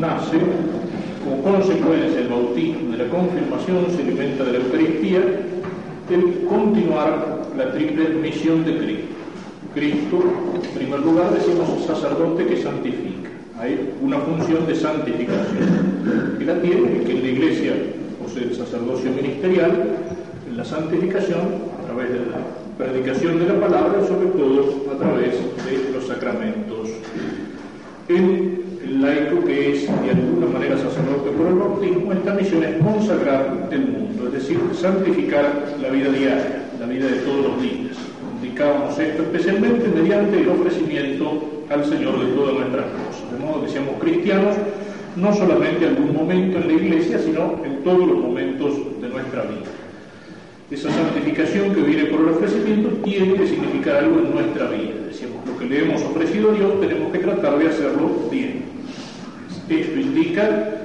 nace como consecuencia del bautismo, de la confirmación, se alimenta de la Eucaristía, el continuar la triple misión de Cristo. Cristo, en primer lugar, decimos sacerdote que santifica. Hay una función de santificación que la tiene, que en la iglesia posee el sacerdocio ministerial, la santificación a través de la predicación de la palabra sobre todo a través de los sacramentos. Laico que es de alguna manera sacerdote por el bautismo, esta misión es consagrar el mundo, es decir, santificar la vida diaria, la vida de todos los días. Indicábamos esto especialmente mediante el ofrecimiento al Señor de todas nuestras cosas. De modo que seamos cristianos no solamente en algún momento en la iglesia, sino en todos los momentos de nuestra vida. Esa santificación que viene por el ofrecimiento tiene que significar algo en nuestra vida. Decíamos, lo que le hemos ofrecido a Dios tenemos que tratar de hacerlo bien. Esto indica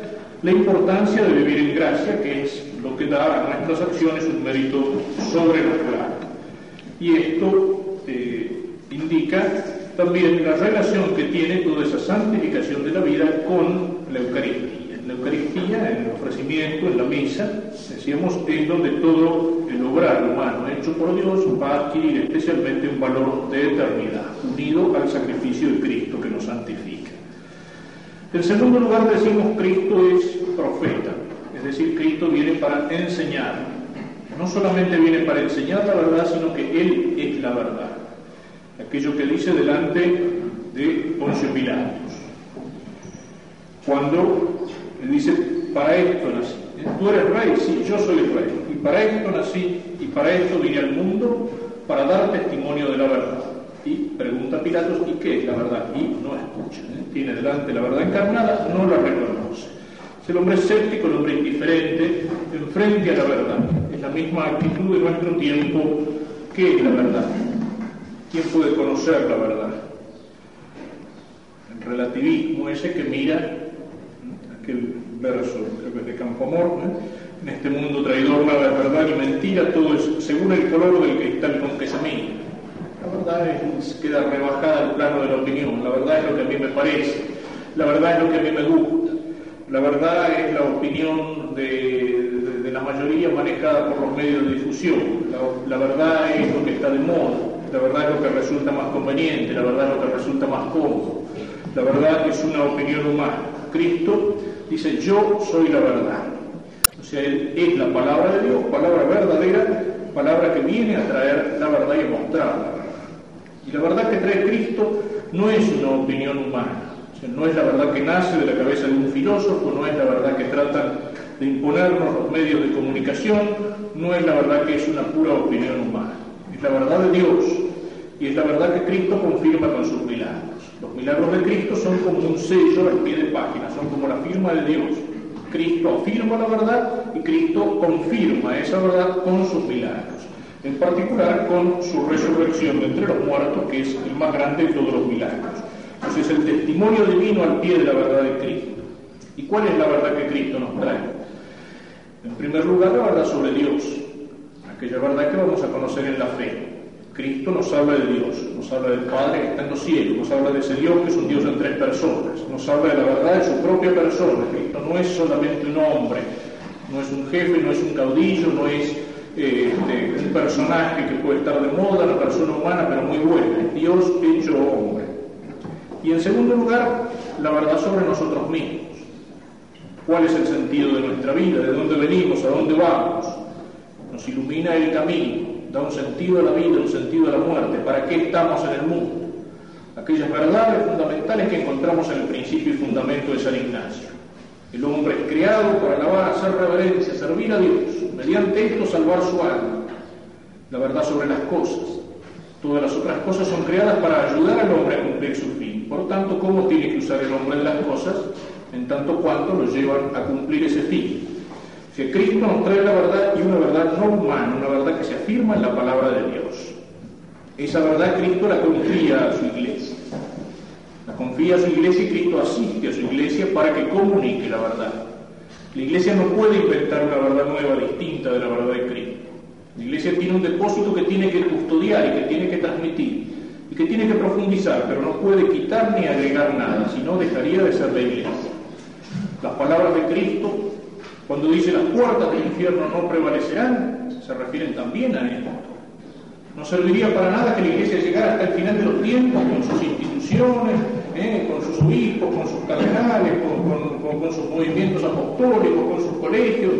la importancia de vivir en gracia, que es lo que da a nuestras acciones un mérito sobrenatural. Y esto eh, indica también la relación que tiene toda esa santificación de la vida con la Eucaristía. La Eucaristía, en el ofrecimiento, en la misa, decíamos, es donde todo el obrar humano hecho por Dios va a adquirir especialmente un valor de eternidad, unido al sacrificio de Cristo que nos santifica. En segundo lugar, decimos Cristo es profeta, es decir, Cristo viene para enseñar. No solamente viene para enseñar la verdad, sino que Él es la verdad aquello que dice delante de Poncio Pilatos. Cuando le dice, para esto nací. ¿eh? Tú eres rey, sí, yo soy el rey. Y para esto nací, y para esto vine al mundo, para dar testimonio de la verdad. Y pregunta Pilatos, ¿y qué es la verdad? Y no ¿eh? Tiene delante la verdad encarnada, no la reconoce. Es el hombre escéptico, el hombre indiferente, enfrente a la verdad. Es la misma actitud de nuestro tiempo que la verdad. ¿Quién puede conocer la verdad? El relativismo ese que mira aquel verso, es de Campomor, en este mundo traidor nada es verdad ni mentira, todo es según el color del cristal con que se mira. La verdad es, queda rebajada al plano de la opinión, la verdad es lo que a mí me parece, la verdad es lo que a mí me gusta, la verdad es la opinión de, la mayoría manejada por los medios de difusión, la verdad es lo que está de moda. La verdad es lo que resulta más conveniente, la verdad es lo que resulta más cómodo, la verdad es una opinión humana. Cristo dice, yo soy la verdad. O sea, es la palabra de Dios, palabra verdadera, palabra que viene a traer la verdad y a mostrar la verdad. Y la verdad que trae Cristo no es una opinión humana, no es la verdad que nace de la cabeza de un filósofo, no es la verdad que tratan de imponernos los medios de comunicación, no es la verdad que es una pura opinión humana la verdad de Dios y es la verdad que Cristo confirma con sus milagros. Los milagros de Cristo son como un sello al pie de página, son como la firma de Dios. Cristo afirma la verdad y Cristo confirma esa verdad con sus milagros, en particular con su resurrección de entre los muertos, que es el más grande de todos los milagros. Entonces el testimonio divino al pie de la verdad de Cristo. ¿Y cuál es la verdad que Cristo nos trae? En primer lugar, la verdad sobre Dios, aquella verdad que vamos a conocer en la fe. Cristo nos habla de Dios, nos habla del Padre que está en los cielos, nos habla de ese Dios que es un Dios en tres personas, nos habla de la verdad de su propia persona. Cristo no es solamente un hombre, no es un jefe, no es un caudillo, no es este, un personaje que puede estar de moda, una persona humana, pero muy buena, es Dios hecho hombre. Y en segundo lugar, la verdad sobre nosotros mismos. ¿Cuál es el sentido de nuestra vida? ¿De dónde venimos? ¿A dónde vamos? nos ilumina el camino, da un sentido a la vida, un sentido a la muerte, para qué estamos en el mundo. Aquellas verdades fundamentales que encontramos en el principio y fundamento de San Ignacio. El hombre es creado para alabar, hacer reverencia, servir a Dios, mediante esto salvar su alma. La verdad sobre las cosas. Todas las otras cosas son creadas para ayudar al hombre a cumplir su fin. Por tanto, ¿cómo tiene que usar el hombre en las cosas? En tanto cuanto lo llevan a cumplir ese fin. Que Cristo nos trae la verdad y una verdad no humana, una verdad que se afirma en la palabra de Dios. Esa verdad Cristo la confía a su iglesia. La confía a su iglesia y Cristo asiste a su iglesia para que comunique la verdad. La iglesia no puede inventar una verdad nueva distinta de la verdad de Cristo. La iglesia tiene un depósito que tiene que custodiar y que tiene que transmitir y que tiene que profundizar, pero no puede quitar ni agregar nada, si no dejaría de ser la iglesia. Las palabras de Cristo, cuando dice las puertas del infierno no prevalecerán, se refieren también a esto. No serviría para nada que la iglesia llegara hasta el final de los tiempos con sus instituciones, ¿eh? con sus obispos, con sus cardenales, con, sus movimientos apostólicos, con sus colegios,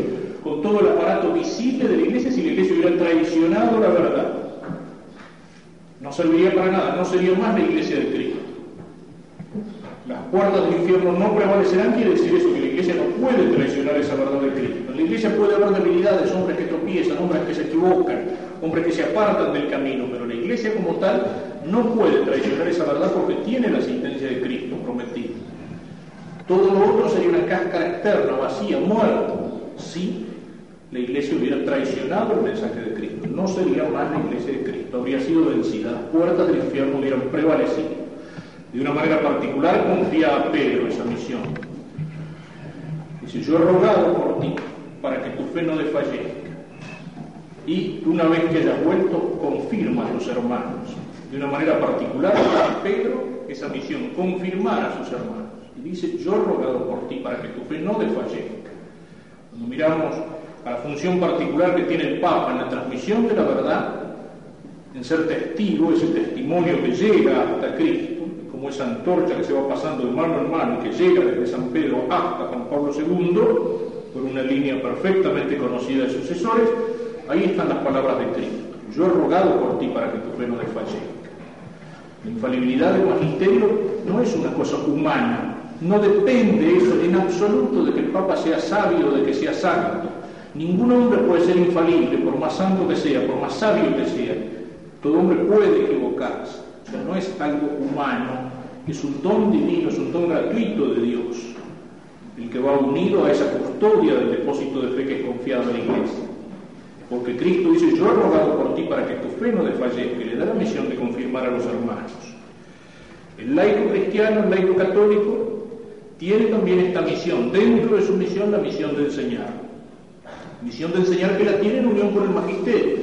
con todo el aparato visible de la iglesia si la iglesia hubiera traicionado la verdad. No serviría para nada, no sería más la iglesia de Cristo. Las puertas del infierno no prevalecerán, quiere decir eso, que la iglesia no puede traicionar esa verdad de Cristo. La iglesia puede haber debilidades, hombres que tropiezan, hombres que se equivocan, hombres que se apartan del camino, pero la iglesia como tal no puede traicionar esa verdad porque tiene la asistencia de Cristo prometida. Todo lo otro sería una cáscara externa, vacía, muerta, si la iglesia hubiera traicionado el mensaje de Cristo. No sería más la iglesia de Cristo, habría sido vencida, las puertas del infierno hubieran prevalecido. De una manera particular confía a Pedro esa misión. Dice, yo he rogado por ti para que tu fe no desfallezca. Y una vez que hayas vuelto, confirma a los hermanos de una manera particular Pedro esa misión, confirmar a sus hermanos. Y dice, yo he rogado por ti para que tu fe no desfallezca. Cuando miramos a la función particular que tiene el Papa en la transmisión de la verdad, en ser testigo, ese testimonio que llega hasta Cristo, como esa antorcha que se va pasando de mano en mano, que llega desde San Pedro hasta Juan Pablo II, por una línea perfectamente conocida de sucesores, ahí están las palabras de Cristo. Yo he rogado por ti para que tu fe no desfallezca. La infalibilidad del magisterio no es una cosa humana, no depende eso en absoluto de que el Papa sea sabio o de que sea santo. Ningún hombre puede ser infalible, por más santo que sea, por más sabio que sea. Todo hombre puede equivocarse. O sea, no es algo humano, es un don divino, es un don gratuito de Dios, el que va unido a esa custodia del depósito de fe que es confiado en la Iglesia. Porque Cristo dice, yo he rogado por ti para que tu fe no desfallezca y le da la misión de confirmar a los hermanos. El laico cristiano, el laico católico, tiene también esta misión, dentro de su misión la misión de enseñar. Misión de enseñar que la tiene en unión con el magisterio.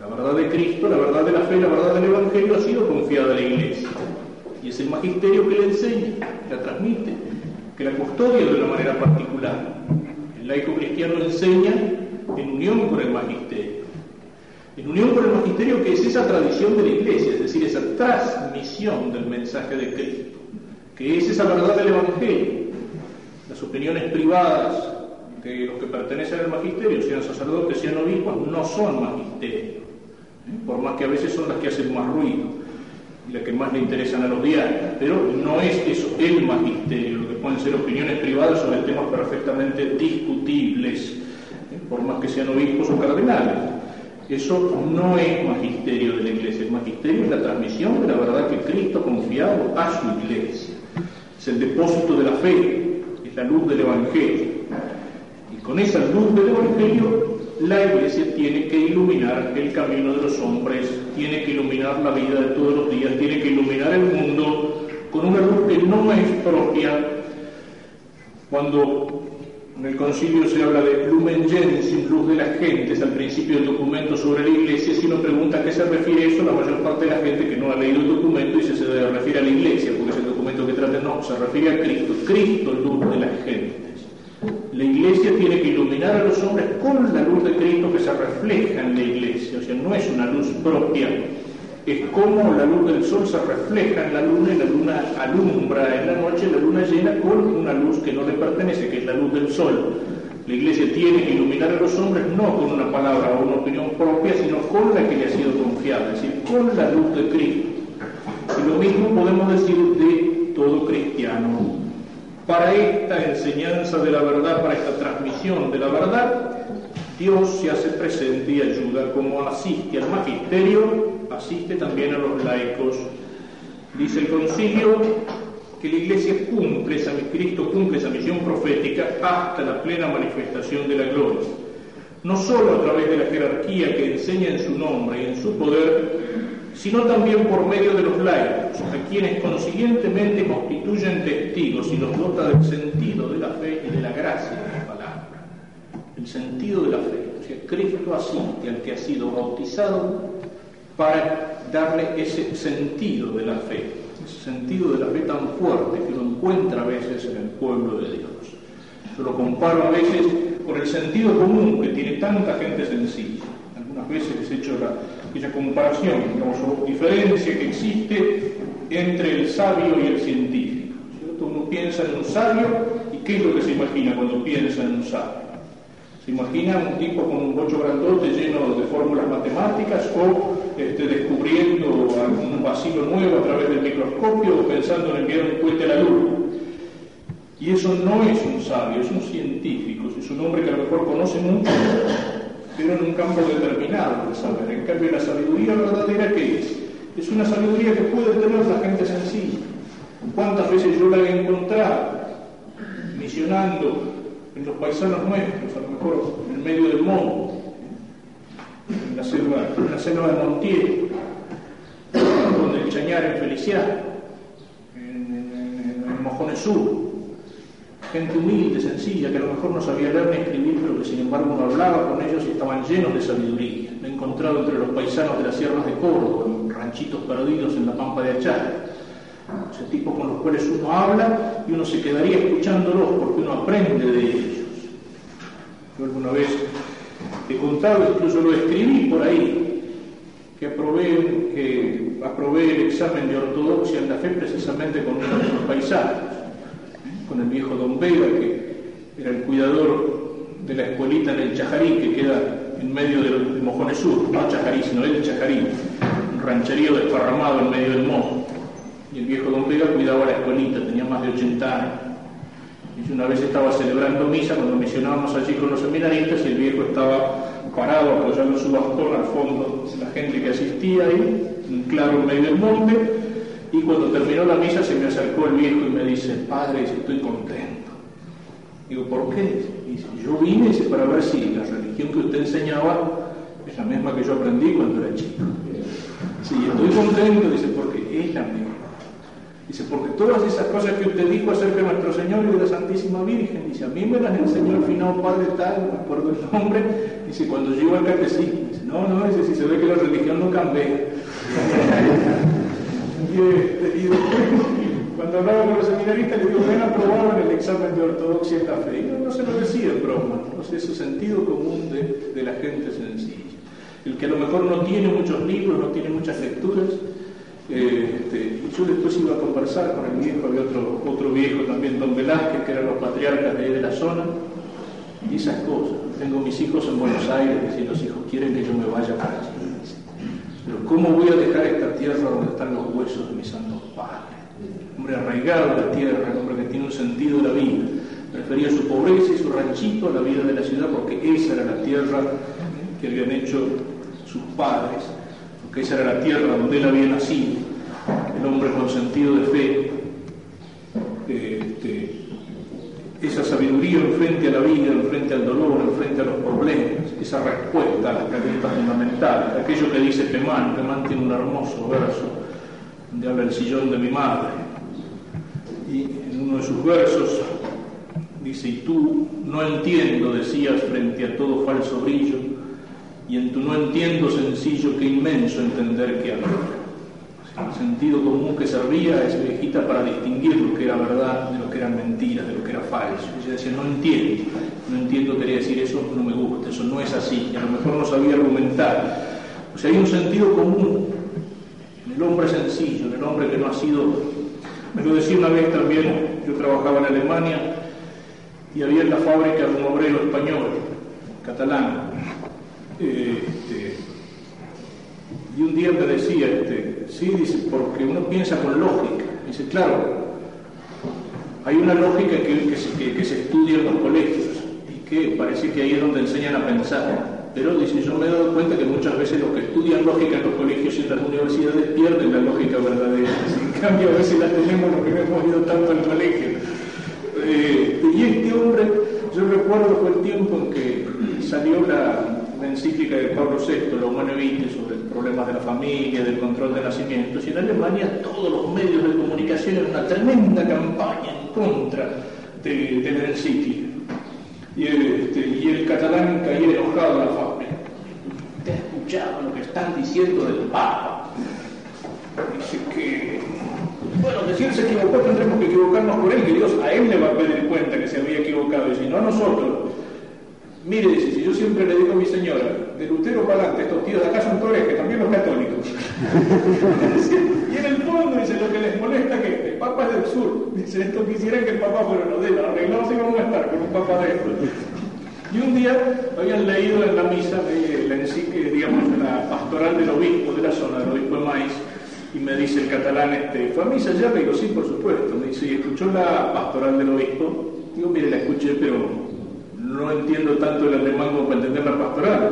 La verdad de Cristo, la verdad de la fe, la verdad del Evangelio ha sido confiada a la Iglesia. Y es el magisterio que le enseña, la transmite, que la custodia de una manera particular. El laico cristiano enseña en unión con el magisterio. En unión con el magisterio que es esa tradición de la iglesia, es decir, esa transmisión del mensaje de Cristo, que es esa verdad del Evangelio. Las opiniones privadas de los que pertenecen al magisterio, sean sacerdotes, sean obispos, no son magisterio, ¿eh? por más que a veces son las que hacen más ruido y las que más le interesan a los diarios, pero no es eso el magisterio, lo que pueden ser opiniones privadas sobre temas perfectamente discutibles por más que sean obispos o cardenales. Eso no es magisterio de la iglesia, el magisterio es la transmisión de la verdad que Cristo ha confiado a su iglesia. Es el depósito de la fe, es la luz del Evangelio. Y con esa luz del Evangelio, la iglesia tiene que iluminar el camino de los hombres, tiene que iluminar la vida de todos los días, tiene que iluminar el mundo con una luz que no es propia. Cuando en el concilio se habla de lumen gentium, luz de las gentes, al principio del documento sobre la iglesia. Si uno pregunta a qué se refiere eso, la mayor parte de la gente que no ha leído el documento dice se refiere a la iglesia, porque es el documento que trata, no, se refiere a Cristo. Cristo, luz de las gentes. La iglesia tiene que iluminar a los hombres con la luz de Cristo que se refleja en la iglesia, o sea, no es una luz propia es como la luz del sol se refleja en la luna y la luna alumbra en la noche la luna llena con una luz que no le pertenece, que es la luz del sol. La iglesia tiene que iluminar a los hombres no con una palabra o una opinión propia, sino con la que le ha sido confiada, es decir, con la luz de Cristo. Y lo mismo podemos decir de todo cristiano. Para esta enseñanza de la verdad, para esta transmisión de la verdad, Dios se hace presente y ayuda como asiste al magisterio, asiste también a los laicos. Dice el concilio que la Iglesia cumple, esa, Cristo cumple esa misión profética hasta la plena manifestación de la gloria. No solo a través de la jerarquía que enseña en su nombre y en su poder, sino también por medio de los laicos, a quienes consiguientemente constituyen testigos y los dota del sentido de la fe y de la gracia el sentido de la fe. O sea, Cristo asiste al que ha sido bautizado para darle ese sentido de la fe, ese sentido de la fe tan fuerte que uno encuentra a veces en el pueblo de Dios. Yo lo comparo a veces con el sentido común que tiene tanta gente sencilla. Algunas veces he hecho la, aquella comparación, digamos, o diferencia que existe entre el sabio y el científico. ¿cierto? Uno piensa en un sabio y ¿qué es lo que se imagina cuando piensa en un sabio? Se imagina un tipo con un bocho grandote lleno de fórmulas matemáticas o este, descubriendo algún vacío nuevo a través del microscopio o pensando en enviar un cohete a la luna. Y eso no es un sabio, es un científico, es un hombre que a lo mejor conoce mucho, pero en un campo determinado de saber. En cambio, la sabiduría verdadera, ¿qué es? Es una sabiduría que puede tener la gente sencilla. ¿Cuántas veces yo la he encontrado misionando en los paisanos nuestros, a lo mejor en el medio del monte, en la selva, en la selva de Montiel, con el Chañar en Feliciano, en, Mojones Sur, gente humilde, sencilla, que a lo mejor no sabía leer ni escribir, pero que sin embargo uno hablaba con ellos y estaban llenos de sabiduría. Me he encontrado entre los paisanos de las sierras de Córdoba, en ranchitos perdidos en la pampa de Achala. Ese tipo con los cuales uno habla y uno se quedaría escuchándolos porque uno aprende de ellos. Yo alguna vez he contado, incluso lo escribí por ahí, que aprobé, que aprobé el examen de ortodoxia en la fe precisamente con uno de los paisanos con el viejo Don Vega, que era el cuidador de la escuelita en el Chajarí, que queda en medio del de Mojones Sur, no Chajarí, sino el Chajarí, un rancherío desparramado en medio del mojo. Y el viejo Don Vega cuidaba la escuelita, tenía más de 80 años. Y una vez estaba celebrando misa cuando misionábamos allí con los seminaristas y el viejo estaba parado apoyando su bastón al fondo la gente que asistía ahí, un claro en medio del monte, y cuando terminó la misa se me acercó el viejo y me dice, padre, estoy contento. Digo, ¿por qué? Dice, yo vine para ver si la religión que usted enseñaba es la misma que yo aprendí cuando era chico. Sí, estoy contento, dice, porque es la misma. Dice, porque todas esas cosas que usted dijo acerca de nuestro Señor y de la Santísima Virgen, dice, a mí me las enseñó el final padre tal, no me acuerdo el nombre, dice, cuando llegó al catecismo, dice, no, no, dice, si se ve que la religión no cambia. Este, cuando hablaba con los seminaristas, le digo, ven aprobado en el examen de ortodoxia esta fe. Y no, no se lo decía en broma, no sé, es su sentido común de, de, la gente sencilla. El que a lo mejor no tiene muchos libros, no tiene muchas lecturas. Este, yo después iba a conversar con el viejo, había otro, otro viejo también, don Velázquez, que eran los patriarcas de, de la zona, y esas cosas. Tengo mis hijos en Buenos Aires, y los hijos quieren que yo me vaya para allí. Pero ¿cómo voy a dejar esta tierra donde están los huesos de mis santos padres? Hombre arraigado a la tierra, hombre que tiene un sentido de la vida. Prefería su pobreza y su ranchito a la vida de la ciudad porque esa era la tierra que habían hecho sus padres, porque esa era la tierra donde él había nacido. El hombre con sentido de fe, este, esa sabiduría en frente a la vida, en frente al dolor, en frente a los problemas, esa respuesta a las preguntas fundamentales, aquello que dice Pemán, Pemán tiene un hermoso verso donde habla el sillón de mi madre, y en uno de sus versos dice, y tú no entiendo, decías frente a todo falso brillo, y en tu no entiendo sencillo, qué inmenso entender que había. El sentido común que servía a esa viejita para distinguir lo que era verdad de lo que eran mentiras, de lo que era falso. Ella decía, no entiendo, no entiendo, quería decir, eso no me gusta, eso no es así, y a lo mejor no sabía argumentar. O sea, hay un sentido común en el hombre sencillo, en el hombre que no ha sido... Me lo decía una vez también, yo trabajaba en Alemania y había en la fábrica un obrero español, catalán, este, y un día me decía, este, sí, dice, porque uno piensa con lógica. Dice, claro, hay una lógica que, que, se, estudia en los colegios y que parece que ahí es donde enseñan a pensar. Pero dice, yo me he dado cuenta que muchas veces los que estudian lógica en los colegios y en las universidades pierden la lógica verdadera. En cambio, a veces la tenemos los que no hemos ido tanto al colegio. Eh, y este hombre, yo recuerdo fue el tiempo en que salió la, encíclica de Pablo VI, la Humane Vitae, sobre problemas de la familia, del control de nacimientos, y en Alemania todos los medios de comunicación eran una tremenda campaña en contra de, de este, y, el catalán caía enojado a la fábrica. ¿Te escuchado lo que están diciendo del Papa? Dice que Bueno, que si él se equivocó tendremos que equivocarnos por él, que Dios a él le va a pedir cuenta que se había equivocado, y si no a nosotros. Mire, dice, si yo siempre le digo a mi señora, de Lutero para adelante, estos tíos de acá son peores que también los católicos. y en el fondo, dice, lo que les molesta que el Papa es del sur. Dice, esto quisieran que el Papa fuera los de los arreglados y vamos a estar con un Papa de estos. Y un día habían leído en la misa de la digamos, la pastoral del obispo de la zona, del obispo de Maíz, y me dice el catalán, este, ¿fue a misa ya? Me digo, sí, por supuesto. Me dice, ¿y escuchó la pastoral del obispo? Digo, mire, la escuché, pero no entiendo tanto el alemán como para entender la pastoral.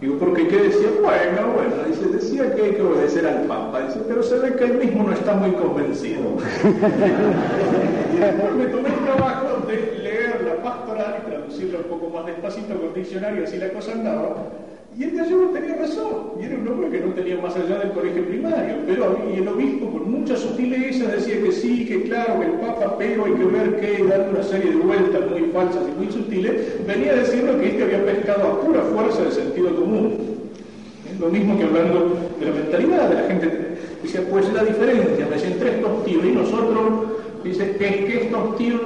Digo, porque qué decía, bueno, bueno, dice, decía que hay que obedecer al Papa, dice, pero se ve que él mismo no está muy convencido. y después me tomé el trabajo de leer la pastoral y traducirla un poco más despacito con diccionario, así la cosa andaba. Y el gallego tenía razón, y era un hombre que no tenía más allá del colegio primario, pero y el obispo con mucha sutileza decía que sí, que claro, que el Papa, pero hay que ver que, dando una serie de vueltas muy falsas y muy sutiles, venía diciendo que este había pescado a pura fuerza de sentido común. Lo mismo que hablando de la mentalidad de la gente. Decía, pues la diferencia, me decía, entre estos tíos y nosotros, dice, es que estos tíos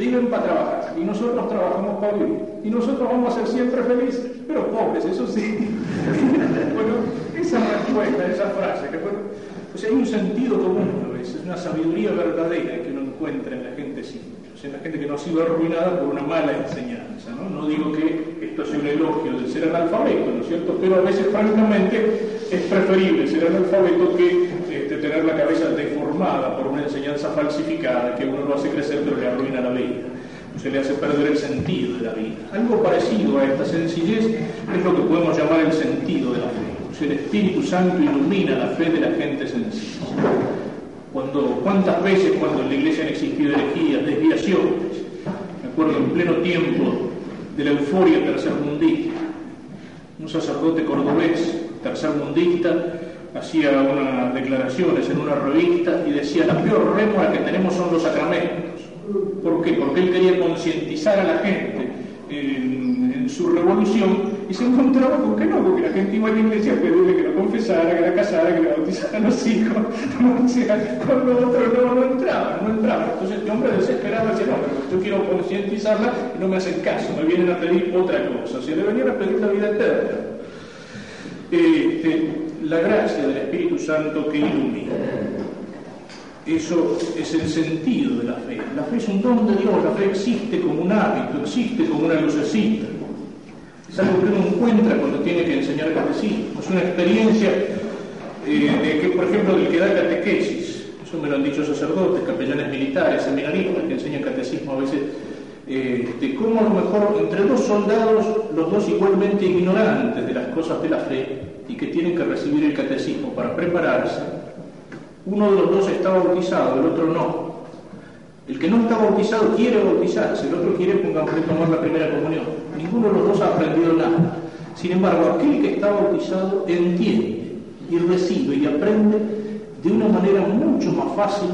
viven para trabajar y nosotros trabajamos para vivir. Y nosotros vamos a ser siempre felices, pero pobres, eso sí. bueno, esa respuesta, esa frase, que fue, pues hay un sentido común a veces, una sabiduría verdadera que uno encuentra en la gente simple, o sea, en la gente que no ha sido arruinada por una mala enseñanza. ¿no? no digo que esto sea un elogio del ser analfabeto, ¿no es cierto? Pero a veces, francamente, es preferible ser analfabeto que este, tener la cabeza por una enseñanza falsificada que uno lo hace crecer pero le arruina la vida. Se le hace perder el sentido de la vida. Algo parecido a esta sencillez es lo que podemos llamar el sentido de la fe. Sea, el Espíritu Santo ilumina la fe de la gente sencilla. Cuando, ¿Cuántas veces cuando en la iglesia han existido herejías, desviaciones? Me acuerdo en pleno tiempo de la euforia tercermundista, un sacerdote cordobés tercermundista hacía unas declaraciones en una revista y decía, la peor rémora que tenemos son los sacramentos. ¿Por qué? Porque él quería concientizar a la gente en, su revolución y se encontraba con que no, porque la gente iba a la iglesia a pedirle que lo confesara, que la casara, que le bautizara a los hijos, o sea, otros no, no entraban, no entraban. Entonces este hombre desesperado decía, no, pero yo quiero concientizarla y no me hacen caso, me vienen a pedir otra cosa, o le venían a pedir la vida eterna. Este, la gracia del Espíritu Santo que ilumina. Eso es el sentido de la fe. La fe es un don de Dios, la fe existe como un hábito, existe como una lucecita. Es algo que uno encuentra cuando tiene que enseñar catecismo. Es una experiencia eh, de que, por ejemplo, del que da catequesis. Eso me lo han dicho sacerdotes, capellanes militares, seminaristas que enseñan catecismo a veces eh, de cómo a lo mejor entre dos soldados, los dos igualmente ignorantes de las cosas de la fe y que tienen que recibir el catecismo para prepararse, uno de los dos está bautizado, el otro no. El que no está bautizado quiere bautizarse, el otro quiere tomar la primera comunión. Ninguno de los dos ha aprendido nada. Sin embargo, aquel que está bautizado entiende y recibe y aprende de una manera mucho más fácil,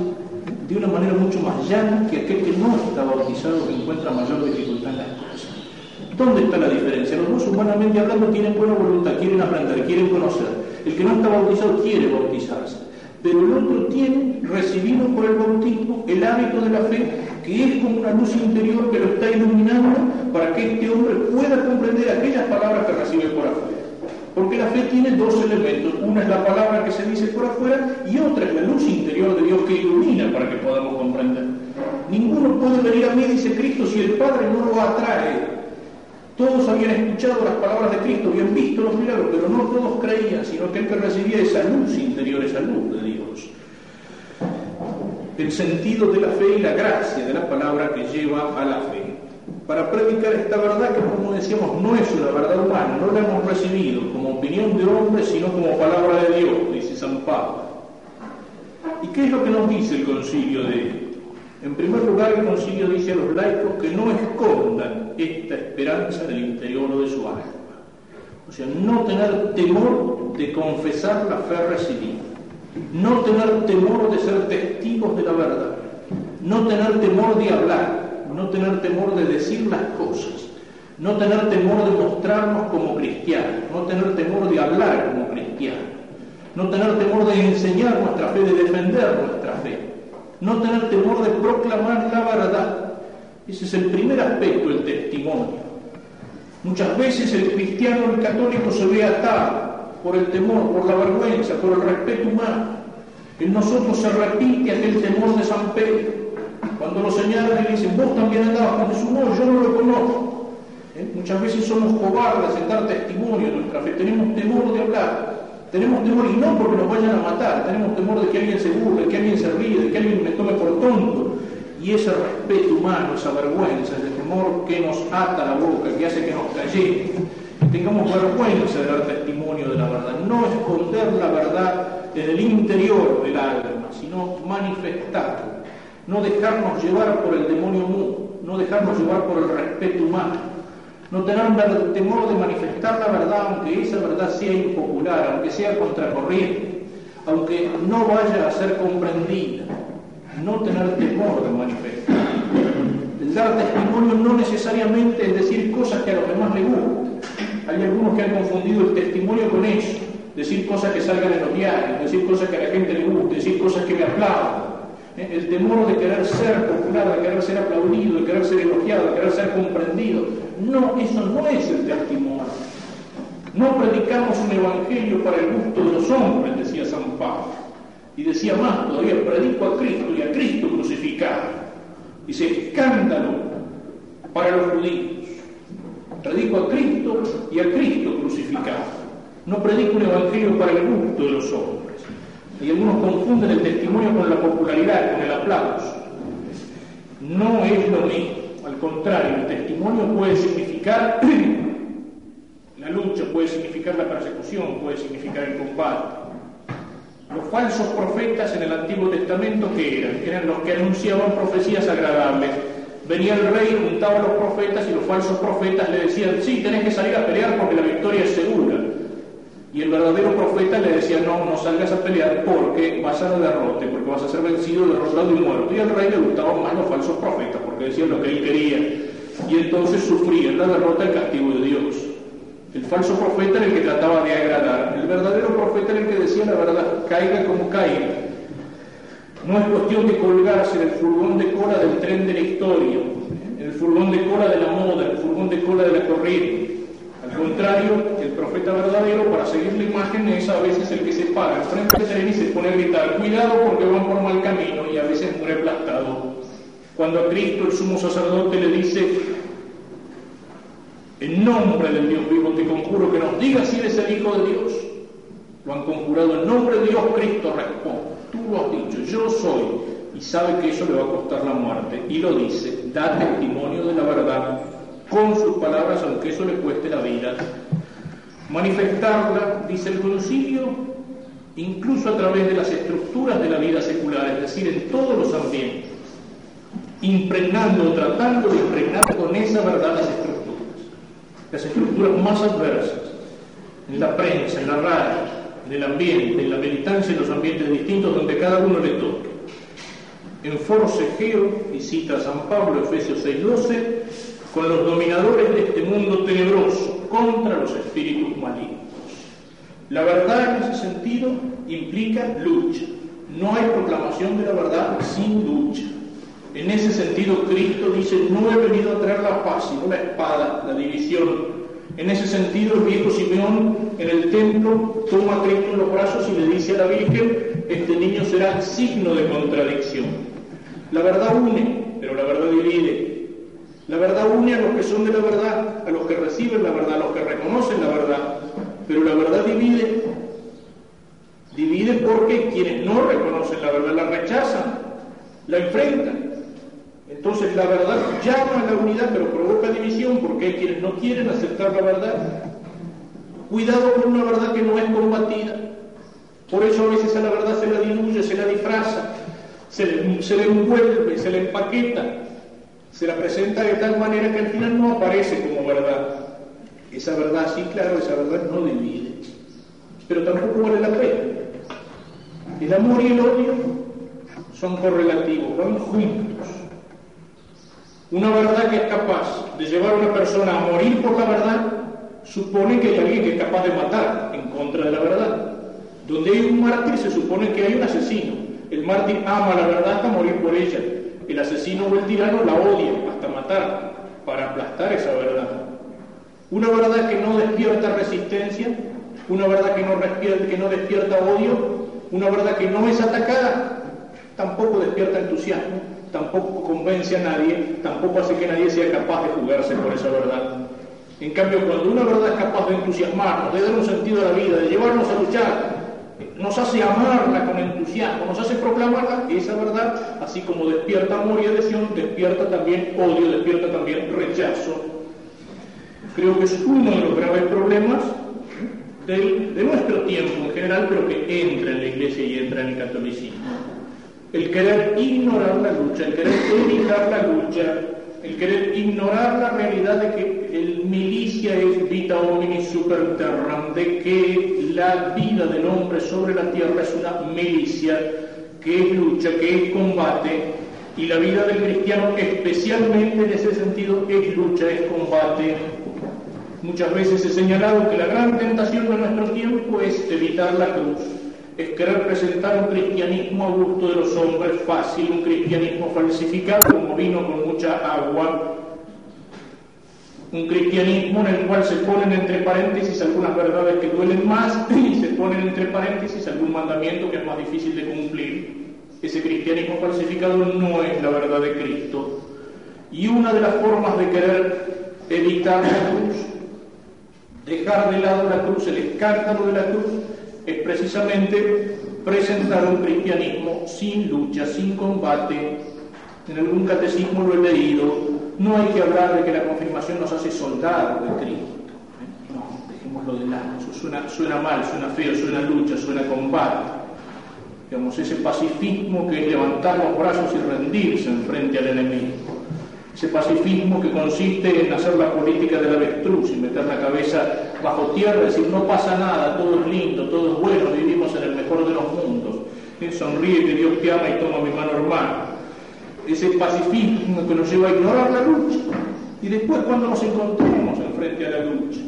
de una manera mucho más llana que aquel que no está bautizado, que encuentra mayor dificultad en cosas. ¿Dónde está la diferencia? Los dos humanamente hablando tienen buena voluntad, quieren aprender, quieren conocer. El que no está bautizado quiere bautizarse pero el otro tiene recibido por el bautismo el hábito de la fe, que es como una luz interior que lo está iluminando para que este hombre pueda comprender aquellas palabras que recibe por afuera. Porque la fe tiene dos elementos, una es la palabra que se dice por afuera y otra es la luz interior de Dios que ilumina para que podamos comprender. Ninguno puede venir a mí, dice Cristo, si el Padre no lo atrae todos habían escuchado las palabras de Cristo, habían visto los milagros, pero no todos creían, sino que el que recibía esa luz interior, esa luz de Dios. El sentido de la fe y la gracia de la palabra que lleva a la fe. Para predicar esta verdad que, como decíamos, no es una verdad humana, no la hemos recibido como opinión de hombre, sino como palabra de Dios, dice San Pablo. ¿Y qué es lo que nos dice el concilio de en primer lugar, el concilio dice a los laicos que no escondan esta esperanza del interior de su alma. O sea, no tener temor de confesar la fe recibida, no tener temor de ser testigos de la verdad, no tener temor de hablar, no tener temor de decir las cosas, no tener temor de mostrarnos como cristianos, no tener temor de hablar como cristianos, no tener temor de enseñar nuestra fe, de defender nuestra no tener temor de proclamar la verdad. Ese es el primer aspecto del testimonio. Muchas veces el cristiano, el católico, se ve atado por el temor, por la vergüenza, por el respeto humano. En nosotros se repite aquel temor de San Pedro. Cuando lo señalan y dicen, vos también andabas con Jesús, no, yo no lo conozco. ¿Eh? Muchas veces somos cobardes en dar testimonio de nuestra fe, tenemos temor de hablar. Tenemos temor, y no porque nos vayan a matar, tenemos temor de que alguien se burle, de que alguien se ríe, de que alguien me tome por tonto. Y ese respeto humano, esa vergüenza, ese temor que nos ata la boca, que hace que nos callemos, tengamos vergüenza de dar testimonio de la verdad, no esconder la verdad en el interior del alma, sino manifestarla, no dejarnos llevar por el demonio mudo, no dejarnos llevar por el respeto humano no tener temor de manifestar la verdad, aunque esa verdad sea impopular, aunque sea contracorriente, aunque no vaya a ser comprendida. No tener temor de manifestar. El dar testimonio no necesariamente es decir cosas que a los demás les gustan. Hay algunos que han confundido el testimonio con eso. Decir cosas que salgan en los diarios, decir cosas que a la gente le guste, decir cosas que me aplaudan. ¿Eh? El temor de querer ser popular, de querer ser aplaudido, de querer ser elogiado, de querer ser comprendido. No, eso no es el testimonio. No predicamos un evangelio para el gusto de los hombres, decía San Pablo. Y decía más todavía, predico a Cristo y a Cristo crucificado. Dice, escándalo para los judíos. Predico a Cristo y a Cristo crucificado. No predico un evangelio para el gusto de los hombres. Y algunos confunden el testimonio con la popularidad, con el aplauso. No es lo mismo. Al contrario, el testimonio puede significar la lucha, puede significar la persecución, puede significar el combate. Los falsos profetas en el Antiguo Testamento, ¿qué eran? Eran los que anunciaban profecías agradables. Venía el rey, juntaba a los profetas y los falsos profetas le decían, sí, tenés que salir a pelear porque la victoria es segura. Y el verdadero profeta le decía, no, no salgas a pelear porque vas a la derrote, porque vas a ser vencido, derrotado y muerto. Y al rey le gustaban más los falsos profetas, porque decían lo que él quería. Y entonces sufría la derrota el castigo de Dios. El falso profeta era el que trataba de agradar. El verdadero profeta era el que decía la verdad, caiga como caiga. No es cuestión de colgarse en el furgón de cola del tren de la historia, en el furgón de cola de la moda, en el furgón de cola de la corriente. Contrario, el profeta verdadero, para seguir la imagen, es a veces el que se para frente del tren y se pone a gritar, cuidado porque van por mal camino y a veces muere aplastado. Cuando a Cristo el sumo sacerdote le dice, en nombre del Dios vivo te conjuro que nos digas si eres el Hijo de Dios. Lo han conjurado en nombre de Dios, Cristo responde, tú lo has dicho, yo soy, y sabe que eso le va a costar la muerte, y lo dice, da testimonio de la verdad con sus palabras, aunque eso le cueste la vida. Manifestarla, dice el concilio, incluso a través de las estructuras de la vida secular, es decir, en todos los ambientes, impregnando, tratando de impregnar con esa verdad las estructuras, las estructuras más adversas, en la prensa, en la radio, en el ambiente, en la militancia, en los ambientes distintos donde cada uno le toque. En forcejeo, y cita San Pablo, Efesios 6:12, con los dominadores de este mundo tenebroso, contra los espíritus malignos. La verdad en ese sentido implica lucha. No hay proclamación de la verdad sin lucha. En ese sentido, Cristo dice, no he venido a traer la paz, sino la espada, la división. En ese sentido, el viejo Simeón en el templo toma a Cristo en los brazos y le dice a la Virgen, este niño será signo de contradicción. La verdad une, pero la verdad divide. La verdad une a los que son de la verdad, a los que reciben la verdad, a los que reconocen la verdad, pero la verdad divide. Divide porque quienes no reconocen la verdad la rechazan, la enfrentan. Entonces la verdad llama a la unidad, pero provoca división porque hay quienes no quieren aceptar la verdad. Cuidado con una verdad que no es combatida. Por eso a veces a la verdad se la diluye, se la disfraza, se le, se le envuelve, se le empaqueta se la presenta de tal manera que al final no aparece como verdad. Esa verdad, sí, claro, esa verdad no divide, pero tampoco vale la pena. El amor y el odio son correlativos, van juntos. Una verdad que es capaz de llevar a una persona a morir por la verdad supone que hay alguien que es capaz de matar en contra de la verdad. Donde hay un mártir se supone que hay un asesino. El mártir ama la verdad hasta morir por ella. El asesino o el tirano la odia hasta matar para aplastar esa verdad. Una verdad que no despierta resistencia, una verdad que no, despierta, que no despierta odio, una verdad que no es atacada, tampoco despierta entusiasmo, tampoco convence a nadie, tampoco hace que nadie sea capaz de jugarse por esa verdad. En cambio, cuando una verdad es capaz de entusiasmarnos, de dar un sentido a la vida, de llevarnos a luchar, nos hace amarla con entusiasmo, nos hace proclamarla, esa verdad, así como despierta amor y adhesión, despierta también odio, despierta también rechazo. Creo que es uno de los graves problemas de nuestro tiempo en general, pero que entra en la iglesia y entra en el catolicismo. El querer ignorar la lucha, el querer evitar la lucha, el querer ignorar la realidad de que el milicia es vita homini super terram, de que la vida del hombre sobre la tierra es una milicia, que es lucha, que es combate, y la vida del cristiano especialmente en ese sentido es lucha, es combate. Muchas veces he señalado que la gran tentación de nuestro tiempo es evitar la cruz, es querer presentar un cristianismo a gusto de los hombres fácil, un cristianismo falsificado como vino con mucha agua, un cristianismo en el cual se ponen entre paréntesis algunas verdades que duelen más y se ponen entre paréntesis algún mandamiento que es más difícil de cumplir. Ese cristianismo falsificado no es la verdad de Cristo. Y una de las formas de querer evitar la cruz, dejar de lado la cruz, el escándalo de la cruz, es precisamente presentar un cristianismo sin lucha, sin combate. En algún catecismo lo he leído. No hay que hablar de que la confirmación nos hace soldados de Cristo. ¿eh? No, dejémoslo de lado. Eso suena, suena mal, suena feo, suena lucha, suena combate. Digamos, ese pacifismo que es levantar los brazos y rendirse en frente al enemigo ese pacifismo que consiste en hacer la política del avestruz y meter la cabeza bajo tierra, y decir no pasa nada, todo es lindo, todo es bueno, vivimos en el mejor de los mundos. Sonríe que Dios te ama y toma mi mano hermana. Ese pacifismo que nos lleva a ignorar la lucha. Y después cuando nos encontremos enfrente a la lucha,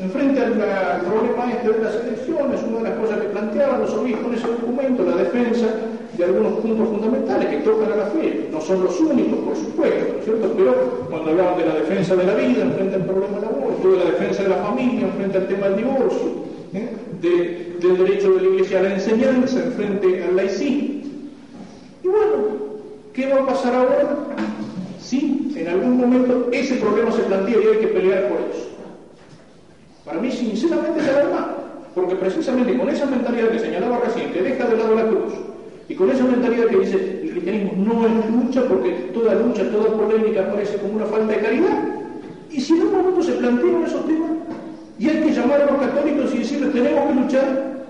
enfrente al, problema este de las elecciones, una de las cosas que planteaban los obispos en ese documento, la defensa de algunos puntos fundamentales que tocan a la fe. No son los únicos, por supuesto, ¿no es cierto? Pero cuando hablaban de la defensa de la vida frente al problema del aborto, de la defensa de la familia frente al tema del divorcio, ¿eh? del derecho de la iglesia a la enseñanza frente al laicismo. Y bueno, ¿qué va a pasar ahora? Si en algún momento ese problema se plantea y hay que pelear por eso. Para mí, sinceramente, es alarmante, porque precisamente con esa mentalidad que señalaba recién, que deja de lado la cruz, y con esa mentalidad que dice el cristianismo no es lucha porque toda lucha, toda polémica parece como una falta de caridad. Y si en un momento se plantean esos temas y hay que llamar a los católicos y decirles tenemos que luchar,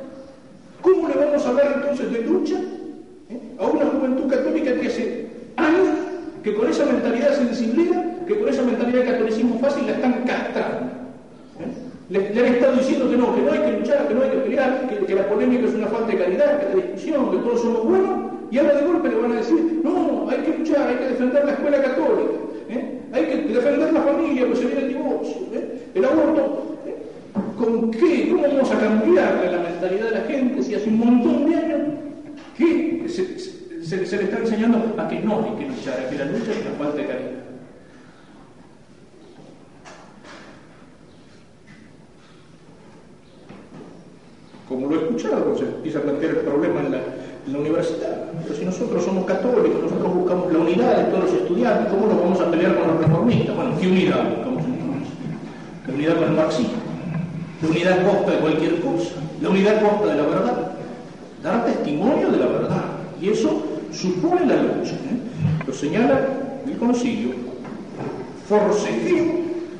¿cómo le vamos a hablar entonces de lucha ¿Eh? a una juventud católica que hace años que con esa mentalidad sensiblera, que con esa mentalidad de catolicismo fácil la están castrando? Le, han estado diciendo que no, que no hay que luchar, que no hay que pelear, que, la polémica es una falta de calidad, que la discusión, que todos somos buenos, y ahora de golpe le van a decir, no, hay que luchar, hay que defender la escuela católica, ¿eh? hay que defender la familia, pues se viene el divorcio, ¿eh? el aborto. ¿eh? ¿Con qué? ¿Cómo vamos a cambiar la mentalidad de la gente si hace un montón de años que se, se le está enseñando a que no hay que luchar, a que la lucha es una falta de caridad? Como lo he escuchado, se empieza a plantear el problema en la, universidad. Pero si nosotros somos católicos, nosotros buscamos la unidad de todos los estudiantes, ¿cómo nos vamos a pelear con los reformistas? Bueno, ¿qué unidad buscamos entonces? La unidad con el marxismo, la unidad costa de cualquier cosa, la unidad costa de la verdad, dar testimonio de la verdad. Y eso supone la lucha. ¿eh? Lo señala el concilio. Forcejeo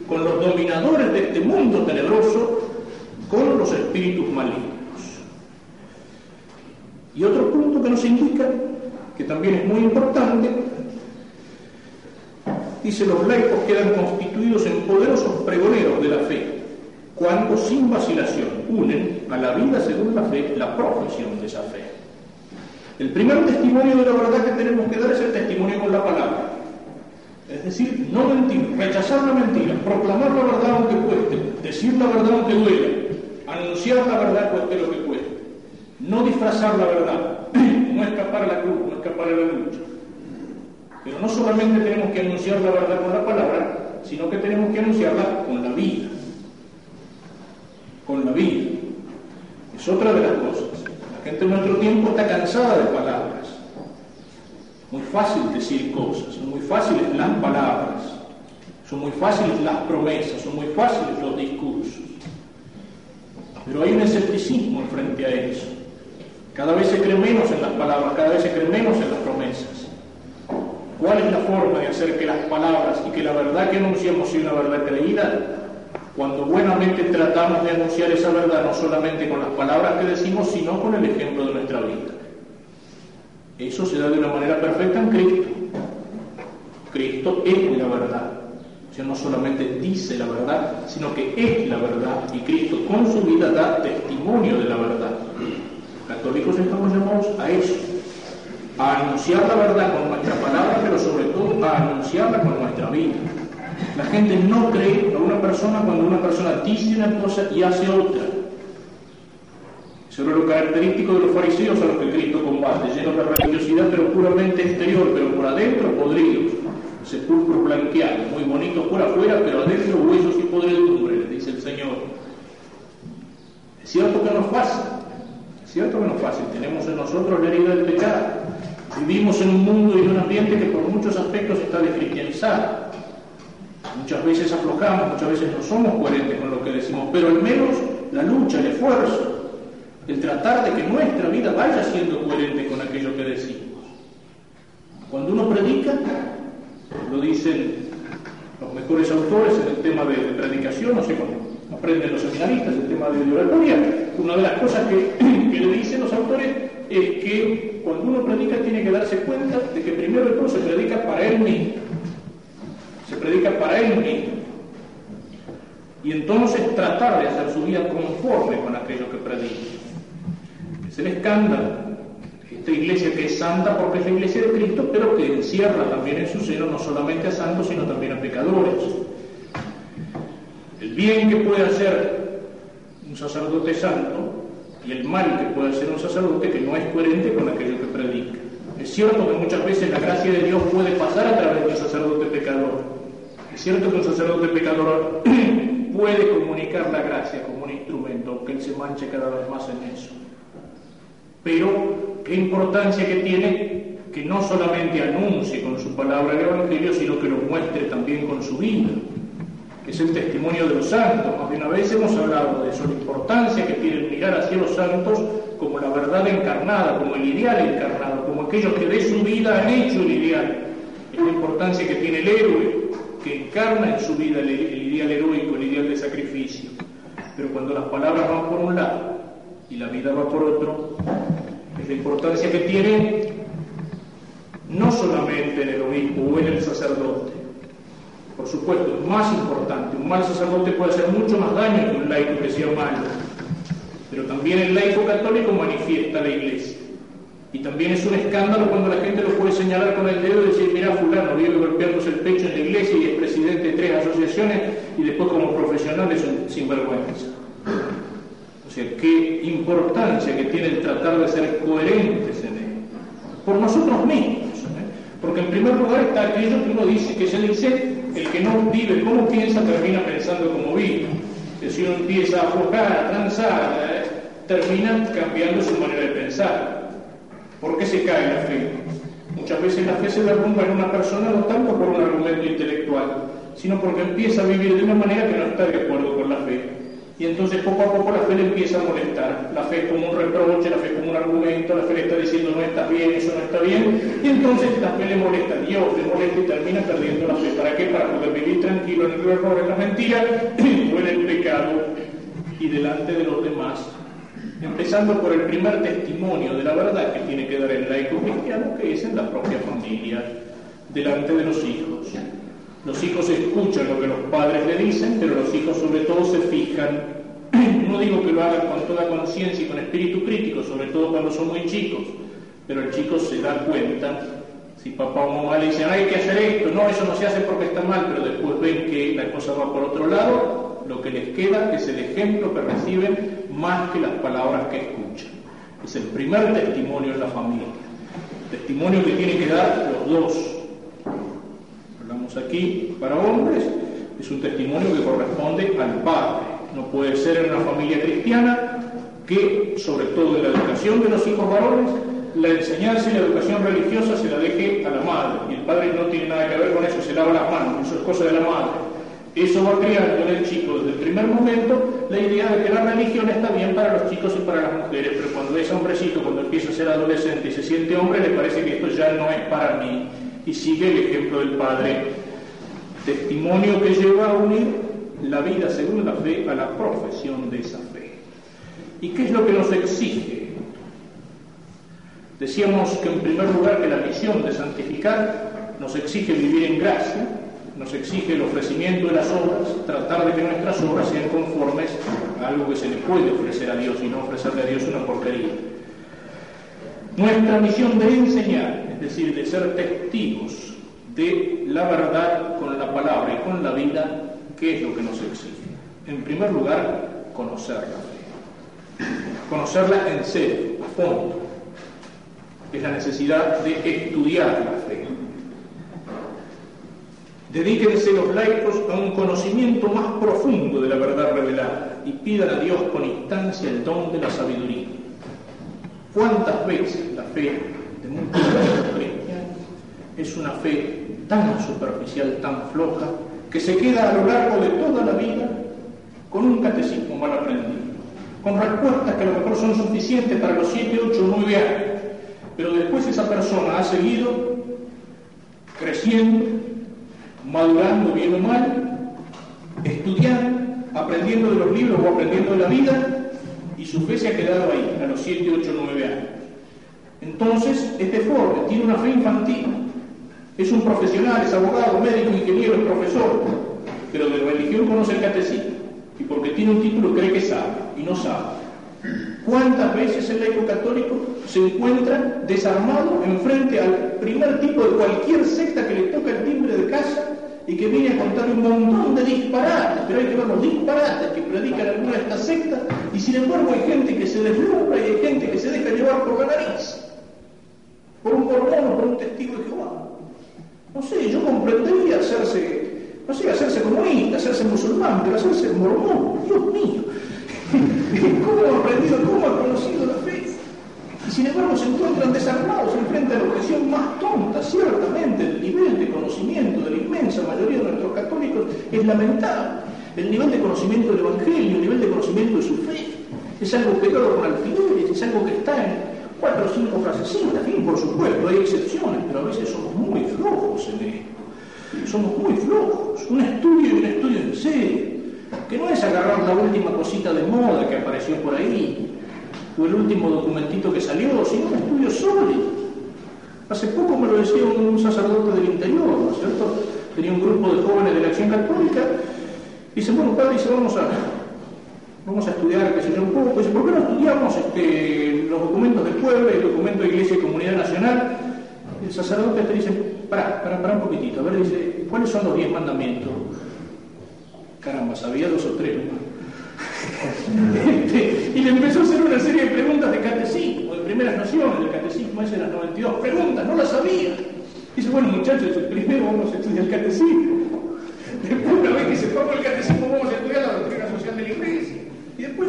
con los dominadores de este mundo tenebroso, con los espíritus malignos. Y otro punto que nos indica, que también es muy importante, dice los laicos quedan constituidos en poderosos pregoneros de la fe, cuando sin vacilación unen a la vida según la fe la profesión de esa fe. El primer testimonio de la verdad que tenemos que dar es el testimonio con la palabra. Es decir, no mentir, rechazar la mentira, proclamar la verdad aunque cueste, decir la verdad aunque duele, anunciar la verdad cueste lo que cueste. No disfrazar la verdad, no escapar a la cruz, no escapar a la lucha. Pero no solamente tenemos que anunciar la verdad con la palabra, sino que tenemos que anunciarla con la vida. Con la vida. Es otra de las cosas. La gente en nuestro tiempo está cansada de palabras. Muy fácil decir cosas, son muy fáciles las palabras, son muy fáciles las promesas, son muy fáciles los discursos. Pero hay un escepticismo frente a eso. Cada vez se cree menos en las palabras, cada vez se cree menos en las promesas. ¿Cuál es la forma de hacer que las palabras y que la verdad que anunciamos sea una verdad creída? Cuando buenamente tratamos de anunciar esa verdad no solamente con las palabras que decimos, sino con el ejemplo de nuestra vida. Eso se da de una manera perfecta en Cristo. Cristo es la verdad. O sea, no solamente dice la verdad, sino que es la verdad. Y Cristo con su vida da testimonio de la verdad. Los católicos estamos llamados a eso a anunciar la verdad con nuestra palabra, pero sobre todo a anunciarla con nuestra vida. La gente no cree a una persona cuando una persona dice una cosa y hace otra. Eso era lo característico de los fariseos a los que Cristo combate, llenos de religiosidad pero puramente exterior, pero por adentro podridos, sepulcros blanqueados, muy bonitos por afuera, pero adentro huesos y podredumbre, dice el Señor. Es cierto que no es fácil, es cierto que no es fácil, tenemos en nosotros la herida del pecado, Vivimos en un mundo y en un ambiente que por muchos aspectos está descristianizado. Muchas veces aflojamos, muchas veces no somos coherentes con lo que decimos, pero al menos la lucha, el esfuerzo, el tratar de que nuestra vida vaya siendo coherente con aquello que decimos. Cuando uno predica, lo dicen los mejores autores en el tema de, predicación, no sé cómo aprenden los seminaristas el tema de oratoria, una de las cosas que, le dicen los autores es que cuando uno predica tiene que darse cuenta de que primero de todo se predica para él mismo. Se predica para él mismo. Y entonces tratar de hacer su vida conforme con aquello que predica. Es el escándalo. Esta iglesia que es santa porque es la iglesia de Cristo, pero que encierra también en su seno no solamente a santos, sino también a pecadores. El bien que puede hacer un sacerdote santo y el mal que puede hacer un sacerdote que no es coherente con aquello que predica. Es cierto que muchas veces la gracia de Dios puede pasar a través de un sacerdote pecador. Es cierto que un sacerdote pecador puede comunicar la gracia como un instrumento, aunque él se manche cada vez más en eso. Pero qué importancia que tiene que no solamente anuncie con su palabra el Evangelio, sino que lo muestre también con su vida es el testimonio de los santos. Más de una vez hemos hablado de eso, la importancia que tiene mirar hacia los santos como la verdad encarnada, como el ideal encarnado, como aquellos que de su vida han hecho el ideal. Es la importancia que tiene el héroe, que encarna en su vida el, ideal heroico, el ideal de sacrificio. Pero cuando las palabras van por un lado y la vida va por otro, es la importancia que tiene no solamente en el obispo o en el sacerdote, por supuesto, es más importante. Un mal sacerdote puede hacer mucho más daño que un laico que sea malo. Pero también el laico católico manifiesta la iglesia. Y también es un escándalo cuando la gente lo puede señalar con el dedo y decir, mira, fulano vive golpeándose el pecho en la iglesia y es presidente de tres asociaciones y después como profesional es un sinvergüenza. O sea, qué importancia que tiene el tratar de ser coherentes en él. Por nosotros mismos. ¿eh? Porque en primer lugar está aquello que uno dice, que se dice, el que no vive como piensa termina pensando como vive. Si uno empieza a aflojar, a termina cambiando su manera de pensar. ¿Por qué se cae la fe? Muchas veces la fe se derrumba en una persona no tanto por un argumento intelectual, sino porque empieza a vivir de una manera que no está de acuerdo con la fe. Y entonces poco a poco la fe le empieza a molestar. La fe como un reproche, la fe como un argumento, la fe le está diciendo no estás bien, eso no está bien. Y entonces la fe le molesta Dios, le molesta y termina perdiendo la fe. ¿Para qué? Para poder vivir tranquilo en el error, en la mentira o en el pecado y delante de los demás. Empezando por el primer testimonio de la verdad que tiene que dar el laico cristiano, que es en la propia familia, delante de los hijos. Los hijos escuchan lo que los padres le dicen, pero los hijos sobre todo se fijan. No digo que lo hagan con toda conciencia y con espíritu crítico, sobre todo cuando son muy chicos, pero el chico se da cuenta. Si papá o mamá le dicen, hay que hacer esto, no, eso no se hace porque está mal, pero después ven que la cosa va por otro lado, lo que les queda es el ejemplo que reciben más que las palabras que escuchan. Es el primer testimonio en la familia. Testimonio que tienen que dar los dos. Aquí para hombres, es un testimonio que corresponde al padre. No puede ser en una familia cristiana que, sobre todo en la educación de los hijos varones, la enseñanza y la educación religiosa se la deje a la madre. Y el padre no tiene nada que ver con eso, se lava las manos, eso es cosa de la madre. Eso va creando en el chico desde el primer momento la idea de que la religión está bien para los chicos y para las mujeres, pero cuando es hombrecito, cuando empieza a ser adolescente y se siente hombre, le parece que esto ya no es para mí. Y sigue el ejemplo del padre. Testimonio que lleva a unir la vida según la fe a la profesión de esa fe. ¿Y qué es lo que nos exige? Decíamos que en primer lugar que la misión de santificar nos exige vivir en gracia, nos exige el ofrecimiento de las obras, tratar de que nuestras obras sean conformes a algo que se le puede ofrecer a Dios y no ofrecerle a Dios una porquería. Nuestra misión de enseñar, es decir, de ser testigos de la verdad con la palabra y con la vida, ¿qué es lo que nos exige? En primer lugar, conocer la fe. Conocerla en serio, a fondo. Es la necesidad de estudiar la fe Dedíquense los laicos a un conocimiento más profundo de la verdad revelada y pidan a Dios con instancia el don de la sabiduría. ¿Cuántas veces la fe de muchos es una fe tan superficial, tan floja, que se queda a lo largo de toda la vida con un catecismo mal aprendido, con respuestas que a lo mejor son suficientes para los 7, 8, 9 años, pero después esa persona ha seguido creciendo, madurando bien o mal, estudiando, aprendiendo de los libros o aprendiendo de la vida, y su fe se ha quedado ahí, a los 7, 8, 9 años. Entonces, es deforme, tiene una fe infantil, es un profesional, es abogado, médico, ingeniero, es profesor, pero de religión conoce el catecismo, y porque tiene un título cree que sabe, y no sabe. ¿Cuántas veces el laico católico se encuentra desarmado enfrente al primer tipo de cualquier secta que le toca el timbre de casa y que viene a contar un montón de disparates, pero hay que ver los disparates que predican alguna de estas sectas, y sin embargo hay gente que se deslumbra y hay gente que se deja llevar por la nariz, por un mormón por un testigo de Jehová. No sé, yo comprendería hacerse, no sé, hacerse comunista, hacerse musulmán, pero hacerse mormón, Dios mío. ¿Cómo ha aprendido, cómo ha conocido la fe? Y sin embargo se encuentran desarmados enfrente a la objeción más tonta, ciertamente el nivel de conocimiento de la inmensa mayoría de nuestros católicos es lamentable. El nivel de conocimiento del Evangelio, el nivel de conocimiento de su fe, es algo pegado con alfileres, es algo que está en cuatro o cinco frasecitas, fin, por supuesto, hay excepciones, pero a veces somos muy flojos en esto. Somos muy flojos. Un estudio y un estudio en serio que no es agarrar la última cosita de moda que apareció por ahí, o el último documentito que salió, sino un estudio sólido. Hace poco me lo decía un, sacerdote del interior, ¿no es cierto? Tenía un grupo de jóvenes de la acción católica, y dice, bueno, padre, dice, vamos a, vamos a estudiar, qué sé yo, un poco, ¿por qué no estudiamos este, los documentos del pueblo, el documento de Iglesia y Comunidad Nacional? el sacerdote te dice, para, para, para un poquitito, a ver, dice, ¿cuáles son los diez mandamientos? Caramba, sabía dos o tres este, y le empezó a hacer una serie de preguntas de catecismo, de primeras nociones del catecismo, ese las 92 preguntas, no las sabía. Dice, bueno muchachos, primero vamos a estudiar el catecismo. Después, una vez que sepamos el catecismo, vamos a estudiar la doctrina social de la iglesia.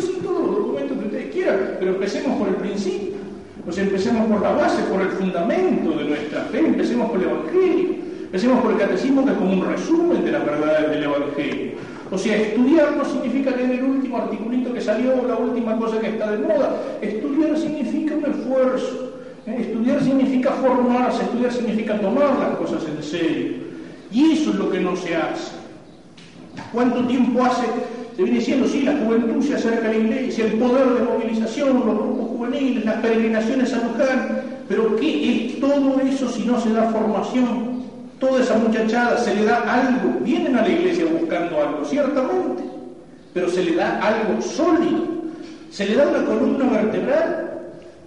Sí, todos los documentos que ustedes quieran, pero empecemos por el principio. O sea, empecemos por la base, por el fundamento de nuestra fe, empecemos por el Evangelio, empecemos por el catecismo que es como un resumen de las verdades del Evangelio. O sea, estudiar no significa leer el último articulito que salió o la última cosa que está de moda. Estudiar significa un esfuerzo. ¿eh? Estudiar significa formarse, estudiar significa tomar las cosas en serio. Y eso es lo que no se hace. ¿Cuánto tiempo hace? Se viene diciendo, sí, la juventud se acerca a la iglesia, el poder de movilización, los grupos juveniles, las peregrinaciones a Luján, pero ¿qué es todo eso si no se da formación? toda esa muchachada se le da algo, vienen a la iglesia buscando algo, ciertamente, pero se le da algo sólido, se le da una columna vertebral,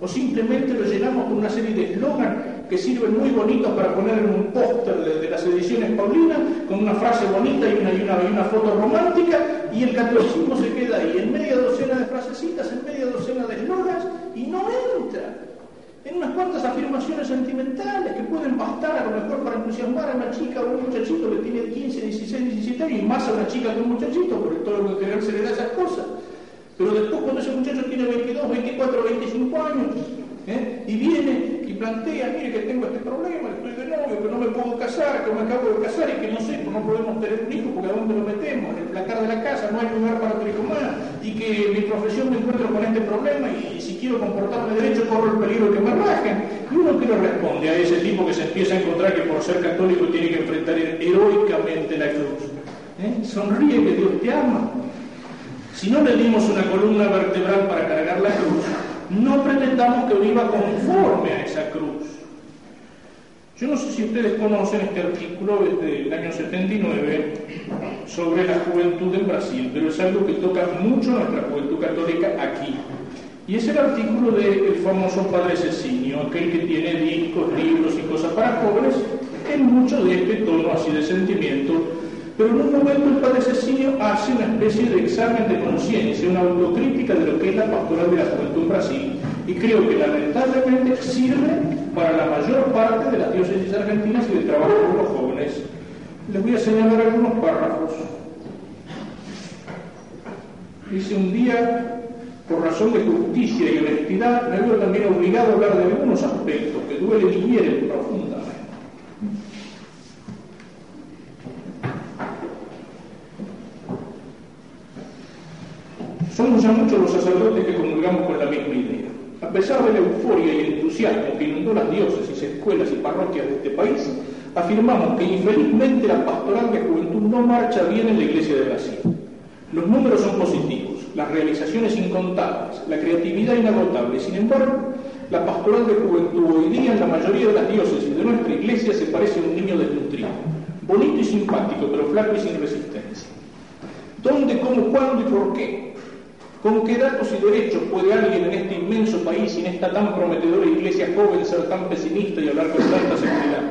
o simplemente lo llenamos con una serie de eslogan que sirven muy bonitos para poner en un póster de, las ediciones Paulinas, con una frase bonita y una, y, una, foto romántica, y el catolicismo se queda ahí, en media docena de frasecitas, en media docena de eslogans, y no entra en unas cuantas afirmaciones sentimentales que pueden bastar a lo mejor para entusiasmar a una chica o un muchachito que tiene 15, 16, 17 años y más a una chica que un muchachito, porque todo lo que se le da esas cosas. Pero después cuando ese muchacho tiene 22, 24, 25 años ¿eh? y viene y plantea, mire que tengo este problema, estoy de novio, que no me puedo casar, que me acabo de casar y que no sé, que no podemos tener un hijo porque a dónde lo metemos, en el placar de la casa no hay lugar para otro hijo más y que mi profesión me encuentro con este problema y, si quiero comportarme derecho corro el peligro de que me rajen. Y uno que le responde a ese tipo que se empieza a encontrar que por ser católico tiene que enfrentar heroicamente la cruz. ¿Eh? Sonríe que Dios te ama. Si no le dimos una columna vertebral para cargar la cruz, no pretendamos que viva conforme a esa cruz. Yo no sé si ustedes conocen este artículo desde el año 79 sobre la juventud en Brasil, pero es algo que toca mucho nuestra juventud católica aquí. Y es el artículo del famoso Padre Cecinio, aquel que tiene discos, libros y cosas para jóvenes, en mucho de este tono así de sentimiento pero en un momento el padre Cecilio hace una especie de examen de conciencia, una autocrítica de lo que es la pastoral de la juventud en Brasil, y creo que lamentablemente sirve para la mayor parte de las diócesis argentinas y del trabajo con los jóvenes. Les voy a señalar algunos párrafos. Dice un día, por razón de justicia y honestidad, me veo también obligado a hablar de algunos aspectos que duelen y hieren profundamente. Somos ya muchos los sacerdotes que comulgamos con la misma idea. A pesar de la euforia y el entusiasmo que inundó las diócesis, escuelas y parroquias de este país, afirmamos que infelizmente la pastoral de juventud no marcha bien en la Iglesia de Brasil. Los números son positivos, las realizaciones incontables, la creatividad inagotable. Sin embargo, la pastoral de juventud hoy día en la mayoría de las diócesis de nuestra iglesia se parece a un niño desnutrido, bonito y simpático, pero flaco y sin resistencia. ¿Dónde, cómo, cuándo y por qué? ¿Con qué datos y derechos puede alguien en este inmenso país y en esta tan prometedora iglesia joven ser tan pesimista y hablar con tanta seguridad?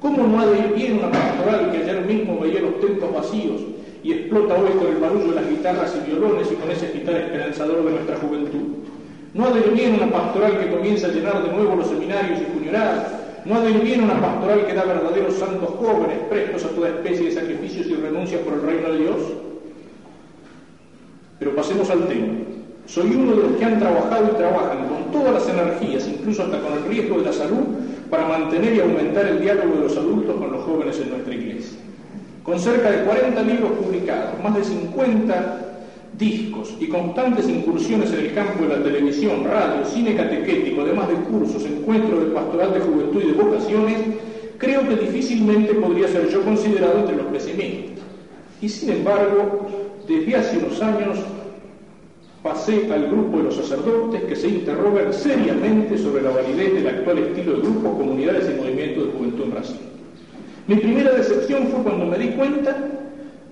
¿Cómo no ha de ir bien una pastoral que ayer mismo veía los templos vacíos y explota hoy con el barullo de las guitarras y violones y con ese gitar esperanzador de nuestra juventud? ¿No ha de ir bien una pastoral que comienza a llenar de nuevo los seminarios y funerarios? ¿No ha de ir bien una pastoral que da verdaderos santos jóvenes prestos a toda especie de sacrificios y renuncias por el reino de Dios? Pero pasemos al tema. Soy uno de los que han trabajado y trabajan con todas las energías, incluso hasta con el riesgo de la salud, para mantener y aumentar el diálogo de los adultos con los jóvenes en nuestra iglesia. Con cerca de 40 libros publicados, más de 50 discos y constantes incursiones en el campo de la televisión, radio, cine catequético, además de cursos, encuentros de pastoral de juventud y de vocaciones, creo que difícilmente podría ser yo considerado entre los pesimistas. Y sin embargo, desde hace unos años pasé al grupo de los sacerdotes que se interrogan seriamente sobre la validez del actual estilo de grupos, comunidades y movimientos de juventud en Brasil. Mi primera decepción fue cuando me di cuenta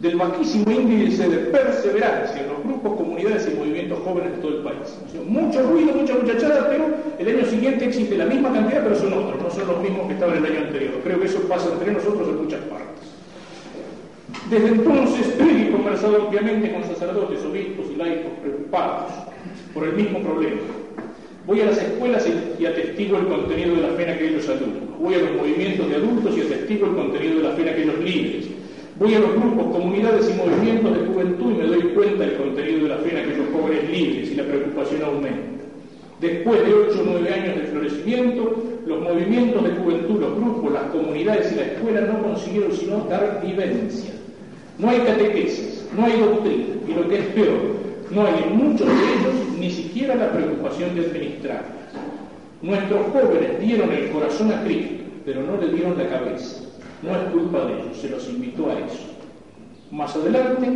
del bajísimo índice de perseverancia en los grupos, comunidades y movimientos jóvenes de todo el país. mucho ruido, mucha muchachada, pero el año siguiente existe la misma cantidad, pero son otros, no son los mismos que estaban el año anterior. Creo que eso pasa entre nosotros en muchas partes. Desde entonces he conversado ampliamente con sacerdotes, obispos y laicos preocupados por el mismo problema. Voy a las escuelas y, atestigo el contenido de la fe en aquellos alumnos. Voy a los movimientos de adultos y atestigo el contenido de la fe en aquellos líderes. Voy a los grupos, comunidades y movimientos de juventud y me doy cuenta del contenido de la fe en aquellos jóvenes líderes y la preocupación aumenta. Después de ocho o nueve años de florecimiento, los movimientos de juventud, los grupos, las comunidades y la escuela no consiguieron sino dar vivencia no hay catequesis, no hay doctrina, y lo que es peor, no hay en muchos de ellos ni siquiera la preocupación de administrar. Nuestros jóvenes dieron el corazón a Cristo, pero no le dieron la cabeza. No es culpa de ellos, se los invitó a eso. Más adelante,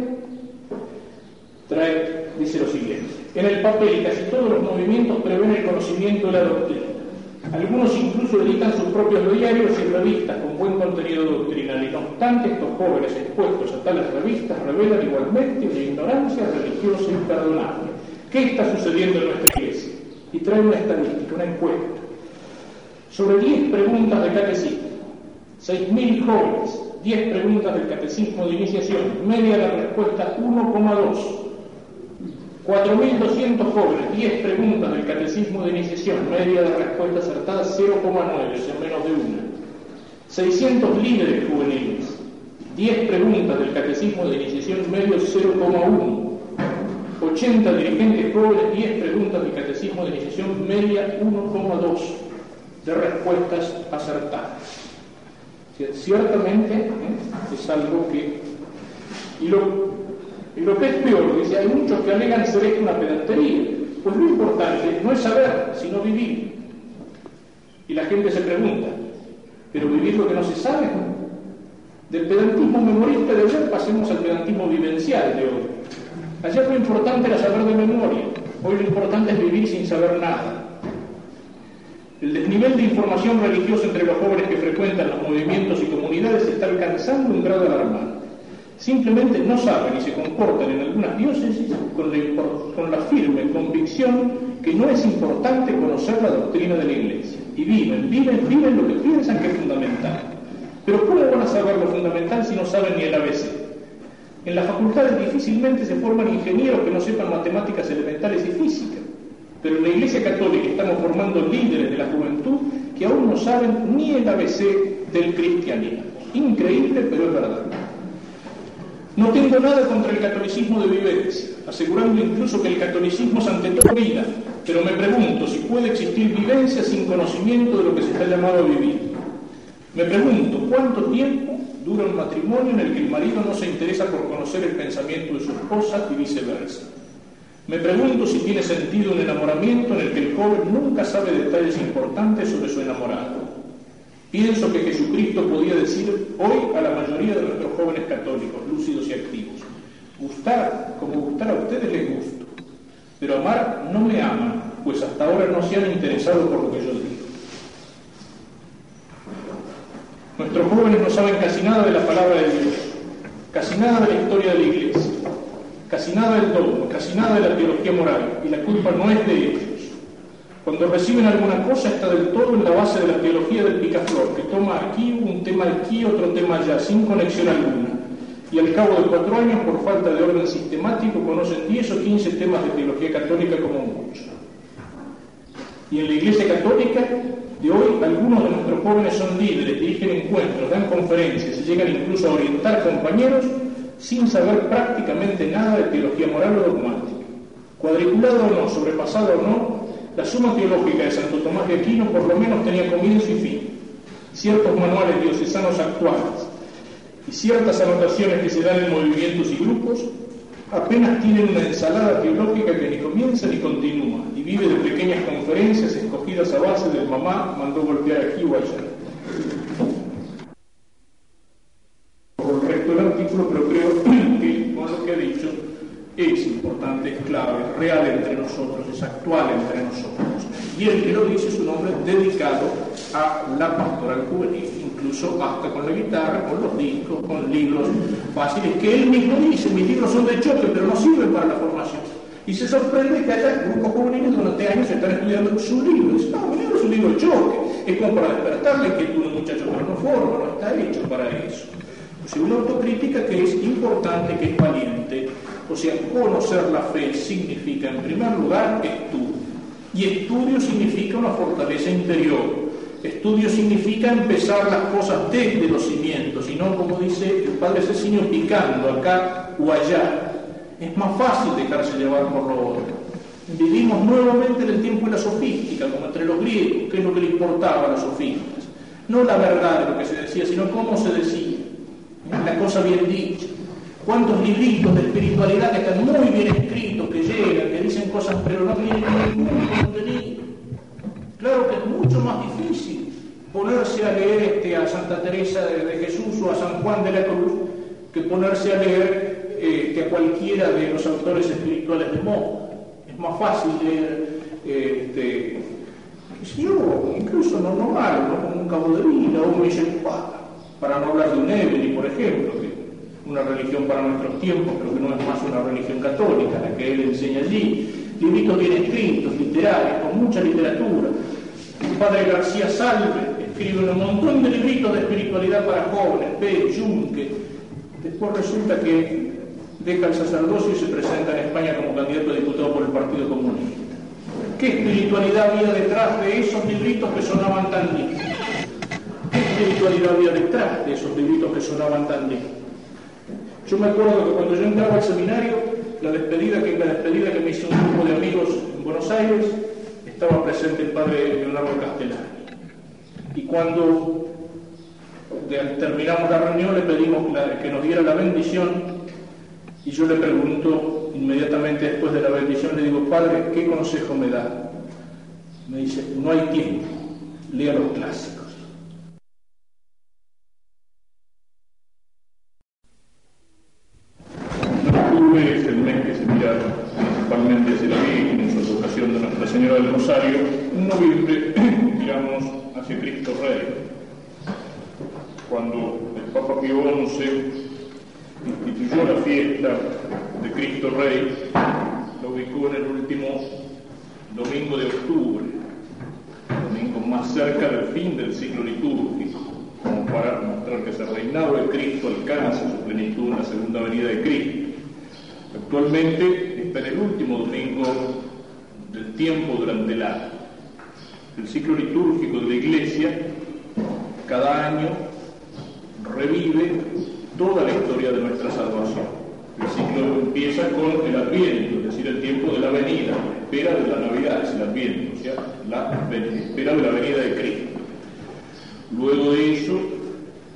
trae, dice lo siguiente, en el papel casi todos los movimientos prevén el conocimiento de la doctrina. Algunos incluso editan sus propios diarios y revistas con buen contenido doctrinal y no obstante estos jóvenes expuestos a tales revistas revelan igualmente una ignorancia religiosa imperdonable. ¿Qué está sucediendo en nuestra iglesia? Y trae una estadística, una encuesta. Sobre 10 preguntas de catecismo, 6.000 jóvenes, 10 preguntas del catecismo de iniciación, media la respuesta 1,2 4.200 jóvenes, 10 preguntas del catecismo de iniciación, media de respuesta acertada 0,9, o sea, menos de una. 600 líderes juveniles, 10 preguntas del catecismo de iniciación, medio 0,1. 80 dirigentes jóvenes, 10 preguntas del catecismo de iniciación, media 1,2 de respuestas acertadas. Ciertamente ¿eh? es algo que... Y lo, lo, que es peor, dice, hay muchos que alegan ser esto una pedantería. Pues lo importante no es saber, sino vivir. Y la gente se pregunta, ¿pero vivir lo que no se sabe? Del pedantismo memorista de ayer pasemos al pedantismo vivencial de hoy. Ayer lo importante era saber de memoria, hoy lo importante es vivir sin saber nada. El desnivel de información religiosa entre los jóvenes que frecuentan los movimientos y comunidades está alcanzando un grado alarmante. Simplemente no saben y se comportan en algunas diócesis con la, la firme convicción que no es importante conocer la doctrina de la Iglesia. Y viven, viven, viven lo que piensan que es fundamental. Pero ¿cómo van a saber lo fundamental si no saben ni el ABC? En las facultades difícilmente se forman ingenieros que no sepan matemáticas elementales y física. Pero en la Iglesia Católica estamos formando líderes de la juventud que aún no saben ni el ABC del cristianismo. Increíble, pero es verdad. No tengo nada contra el catolicismo de vivencia, asegurando incluso que el catolicismo es ante todo vida, pero me pregunto si puede existir vivencia sin conocimiento de lo que se está llamado a vivir. Me pregunto cuánto tiempo dura un matrimonio en el que el marido no se interesa por conocer el pensamiento de su esposa y viceversa. Me pregunto si tiene sentido un enamoramiento en el que el joven nunca sabe detalles importantes sobre su enamorado. Pienso que Jesucristo podía decir hoy a la mayoría de nuestros jóvenes católicos, lúcidos y activos, gustar como gustar a ustedes les gusto, pero amar no me aman, pues hasta ahora no se han interesado por lo que yo digo. Nuestros jóvenes no saben casi nada de la palabra de Dios, casi nada de la historia de la iglesia, casi nada del dogma, casi nada de la teología moral, y la culpa no es de ellos. Cuando reciben alguna cosa está del todo en la base de la teología del picaflor, que toma aquí un tema aquí, otro tema allá, sin conexión alguna. Y al cabo de cuatro años, por falta de orden sistemático, conocen 10 o 15 temas de teología católica como mucho. Y en la Iglesia Católica de hoy, algunos de nuestros jóvenes son líderes, dirigen encuentros, dan conferencias y llegan incluso a orientar compañeros sin saber prácticamente nada de teología moral o dogmática. Cuadriculado o no, sobrepasado o no, la suma teológica de Santo Tomás de Aquino por lo menos tenía comienzo y fin. Ciertos manuales diocesanos actuales y ciertas anotaciones que se dan en movimientos y grupos apenas tienen una ensalada teológica que ni comienza ni continúa y vive de pequeñas conferencias escogidas a base del mamá mandó golpear aquí o allá. Por el resto del artículo, pero creo que con lo que ha dicho es importante, es clave, es real entre nosotros, es actual entre nosotros. Y el que lo dice es un hombre dedicado a la pastoral juvenil, incluso hasta con la guitarra, con los discos, con libros fáciles, que él mismo dice, mis libros son de choque, pero no sirven para la formación. Y se sorprende que haya grupos juveniles durante años están estudiando su libro. Dice, no, mi libro es un libro de choque, es como para despertarle que tú muchacho pero no forma, no está hecho para eso. O sea, una autocrítica que es importante, que es valiente. O sea, conocer la fe significa, en primer lugar, estudio. Y estudio significa una fortaleza interior. Estudio significa empezar las cosas desde los cimientos, y no como dice el padre Cecinio, picando acá o allá. Es más fácil dejarse llevar por lo otro. Vivimos nuevamente en el tiempo de la sofística, como entre los griegos, que es lo que le importaba a los sofistas. No la verdad de lo que se decía, sino cómo se decía. La cosa bien dicha. ¿Cuántos libritos de espiritualidad que están muy bien escritos, que llegan, que dicen cosas, pero no tienen ningún contenido? Claro que es mucho más difícil ponerse a leer este, a Santa Teresa de, Jesús o a San Juan de la Cruz que ponerse a leer este, a cualquiera de los autores espirituales de moda. Es más fácil leer, este, yo, incluso no, no malo, ¿no? un Cabo de Vida o un Michel para no hablar de un Evelyn, por ejemplo, que una religión para nuestros tiempos, pero que no es más una religión católica, la que él enseña allí. Libritos bien escritos, literarios, con mucha literatura. El padre García Salve escribe un montón de libritos de espiritualidad para jóvenes, P. Junque. Después resulta que deja el sacerdocio y se presenta en España como candidato a diputado por el Partido Comunista. ¿Qué espiritualidad había detrás de esos libritos que sonaban tan lindos? ¿Qué espiritualidad había detrás de esos libritos que sonaban tan lindos? Yo me acuerdo que cuando yo entraba al seminario, la despedida que, la despedida que me hizo un grupo de amigos en Buenos Aires, estaba presente el padre Leonardo Castellani. Y cuando terminamos la reunión le pedimos que nos diera la bendición y yo le pregunto inmediatamente después de la bendición, le digo, Padre, ¿qué consejo me da? Me dice, no hay tiempo, lea los clásicos. Cristo Rey, lo ubicó en el último domingo de octubre, domingo más cerca del fin del ciclo litúrgico, como para mostrar que ese reinado de Cristo alcanza su plenitud en la segunda venida de Cristo. Actualmente está en el último domingo del tiempo durante el año. El ciclo litúrgico de la Iglesia cada año revive toda la historia de nuestra salvación. El ciclo empieza con el Adviento, es decir, el tiempo de la venida, la espera de la Navidad, es el Adviento, o sea, la espera de la venida de Cristo. Luego de eso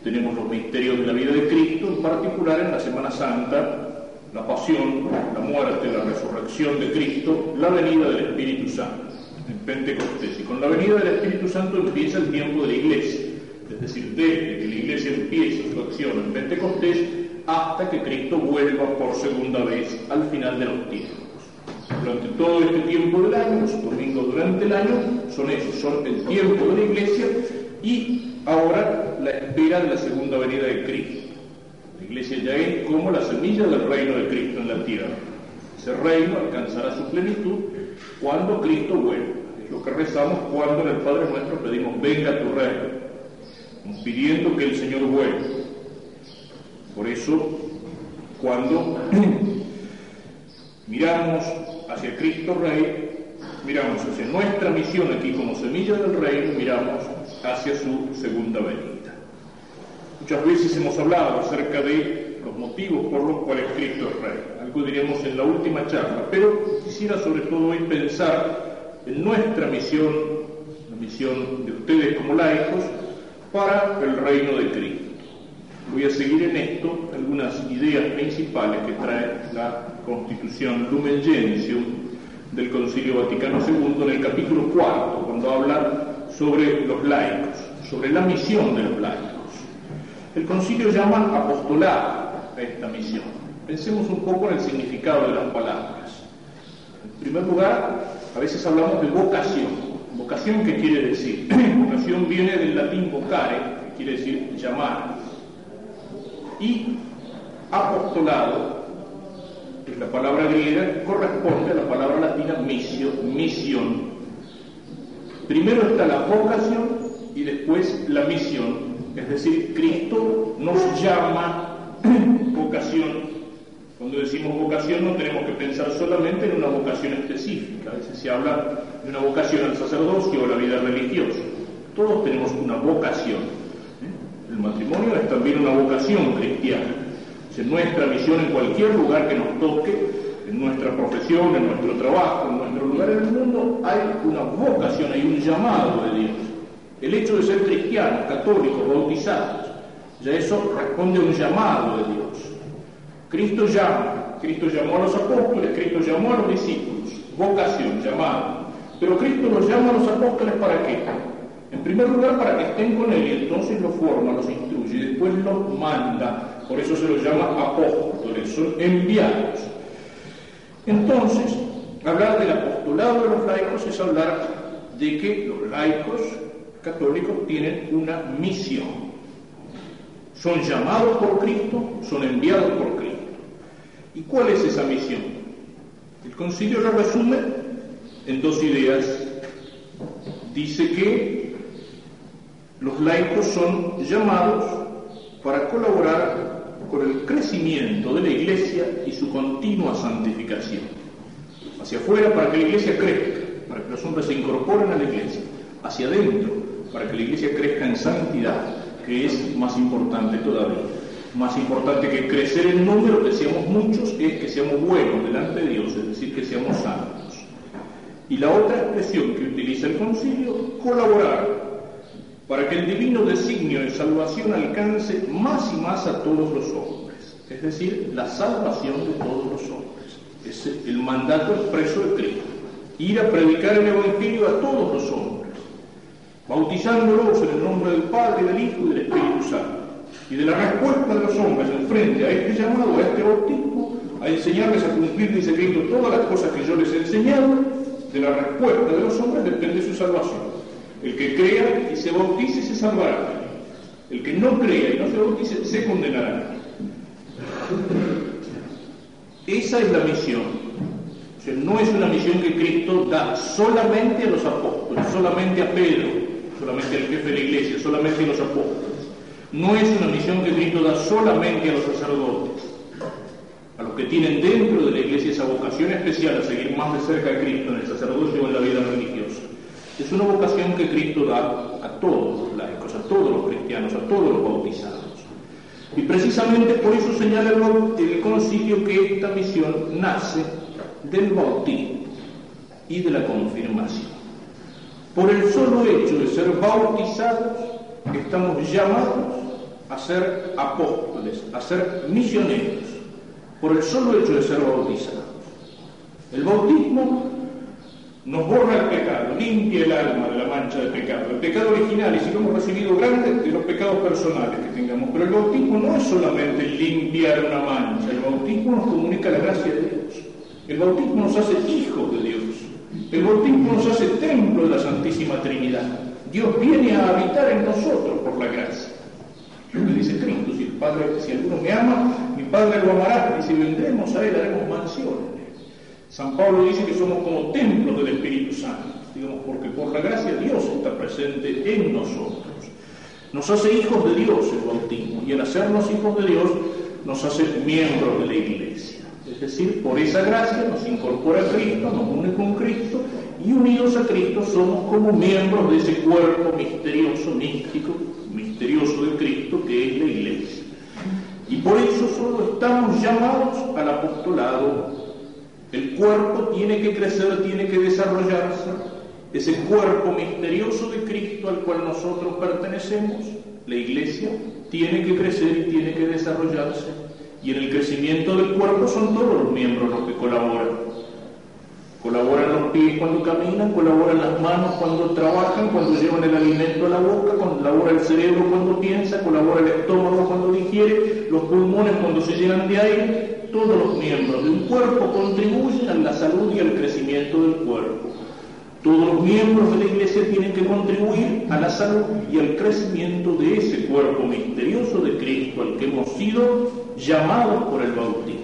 tenemos los misterios de la vida de Cristo, en particular en la Semana Santa, la pasión, la muerte, la resurrección de Cristo, la venida del Espíritu Santo, en Pentecostés. Y con la venida del Espíritu Santo empieza el tiempo de la Iglesia es decir, desde que la Iglesia empieza su acción en Pentecostés hasta que Cristo vuelva por segunda vez al final de los tiempos. Durante todo este tiempo del año, los domingos durante el año, son esos, son el tiempo de la Iglesia y ahora la espera de la segunda venida de Cristo. La Iglesia ya es como la semilla del reino de Cristo en la tierra. Ese reino alcanzará su plenitud cuando Cristo vuelva. Es lo que rezamos cuando en el Padre Nuestro pedimos, venga tu reino pidiendo que el Señor vuelva. Por eso, cuando miramos hacia Cristo Rey, miramos hacia nuestra misión aquí como semilla del reino, miramos hacia su segunda venida. Muchas veces hemos hablado acerca de los motivos por los cuales Cristo es Rey. Algo diríamos en la última charla, pero quisiera sobre todo hoy pensar en nuestra misión, la misión de ustedes como laicos, para el reino de Cristo. Voy a seguir en esto algunas ideas principales que trae la Constitución Lumen Gentium del Concilio Vaticano II en el capítulo cuarto, cuando habla sobre los laicos, sobre la misión de los laicos. El concilio llama apostolado a esta misión. Pensemos un poco en el significado de las palabras. En primer lugar, a veces hablamos de vocación. Vocación, ¿qué quiere decir? Vocación viene del latín vocare, que quiere decir llamar. Y apostolado, que es la palabra griega, corresponde a la palabra latina misio, misión. Primero está la vocación y después la misión. Es decir, Cristo nos llama vocación cuando decimos vocación no tenemos que pensar solamente en una vocación específica. A veces se habla de una vocación al sacerdocio o a la vida religiosa. Todos tenemos una vocación. El matrimonio es también una vocación cristiana. Es nuestra misión en cualquier lugar que nos toque, en nuestra profesión, en nuestro trabajo, en nuestro lugar en el mundo, hay una vocación, hay un llamado de Dios. El hecho de ser cristianos, católicos, bautizados, ya eso responde a un llamado de Dios. Cristo llama, Cristo llamó a los apóstoles, Cristo llamó a los discípulos, vocación, llamado. Pero Cristo los llama a los apóstoles para qué? En primer lugar para que estén con Él y entonces los forma, los instruye y después los manda. Por eso se los llama apóstoles, son enviados. Entonces, hablar del apostolado de los laicos es hablar de que los laicos católicos tienen una misión. Son llamados por Cristo, son enviados por Cristo. ¿Y cuál es esa misión? El concilio la resume en dos ideas. Dice que los laicos son llamados para colaborar con el crecimiento de la iglesia y su continua santificación. Hacia afuera para que la iglesia crezca, para que los hombres se incorporen a la iglesia. Hacia adentro para que la iglesia crezca en santidad, que es más importante todavía. Más importante que crecer en número, que seamos muchos, es que seamos buenos delante de Dios, es decir, que seamos santos. Y la otra expresión que utiliza el concilio, colaborar, para que el divino designio de salvación alcance más y más a todos los hombres, es decir, la salvación de todos los hombres. Es el mandato expreso de Cristo, ir a predicar el Evangelio a todos los hombres, bautizándolos en el nombre del Padre, del Hijo y del Espíritu Santo y de la respuesta de los hombres en frente a este llamado, a este bautismo, a enseñarles a cumplir, dice Cristo, todas las cosas que yo les he enseñado, de la respuesta de los hombres depende su salvación. El que crea y se bautice se salvará. El que no crea y no se bautice se condenará. Esa es la misión. No es una misión que Cristo da solamente a los apóstoles, solamente a Pedro, solamente al jefe de la iglesia, solamente a los apóstoles. No es una misión que Cristo da solamente a los sacerdotes, a los que tienen dentro de la iglesia esa vocación especial a seguir más de cerca a Cristo en el sacerdocio o en la vida religiosa. Es una vocación que Cristo da a todos los laicos, a todos los cristianos, a todos los bautizados. Y precisamente por eso señala el concilio que esta misión nace del bautismo y de la confirmación. Por el solo hecho de ser bautizados, estamos llamados a ser apóstoles, a ser misioneros, por el solo hecho de ser bautizados. El bautismo nos borra el pecado, limpia el alma de la mancha de pecado, el pecado original, y si lo hemos recibido grande, de los pecados personales que tengamos. Pero el bautismo no es solamente limpiar una mancha, el bautismo nos comunica la gracia de Dios. El bautismo nos hace hijos de Dios. El bautismo nos hace templo de la Santísima Trinidad. Dios viene a habitar en nosotros por la gracia. Lo que dice Cristo, si el Padre, si alguno me ama, mi Padre lo amará, y si vendremos a él haremos mansiones. San Pablo dice que somos como templos del Espíritu Santo, digamos, porque por la gracia Dios está presente en nosotros. Nos hace hijos de Dios el bautismo, y al hacernos hijos de Dios nos hace miembros de la iglesia. Es decir, por esa gracia nos incorpora a Cristo, nos une con Cristo, y unidos a Cristo somos como miembros de ese cuerpo misterioso, místico, misterioso de Cristo que es la iglesia. Y por eso solo estamos llamados al apostolado el cuerpo tiene que crecer, tiene que desarrollarse. Ese cuerpo misterioso de Cristo al cual nosotros pertenecemos, la iglesia, tiene que crecer y tiene que desarrollarse. Y en el crecimiento del cuerpo son todos los miembros los que colaboran. Colaboran los pies cuando caminan, colaboran las manos cuando trabajan, cuando llevan el alimento a la boca, colabora el cerebro cuando piensa, colabora el estómago cuando digiere, los pulmones cuando se llenan de aire, todos los miembros de un cuerpo contribuyen a la salud y al crecimiento del cuerpo. Todos los miembros de la iglesia tienen que contribuir a la salud y al crecimiento de ese cuerpo misterioso de Cristo al que hemos sido llamados por el bautismo.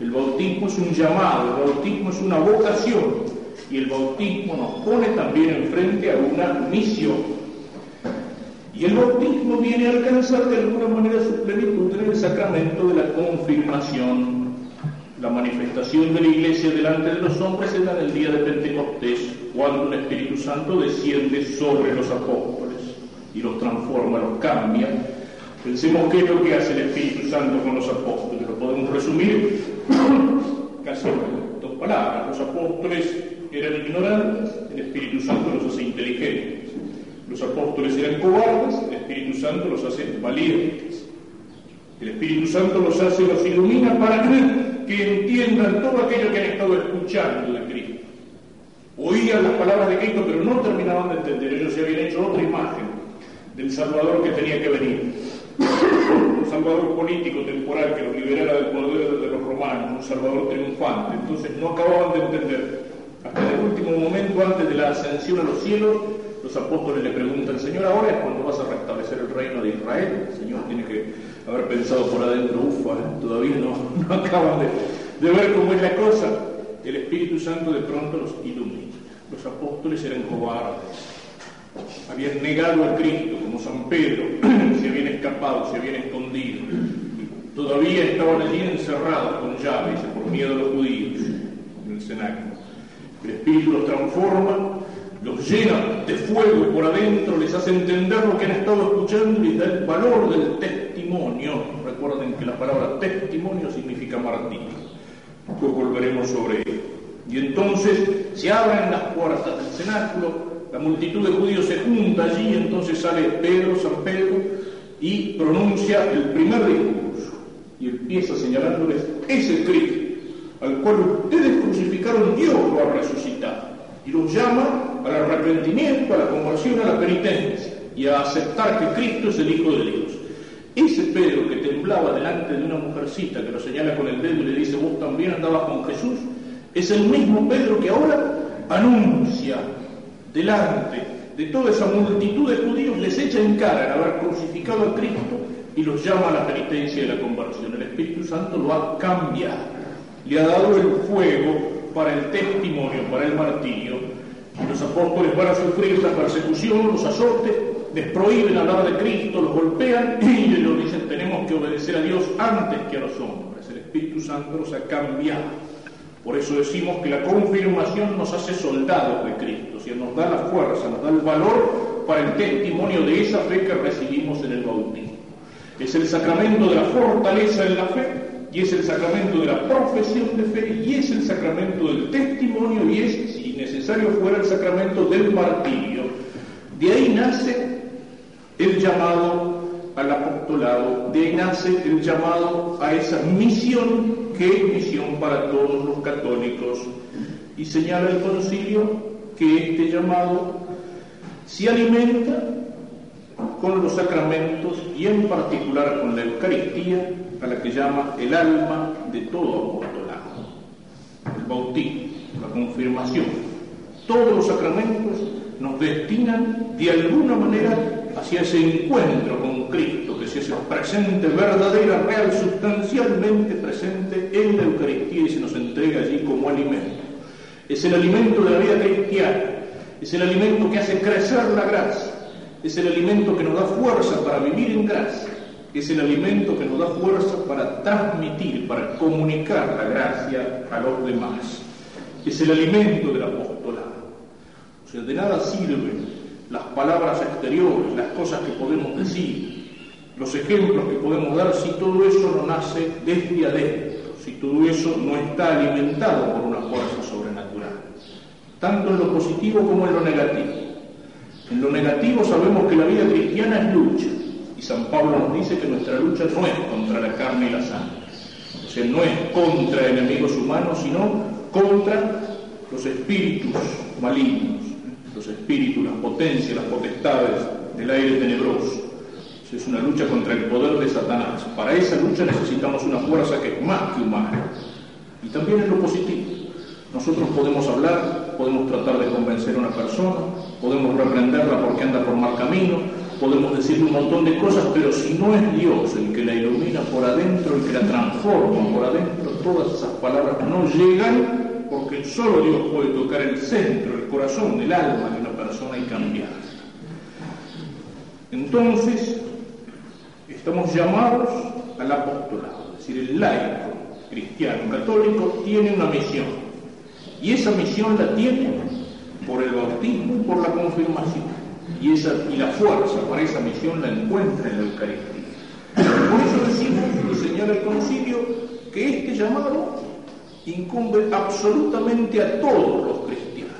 El bautismo es un llamado, el bautismo es una vocación y el bautismo nos pone también enfrente a una misión. Y el bautismo viene a alcanzar de alguna manera su plenitud en el sacramento de la confirmación. La manifestación de la iglesia delante de los hombres se da en el día de Pentecostés, cuando el Espíritu Santo desciende sobre los apóstoles y los transforma, los cambia. Pensemos qué es lo que hace el Espíritu Santo con los apóstoles. Lo podemos resumir casi en dos palabras. Los apóstoles eran ignorantes, el Espíritu Santo los hace inteligentes. Los apóstoles eran cobardes, el Espíritu Santo los hace valientes. El Espíritu Santo los hace, los ilumina para que entiendan todo aquello que han estado escuchando de Cristo. Oían las palabras de Cristo, pero no terminaban de entender. Ellos se habían hecho otra imagen del Salvador que tenía que venir. Un Salvador político, temporal, que los liberara del poder de los romanos, un Salvador triunfante. Entonces no acababan de entender. Hasta el último momento, antes de la ascensión a los cielos, los apóstoles le preguntan, Señor, ahora es cuando vas a restablecer el reino de Israel. El Señor tiene que haber pensado por adentro, ufa, todavía no, no acaban de, ver cómo es la cosa. El Espíritu Santo de pronto los ilumina. Los apóstoles eran cobardes, habían negado a Cristo como San Pedro, se habían escapado, se habían escondido. Todavía estaban allí encerrados con llaves por miedo a los judíos en el cenáculo. El Espíritu los transforma, los llena de fuego por adentro, les hace entender lo que han estado escuchando y les da el valor del testimonio. Recuerden que la palabra testimonio significa martirio. Después volveremos sobre ello. Y entonces se abren las puertas del cenáculo, la multitud de judíos se junta allí, entonces sale Pedro, San Pedro, y pronuncia el primer discurso. Y empieza señalándoles, ese Cristo al cual ustedes crucificaron, Dios lo ha resucitado. Y los llama al arrepentimiento, a la conversión, a la penitencia y a aceptar que Cristo es el Hijo de Dios. Ese Pedro que temblaba delante de una mujercita que lo señala con el dedo y le dice, vos también andabas con Jesús, es el mismo Pedro que ahora anuncia delante de toda esa multitud de judíos, les echa en cara el haber crucificado a Cristo y los llama a la penitencia y a la conversión. El Espíritu Santo lo ha cambiado, le ha dado el fuego para el testimonio, para el martirio. Los apóstoles van a sufrir la persecución, los azotes, les prohíben hablar de Cristo, los golpean y ellos dicen tenemos que obedecer a Dios antes que a los hombres. El Espíritu Santo los ha cambiado. Por eso decimos que la confirmación nos hace soldados de Cristo, o nos da la fuerza, nos da el valor para el testimonio de esa fe que recibimos en el bautismo. Es el sacramento de la fortaleza en la fe y es el sacramento de la profesión de fe y es el sacramento del testimonio y es, si necesario fuera, el sacramento del martirio. De ahí nace el llamado al apostolado, de ahí nace el llamado a esa misión que es misión para todos los católicos. Y señala el concilio que este llamado se alimenta con los sacramentos y en particular con la Eucaristía, a la que llama el alma de todo apostolado. El bautismo, la confirmación, todos los sacramentos nos destinan de alguna manera hacia ese encuentro con Cristo, que se hace presente, verdadera, real, sustancialmente presente en la Eucaristía y se nos entrega allí como alimento. Es el alimento de la vida cristiana, es el alimento que hace crecer la gracia, es el alimento que nos da fuerza para vivir en gracia, es el alimento que nos da fuerza para transmitir, para comunicar la gracia a los demás. Es el alimento del apostolado. O sea, de nada sirven las palabras exteriores, las cosas que podemos decir, los ejemplos que podemos dar, si todo eso no nace desde adentro, si todo eso no está alimentado por una fuerza sobrenatural, tanto en lo positivo como en lo negativo. En lo negativo sabemos que la vida cristiana es lucha, San Pablo nos dice que nuestra lucha no es contra la carne y la sangre, o sea, no es contra enemigos humanos, sino contra los espíritus malignos los espíritus, las potencias, las potestades del aire tenebroso. Es una lucha contra el poder de Satanás. Para esa lucha necesitamos una fuerza que es más que humana. Y también en lo positivo. Nosotros podemos hablar, podemos tratar de convencer a una persona, podemos reprenderla porque anda por mal camino, podemos decirle un montón de cosas, pero si no es Dios el que la ilumina por adentro, el que la transforma por adentro, todas esas palabras no llegan porque solo Dios puede tocar el centro, el corazón, el alma de una persona y cambiar. Entonces, estamos llamados al apostolado, es decir, el laico cristiano católico tiene una misión, y esa misión la tiene por el bautismo y por la confirmación, y, esa, y la fuerza para esa misión la encuentra en la Eucaristía. Por eso decimos, y señala el concilio, que este llamado incumbe absolutamente a todos los cristianos.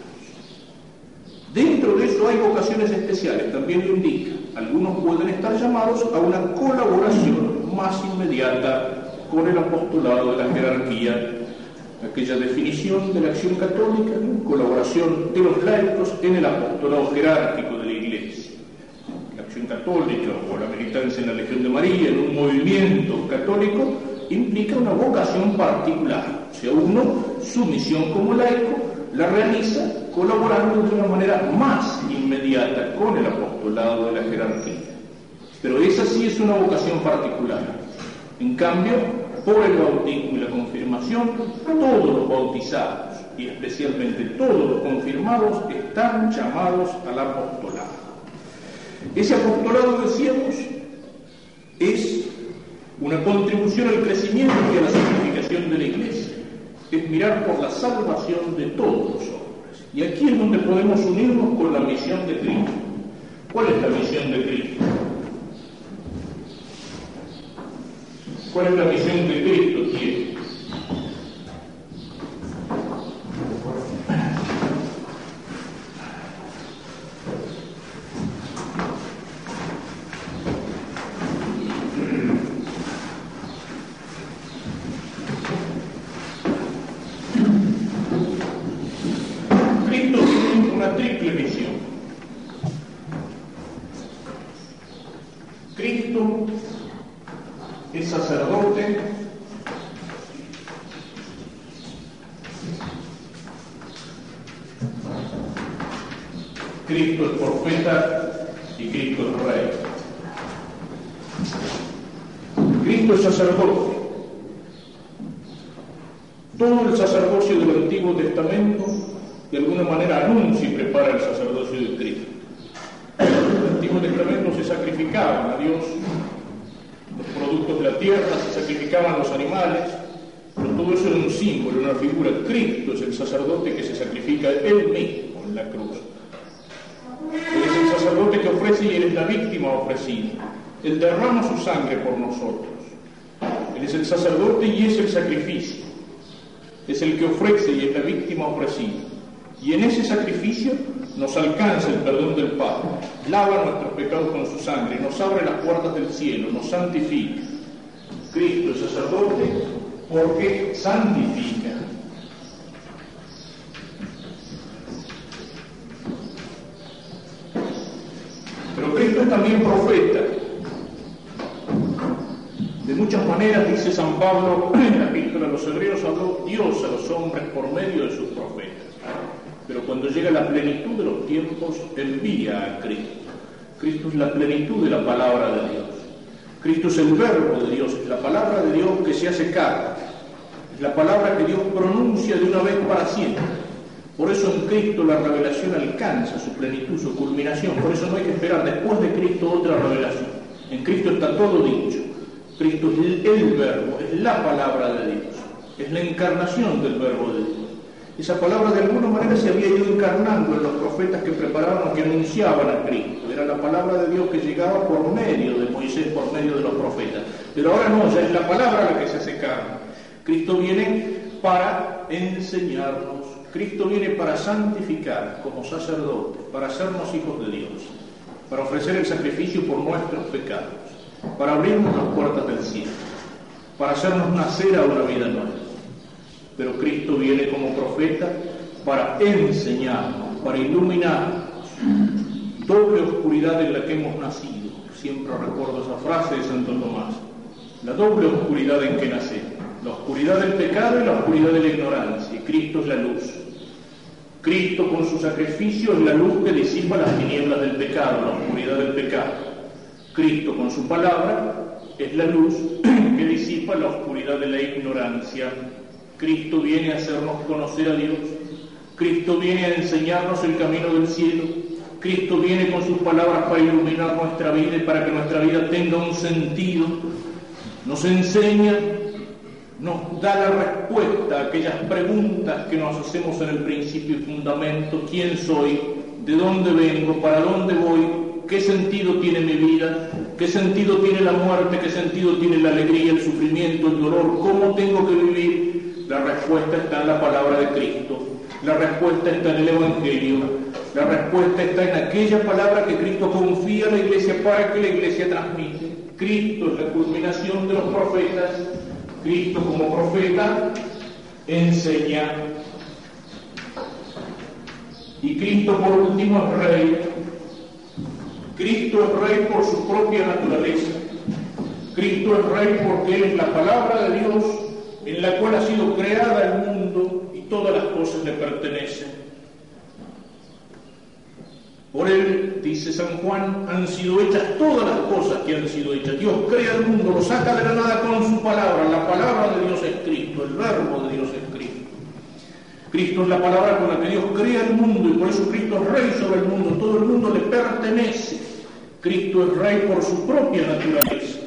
Dentro de eso hay vocaciones especiales, también lo indica. Algunos pueden estar llamados a una colaboración más inmediata con el apostolado de la jerarquía, aquella definición de la acción católica, colaboración de los laicos en el apostolado jerárquico de la Iglesia. La acción católica o la militancia en la Legión de María, en un movimiento católico, implica una vocación particular sea, uno, su misión como laico la realiza colaborando de una manera más inmediata con el apostolado de la jerarquía. Pero esa sí es una vocación particular. En cambio, por el bautismo y la confirmación, todos los bautizados y especialmente todos los confirmados están llamados al apostolado. Ese apostolado, decíamos, es Una contribución al crecimiento y a la santificación de la Iglesia es mirar por la salvación de todos los hombres. Y aquí es donde podemos unirnos con la misión de Cristo. ¿Cuál es la misión de Cristo? ¿Cuál es la misión que Cristo tiene? Esperar después de Cristo otra revelación. En Cristo está todo dicho. Cristo es el, verbo, es la palabra de Dios. Es la encarnación del verbo de Dios. Esa palabra de alguna manera se había ido encarnando en los profetas que preparaban que anunciaban a Cristo. Era la palabra de Dios que llegaba por medio de Moisés, por medio de los profetas. Pero ahora no, ya es la palabra la que se hace carne. Cristo viene para enseñarnos. Cristo viene para santificar como sacerdote, para hacernos hijos de Dios, para ofrecer el sacrificio por nuestros pecados, para abrirnos las puertas del cielo, para hacernos nacer a una vida nueva pero Cristo viene como profeta para enseñarnos, para iluminarnos. Doble oscuridad en la que hemos nacido. Siempre recuerdo esa frase de Santo Tomás. La doble oscuridad en que nacemos. La oscuridad del pecado y la oscuridad de la ignorancia. Y Cristo es la luz. Cristo con su sacrificio es la luz que disipa las tinieblas del pecado, la oscuridad del pecado. Cristo con su palabra es la luz que disipa la oscuridad de la ignorancia Cristo viene a hacernos conocer a Dios. Cristo viene a enseñarnos el camino del cielo. Cristo viene con sus palabras para iluminar nuestra vida y para que nuestra vida tenga un sentido. Nos enseña, nos da la respuesta a aquellas preguntas que nos hacemos en el principio y fundamento. ¿Quién soy? ¿De dónde vengo? ¿Para dónde voy? ¿Qué sentido tiene mi vida? ¿Qué sentido tiene la muerte? ¿Qué sentido tiene la alegría, el sufrimiento, el dolor? ¿Cómo tengo que vivir? La respuesta está en la palabra de Cristo. La respuesta está en el Evangelio. La respuesta está en aquella palabra que Cristo confía a la iglesia para que la iglesia transmite. Cristo es la culminación de los profetas. Cristo como profeta enseña. Y Cristo por último es rey. Cristo es rey por su propia naturaleza. Cristo es rey porque es la palabra de Dios en la cual ha sido creada el mundo y todas las cosas le pertenecen. Por él, dice San Juan, han sido hechas todas las cosas que han sido hechas. Dios crea el mundo, lo saca de la nada con su palabra. La palabra de Dios es Cristo, el verbo de Dios es Cristo. Cristo es la palabra con la que Dios crea el mundo y por eso Cristo es rey sobre el mundo. Todo el mundo le pertenece. Cristo es rey por su propia naturaleza.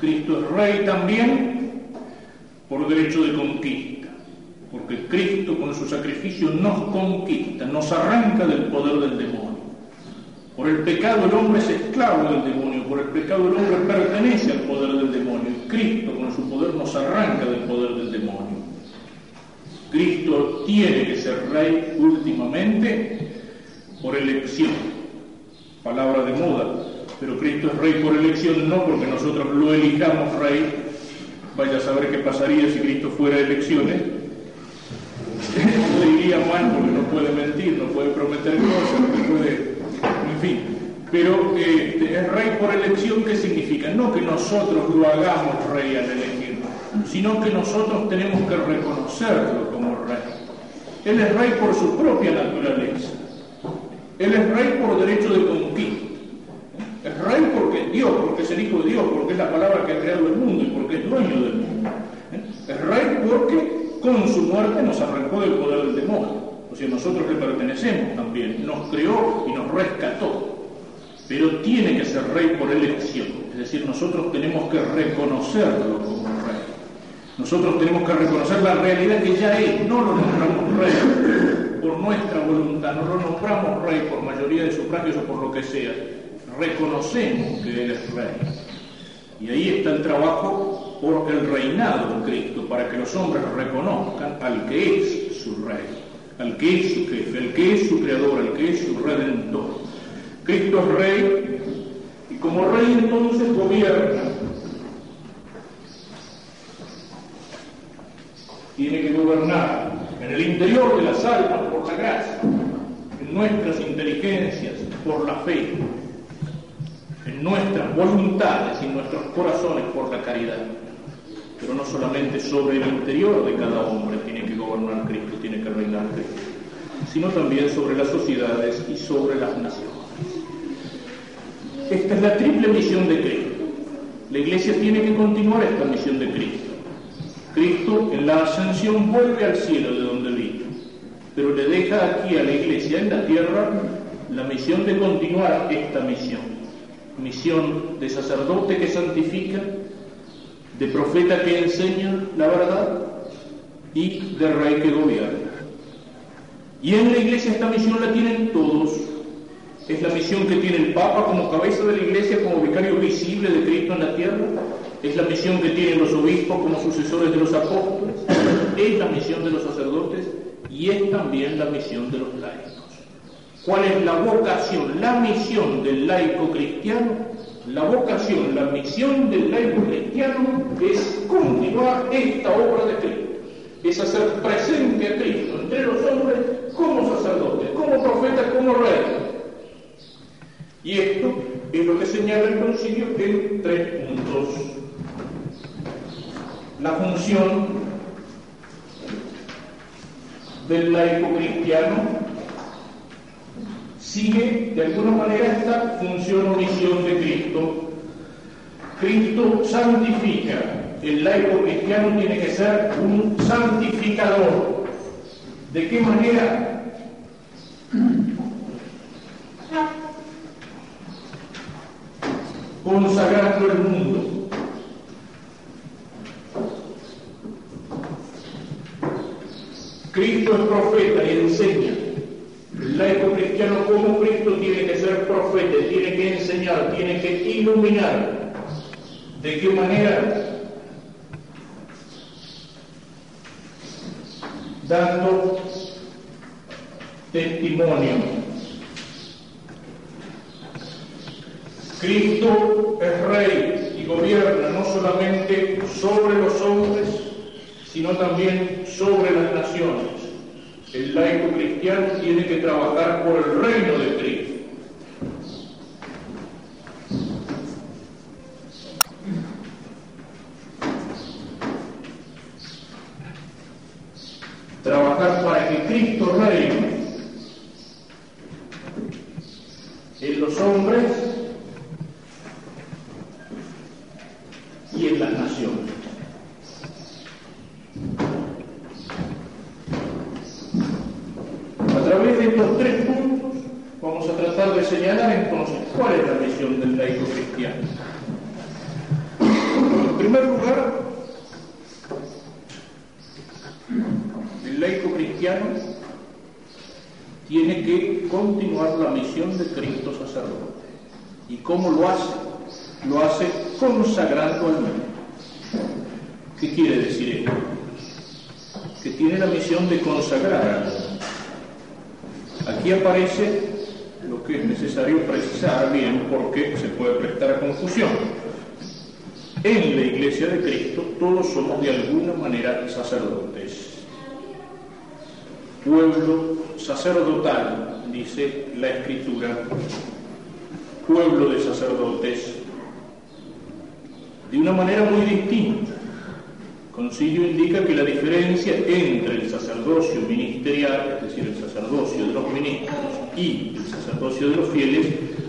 Cristo es rey también por derecho de conquista, porque Cristo con su sacrificio nos conquista, nos arranca del poder del demonio. Por el pecado el hombre es esclavo del demonio, por el pecado el hombre pertenece al poder del demonio. Cristo con su poder nos arranca del poder del demonio. Cristo tiene que ser rey últimamente por elección, palabra de moda, pero Cristo es rey por elección, no porque nosotros lo elijamos rey. Vaya a saber qué pasaría si Cristo fuera elecciones. Le iría mal porque no puede mentir, no puede prometer cosas, no puede, en fin. Pero este, es rey por elección, ¿qué significa? No que nosotros lo hagamos rey al elegirlo, sino que nosotros tenemos que reconocerlo como rey. Él es rey por su propia naturaleza. Él es rey por derecho de conquista. Es rey porque es Dios, porque es el Hijo de Dios, porque es la palabra que ha creado el mundo y porque es dueño del mundo. ¿Eh? Es rey porque con su muerte nos arrancó del poder del demonio. O sea, nosotros le pertenecemos también. Nos creó y nos rescató. Pero tiene que ser rey por elección. Es decir, nosotros tenemos que reconocerlo como rey. Nosotros tenemos que reconocer la realidad que ya es. No lo nombramos rey por nuestra voluntad, no lo nombramos rey por mayoría de sufragios o por lo que sea reconocemos que Él es Rey. Y ahí está el trabajo por el reinado de Cristo, para que los hombres reconozcan al que es su Rey, al que es su jefe, al que es su creador, al que es su redentor. Cristo es Rey y como Rey entonces gobierna. Tiene que gobernar en el interior de las almas por la gracia, en nuestras inteligencias por la fe, nuestras voluntades y en nuestros corazones por la caridad. Pero no solamente sobre el interior de cada hombre tiene que gobernar Cristo, tiene que reinar Cristo, sino también sobre las sociedades y sobre las naciones. Esta es la triple misión de Cristo. La Iglesia tiene que continuar esta misión de Cristo. Cristo en la ascensión vuelve al cielo de donde vino, pero le deja aquí a la Iglesia en la tierra la misión de continuar esta misión misión de sacerdote que santifica, de profeta que enseña la verdad y de rey que gobierna. Y en la iglesia esta misión la tienen todos. Es la misión que tiene el Papa como cabeza de la iglesia, como vicario visible de Cristo en la tierra. Es la misión que tienen los obispos como sucesores de los apóstoles. Es la misión de los sacerdotes y es también la misión de los laicos. ¿Cuál es la vocación, la misión del laico cristiano? La vocación, la misión del laico cristiano es continuar esta obra de Cristo, es hacer presente a Cristo entre los hombres como sacerdote, como profeta, como rey. Y esto es lo que señala el concilio en tres puntos. La función del laico cristiano sigue de alguna manera esta función o misión de Cristo. Cristo santifica. El laico cristiano tiene que ser un santificador. ¿De qué manera? Consagrando el mundo. Cristo es profeta y enseña laico cristiano como Cristo tiene que ser profeta, tiene que enseñar, tiene que iluminar. ¿De qué manera? Dando testimonio. Cristo es rey y gobierna no solamente sobre los hombres, sino también sobre las naciones. El laico cristiano tiene que trabajar por el reino de Cristo. Trabajar para que Cristo reine en los hombres y en las naciones. Estos tres puntos vamos a tratar de señalar entonces cuál es la misión del laico cristiano. En primer lugar, el laico cristiano tiene que continuar la misión de Cristo sacerdote. ¿Y cómo lo hace? Lo hace consagrando al mundo. ¿Qué quiere decir esto? Que tiene la misión de consagrar al mundo. Aquí aparece lo que es necesario precisar bien porque se puede prestar a confusión. En la iglesia de Cristo todos somos de alguna manera sacerdotes. Pueblo sacerdotal, dice la escritura, pueblo de sacerdotes, de una manera muy distinta. Concilio indica que la diferencia entre el sacerdocio ministerial, es decir, el sacerdocio de los ministros, y el sacerdocio de los fieles,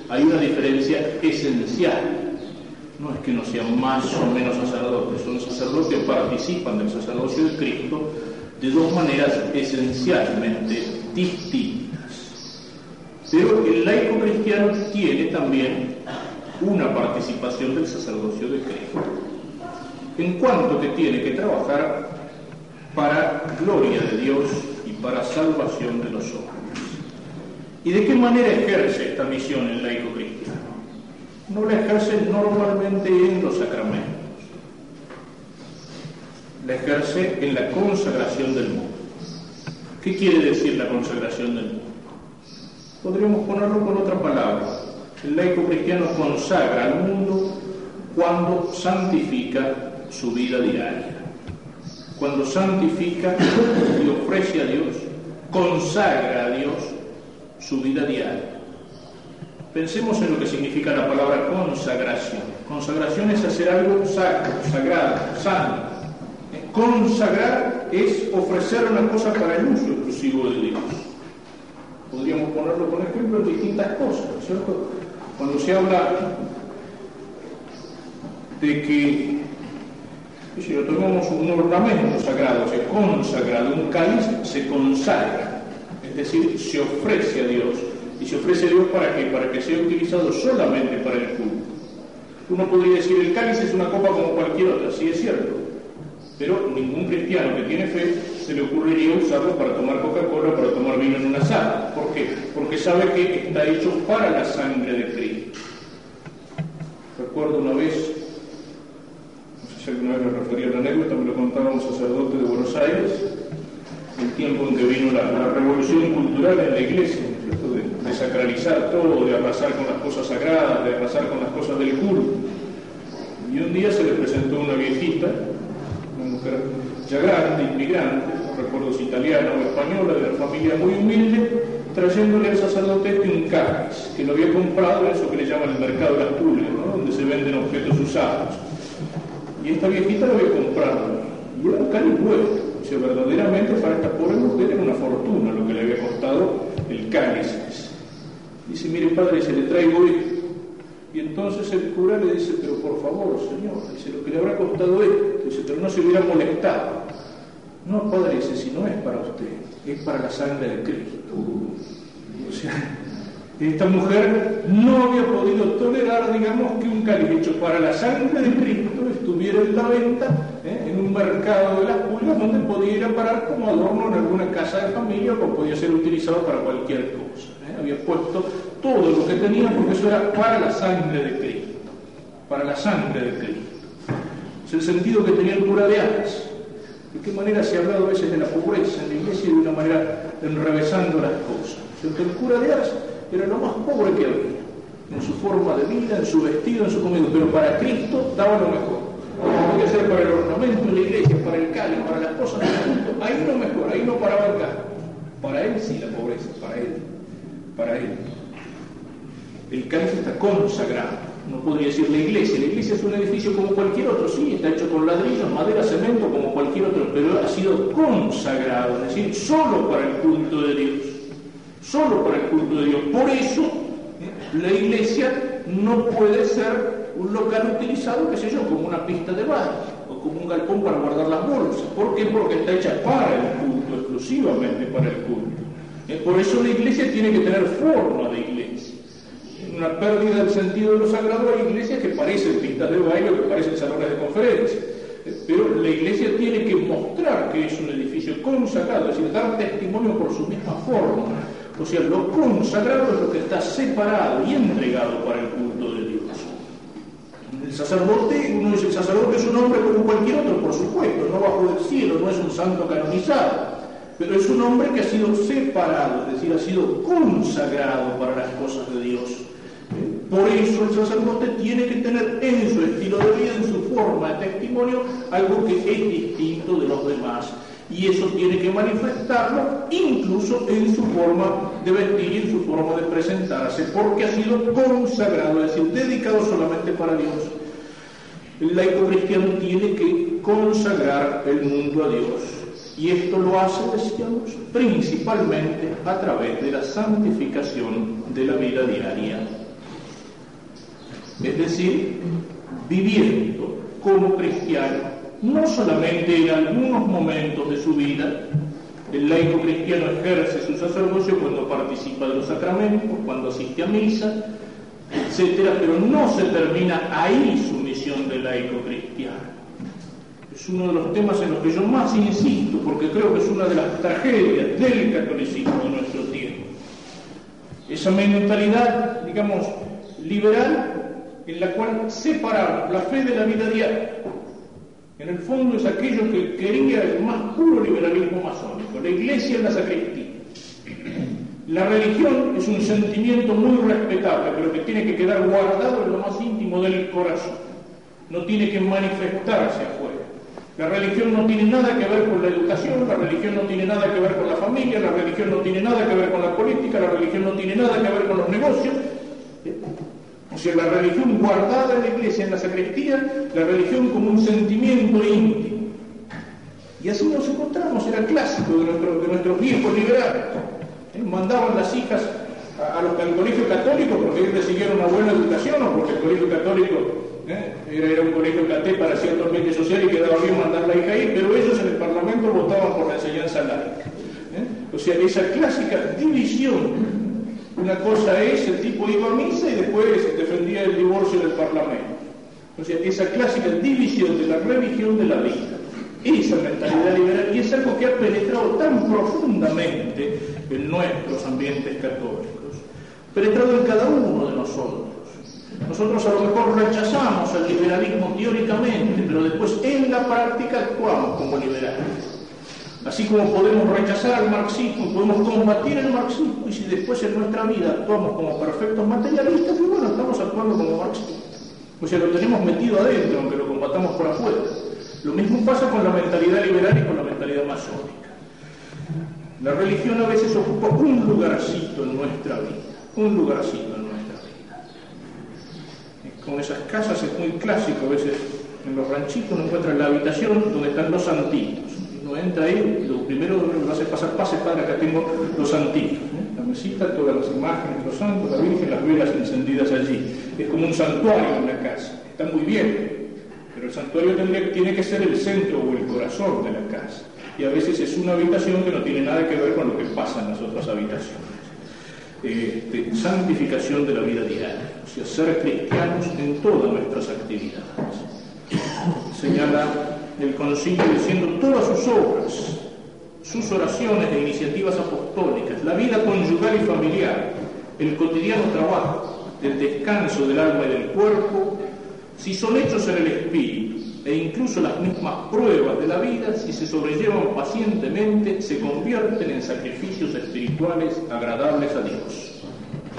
hay una diferencia esencial. No es que no sean más o menos sacerdotes, son sacerdotes que participan del sacerdocio de Cristo de dos maneras esencialmente distintas. Pero el laico cristiano tiene también una participación del sacerdocio de Cristo en cuanto que tiene que trabajar para gloria de Dios y para salvación de los hombres. ¿Y de qué manera ejerce esta misión el laico cristiano? No la ejerce normalmente en los sacramentos, la ejerce en la consagración del mundo. ¿Qué quiere decir la consagración del mundo? Podríamos ponerlo con otra palabra. El laico cristiano consagra al mundo cuando santifica su vida diaria. Cuando santifica y ofrece a Dios, consagra a Dios su vida diaria. Pensemos en lo que significa la palabra consagración. Consagración es hacer algo sacro, sagrado, santo. Consagrar es ofrecer una cosa para el uso exclusivo de Dios. Podríamos ponerlo por ejemplo en distintas cosas, ¿cierto? Cuando se habla de que si lo tomamos un ornamento sagrado, se consagrado, un cáliz se consagra, es decir, se ofrece a Dios. ¿Y se ofrece a Dios para qué? Para que sea utilizado solamente para el culto. Uno podría decir, el cáliz es una copa como cualquier otra, sí es cierto, pero ningún cristiano que tiene fe se le ocurriría usarlo para tomar Coca-Cola, para tomar vino en una sala. ¿Por qué? Porque sabe que está hecho para la sangre de Cristo. Recuerdo una vez si alguna vez me refería a la anécdota, me lo contaba un sacerdote de Buenos Aires, el tiempo en que vino la, revolución cultural en la iglesia, de, sacralizar todo, de arrasar con las cosas sagradas, de arrasar con las cosas del culto. Y un día se le presentó una viejita, una mujer ya grande, inmigrante, no recuerdo si italiana o española, de una familia muy humilde, trayéndole al sacerdote un cáliz, que lo había comprado en eso que le llaman el mercado de las pulgas, donde se venden objetos usados. Y esta viejita lo había comprado. Y un cáliz bueno. O sea, verdaderamente para esta pobre mujer era una fortuna lo que le había costado el cáliz. Dice, mire padre, se le traigo esto. Y entonces el cura le dice, pero por favor, señor, dice, lo que le habrá costado esto, dice, pero no se hubiera molestado. No, padre, dice, si no es para usted, es para la sangre de Cristo. O sea, esta mujer no había podido tolerar, digamos, que un cáliz hecho para la sangre de Cristo estuviera en la venta ¿eh? en un mercado de las pulgas donde podía ir a parar como adorno en alguna casa de familia o podía ser utilizado para cualquier cosa. ¿eh? Había puesto todo lo que tenía porque eso era para la sangre de Cristo, para la sangre de Cristo. Es el sentido que tenía el cura de Ars. ¿De qué manera se ha hablado a veces de la pobreza en la iglesia y de una manera enrevesando las cosas? El cura de Ars era lo más pobre que había, en su forma de vida, en su vestido, en su comida, pero para Cristo daba lo mejor. Podía ser para el ornamento de la iglesia, para el cáliz, para las cosas del culto, ahí lo mejor, ahí no paraba el. Para él sí la pobreza, para él, para él. El cáliz está consagrado. No podría decir la iglesia. La iglesia es un edificio como cualquier otro, sí, está hecho con ladrillos, madera, cemento, como cualquier otro, pero ha sido consagrado, es decir, solo para el culto de Dios solo para el culto de Dios. Por eso, la iglesia no puede ser un local utilizado, qué sé yo, como una pista de baile o como un galpón para guardar las bolsas. ¿Por qué? Porque está hecha para el culto, exclusivamente para el culto. Eh, por eso la iglesia tiene que tener forma de iglesia. una pérdida del sentido de lo sagrado, hay iglesias que parecen pistas de baile o que parecen salones de conferencia. Pero la iglesia tiene que mostrar que es un edificio consagrado, es decir, dar testimonio por su misma forma. O sea, lo consagrado es lo que está separado y entregado para el culto de Dios. El sacerdote, uno dice, el sacerdote es un hombre como cualquier otro, por supuesto, no bajo del cielo, no es un santo canonizado pero es un hombre que ha sido separado, es decir, ha sido consagrado para las cosas de Dios. Por eso el sacerdote tiene que tener en su estilo de vida, en su forma de testimonio, algo que es distinto de los demás. Y eso tiene que manifestarlo incluso en su forma de vestir en su forma de presentarse, porque ha sido consagrado, es decir, dedicado solamente para Dios. El laico cristiano tiene que consagrar el mundo a Dios y esto lo hace, decíamos, principalmente a través de la santificación de la vida diaria. Es decir, viviendo como cristiano, no solamente en algunos momentos de su vida, el laico cristiano ejerce su sacerdocio cuando participa de los sacramentos, cuando asiste a misa, etc., pero no se termina ahí su misión de laico cristiano es uno de los temas en los que yo más insisto, porque creo que es una de las tragedias del catolicismo de nuestro tiempo. Esa mentalidad, digamos, liberal, en la cual separamos la fe de la vida diaria. En el fondo es aquello que quería el más puro liberalismo masónico, la iglesia en la sacristía. La religión es un sentimiento muy respetable, pero que tiene que quedar guardado en lo más íntimo del corazón. No tiene que manifestarse afuera. La religión no tiene nada que ver con la educación, la religión no tiene nada que ver con la familia, la religión no tiene nada que ver con la política, la religión no tiene nada que ver con los negocios. O sea, la religión guardada en la iglesia, en la sacristía, la religión como un sentimiento íntimo. Y así nos encontramos, era clásico de, nuestros viejos liberales. ¿Eh? Mandaban las hijas a, los, al colegio católico porque ellos recibieron una buena educación o porque el colegio católico ¿eh? Era, un colegio caté para cierto ambiente social y quedaba bien mandar la hija ahí, pero ellos en el Parlamento votaban por la enseñanza laica. ¿eh? O sea, esa clásica división. Una cosa es, el tipo iba a misa y después defendía el divorcio del Parlamento. O sea, esa clásica división de la religión de la vida. Esa mentalidad liberal, y es algo que ha penetrado tan profundamente en nuestros ambientes católicos, penetrado en cada uno de nosotros nosotros a lo mejor rechazamos el liberalismo teóricamente, pero después en la práctica actuamos como liberales. Así como podemos rechazar al marxismo podemos combatir el marxismo, y si después en nuestra vida actuamos como perfectos materialistas, pues bueno, estamos actuando como marxistas. O sea, lo tenemos metido adentro, aunque lo combatamos por afuera. Lo mismo pasa con la mentalidad liberal y con la mentalidad masónica. La religión a veces ocupa un lugarcito en nuestra vida, un lugarcito con esas casas es muy clásico, a veces en los ranchitos uno encuentra la habitación donde están los santitos. Uno entra ahí, lo primero que lo hace pasar, pase padre, acá tengo los santitos. La mesita, todas las imágenes los santos, la Virgen, las velas encendidas allí. Es como un santuario en la casa. Está muy bien, pero el santuario tiene que ser el centro o el corazón de la casa. Y a veces es una habitación que no tiene nada que ver con lo que pasa en las otras habitaciones. Este, santificación de la vida diaria ser cristianos en todas nuestras actividades. Señala el concilio diciendo todas sus obras, sus oraciones e iniciativas apostólicas, la vida conyugal y familiar, el cotidiano trabajo, el descanso del alma y del cuerpo, si son hechos en el espíritu, e incluso las mismas pruebas de la vida, si se sobrellevan pacientemente, se convierten en sacrificios espirituales agradables a Dios.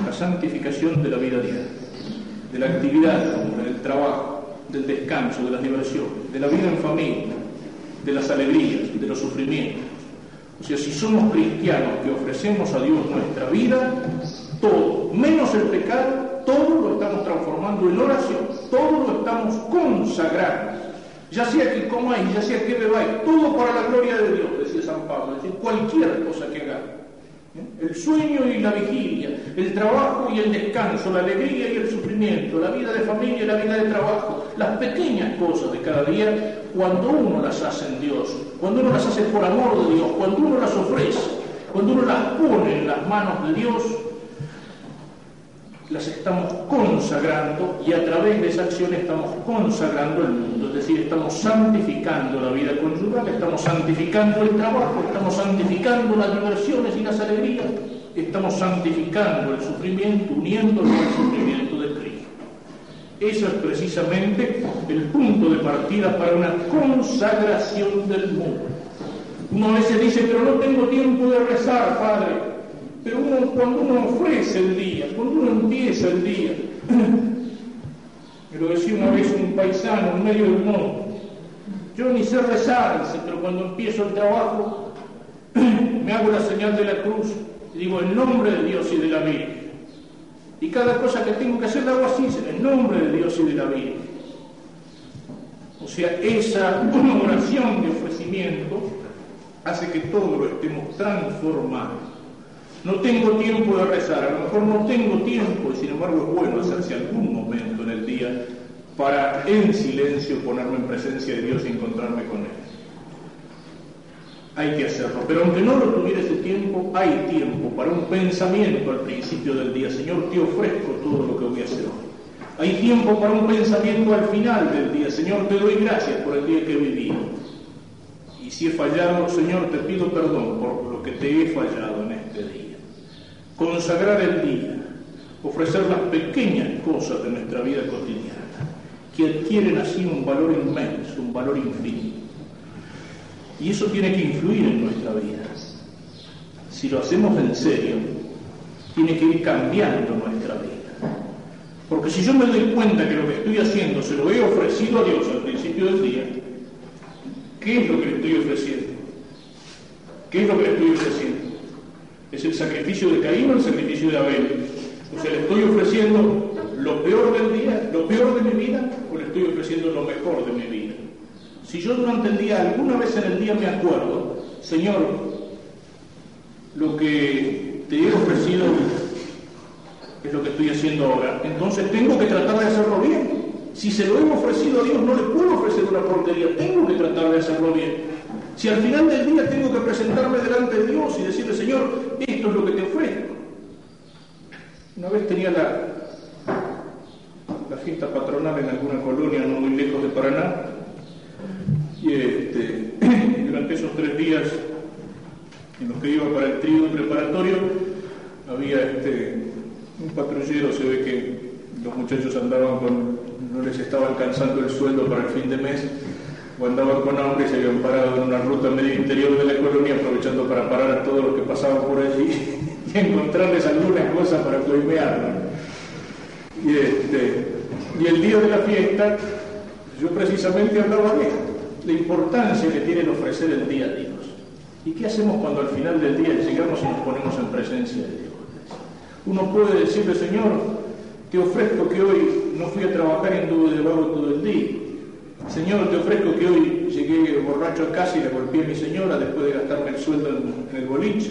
La santificación de la vida diaria de la actividad, del trabajo, del descanso, de las diversiones, de la vida en familia, de las alegrías, de los sufrimientos. O sea, si somos cristianos que ofrecemos a Dios nuestra vida, todo, menos el pecado, todo lo estamos transformando en oración, todo lo estamos consagrando. Ya sea que comáis, ya sea que bebáis, todo para la gloria de Dios, decía San Pablo, es decir, cualquier cosa que hagamos el sueño y la vigilia, el trabajo y el descanso, la alegría y el sufrimiento, la vida de familia y la vida de trabajo, las pequeñas cosas de cada día, cuando uno las hace en Dios, cuando uno las hace por amor de Dios, cuando uno las ofrece, cuando uno las pone en las manos de Dios, las estamos consagrando y a través de esa acción estamos consagrando el mundo, es decir, estamos santificando la vida conyugal, estamos santificando el trabajo, estamos santificando las diversiones y las alegrías, estamos santificando el sufrimiento, uniéndolo al sufrimiento. Eso es precisamente el punto de partida para una consagración del mundo. Uno a veces dice, pero no tengo tiempo de rezar, Padre. Pero uno, cuando uno ofrece el día, cuando uno empieza el día, me lo decía una vez un paisano en medio del mundo, yo ni sé rezar, pero cuando empiezo el trabajo, me hago la señal de la cruz y digo en nombre de Dios y de la Virgen. Y cada cosa que tengo que hacer la hago así, en nombre de Dios y de la Virgen. O sea, esa oración de ofrecimiento hace que todo lo estemos transformando. No tengo tiempo de rezar, a lo mejor no tengo tiempo y sin embargo es bueno hacerse algún momento en el día para en silencio ponerme en presencia de Dios y encontrarme con Él. Hay que hacerlo, pero aunque no lo tuviera ese tiempo, hay tiempo para un pensamiento al principio del día. Señor, te ofrezco todo lo que voy a hacer hoy. Hay tiempo para un pensamiento al final del día. Señor, te doy gracias por el día que he vivido. Y si he fallado, Señor, te pido perdón por lo que te he fallado en este día consagrar el día, ofrecer las pequeñas cosas de nuestra vida cotidiana, que adquieren así un valor inmenso, un valor infinito. Y eso tiene que influir en nuestra vida. Si lo hacemos en serio, tiene que ir cambiando nuestra vida. Porque si yo me doy cuenta que lo que estoy haciendo se lo he ofrecido a Dios al principio del día, ¿qué es lo que le estoy ofreciendo? ¿Qué es lo que le estoy ofreciendo? ¿Es el sacrificio de Caín o el sacrificio de Abel? O sea, le estoy ofreciendo lo peor del día, lo peor de mi vida, o le estoy ofreciendo lo mejor de mi vida. Si yo durante el día, alguna vez en el día me acuerdo, Señor, lo que te he ofrecido es lo que estoy haciendo ahora, entonces tengo que tratar de hacerlo bien. Si se lo he ofrecido a Dios, no le puedo ofrecer una porquería, tengo que tratar de hacerlo bien. Si al final del día tengo que presentarme delante de Dios y decirle, Señor, esto es lo que te ofrezco. Una vez tenía la, la fiesta patronal en alguna colonia no muy lejos de Paraná y este, durante esos tres días en los que iba para el trío preparatorio había este, un patrullero, se ve que los muchachos andaban con, no les estaba alcanzando el sueldo para el fin de mes o andaban con hambre y se habían parado en una ruta medio interior de la colonia aprovechando para parar a todos los que pasaban por allí y encontrarles algunas cosas para coimear. Y, este, y el día de la fiesta yo precisamente hablaba de esto, la importancia que tiene el ofrecer el día a Dios. ¿Y qué hacemos cuando al final del día llegamos y nos ponemos en presencia de Dios? Uno puede decirle, Señor, te ofrezco que hoy no fui a trabajar en anduve de vago todo el día Señor, te ofrezco que hoy llegué borracho a casa y le golpeé a mi señora después de gastarme el sueldo en, el boliche.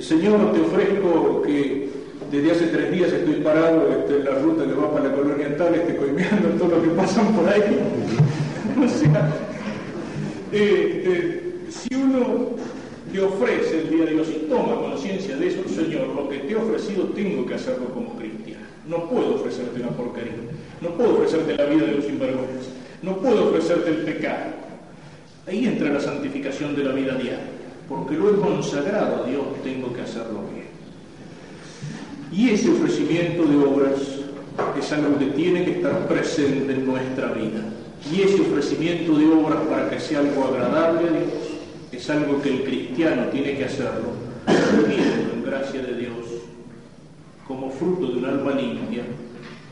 Señor, te ofrezco que desde hace tres días estoy parado este, en la ruta que va para la colonia tal, este, coimeando todo lo que pasan por ahí. o sea, este, si uno le ofrece el día de Dios y toma conciencia de eso, Señor, lo que te he ofrecido tengo que hacerlo como cristiano. No puedo ofrecerte una porquería. No puedo ofrecerte la vida de un sinvergüenza. No puedo ofrecerte el pecado. Ahí entra la santificación de la vida diaria, porque lo he consagrado a Dios, tengo que hacerlo bien. Y ese ofrecimiento de obras es algo que tiene que estar presente en nuestra vida. Y ese ofrecimiento de obras para que sea algo agradable a Dios es algo que el cristiano tiene que hacerlo, viviendo en gracia de Dios, como fruto de un alma limpia,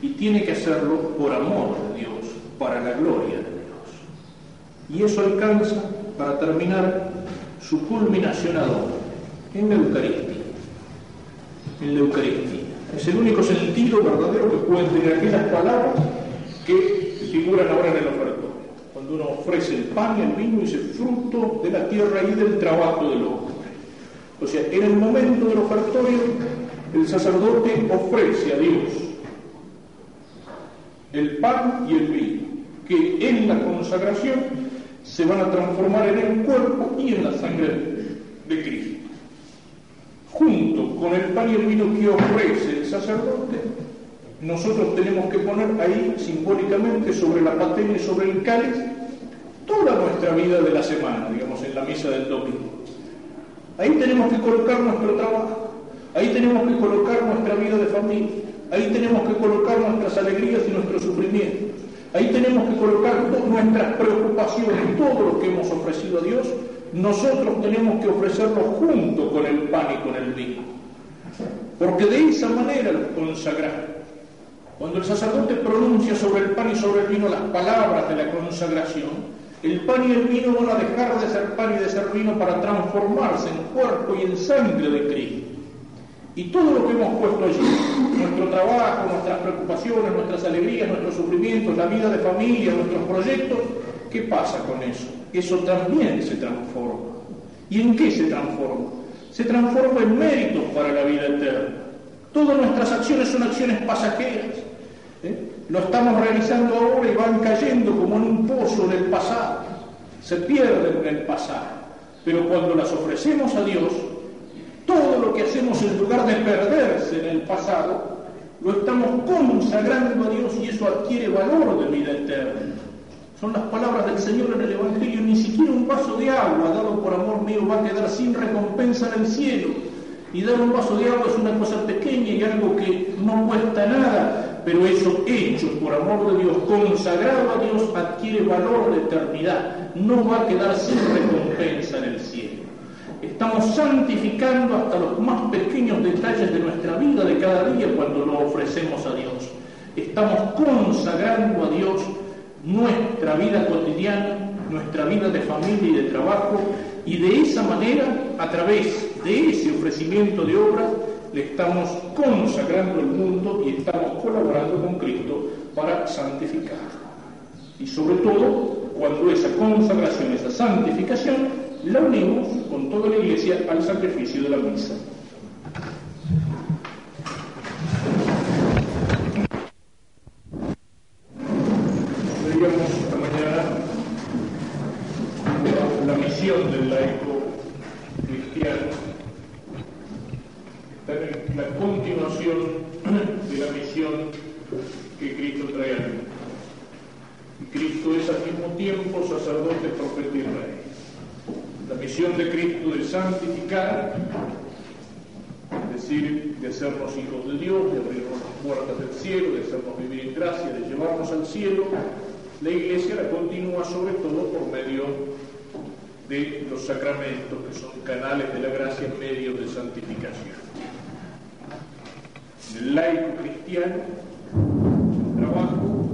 y tiene que hacerlo por amor de Dios para la gloria de Dios. Y eso alcanza, para terminar, su culminación en la Eucaristía. En la Eucaristía. Es el único sentido verdadero que pueden tener aquellas palabras que figuran ahora en el ofertorio. Cuando uno ofrece el pan y el vino y ese fruto de la tierra y del trabajo del hombre. O sea, en el momento del ofertorio, el sacerdote ofrece a Dios el pan y el vino que en la consagración se van a transformar en el cuerpo y en la sangre de Cristo. Junto con el pan y el vino que ofrece el sacerdote, nosotros tenemos que poner ahí simbólicamente sobre la patena y sobre el cáliz toda nuestra vida de la semana, digamos, en la misa del domingo. Ahí tenemos que colocar nuestro trabajo, ahí tenemos que colocar nuestra vida de familia, ahí tenemos que colocar nuestras alegrías y nuestros sufrimientos, ahí tenemos que colocar nuestras preocupaciones, todo lo que hemos ofrecido a Dios, nosotros tenemos que ofrecerlo junto con el pan y con el vino. Porque de esa manera lo consagramos. Cuando el sacerdote pronuncia sobre el pan y sobre el vino las palabras de la consagración, el pan y el vino van a dejar de ser pan y de ser vino para transformarse en cuerpo y en sangre de Cristo. Y todo lo que hemos puesto allí, nuestro trabajo, nuestras preocupaciones, nuestras alegrías, nuestros sufrimientos, la vida de familia, nuestros proyectos, ¿qué pasa con eso? Eso también se transforma. ¿Y en qué se transforma? Se transforma en méritos para la vida eterna. Todas nuestras acciones son acciones pasajeras. ¿eh? Lo estamos realizando ahora y van cayendo como en un pozo del pasado. Se pierden en el pasado. Pero cuando las ofrecemos a Dios, todo lo que hacemos en lugar de perderse en el pasado, lo estamos consagrando a Dios y eso adquiere valor de vida eterna. Son las palabras del Señor en el Evangelio, ni siquiera un vaso de agua dado por amor mío va a quedar sin recompensa en el cielo. Y dar un vaso de agua es una cosa pequeña y algo que no cuesta nada, pero eso hecho por amor de Dios, consagrado a Dios, adquiere valor de eternidad. No va a quedar sin recompensa en el cielo. Estamos santificando hasta los más pequeños detalles de nuestra vida de cada día cuando lo ofrecemos a Dios. Estamos consagrando a Dios nuestra vida cotidiana, nuestra vida de familia y de trabajo, y de esa manera, a través de ese ofrecimiento de obras, le estamos consagrando el mundo y estamos colaborando con Cristo para santificarlo. Y sobre todo, cuando esa consagración, esa santificación, la unimos con toda la Iglesia al sacrificio de la misa. del laico cristiano está en la continuación de la misión que Cristo trae al mundo. Y Cristo es al mismo tiempo sacerdote, profeta y rey. La misión de Cristo de santificar, es decir, de hacernos hijos de Dios, de abrirnos las puertas del cielo, de hacernos vivir en gracia, de llevarnos al cielo, la Iglesia la continúa sobre todo por medio de los sacramentos, que son canales de la gracia en medio de santificación. el laico cristiano, el trabajo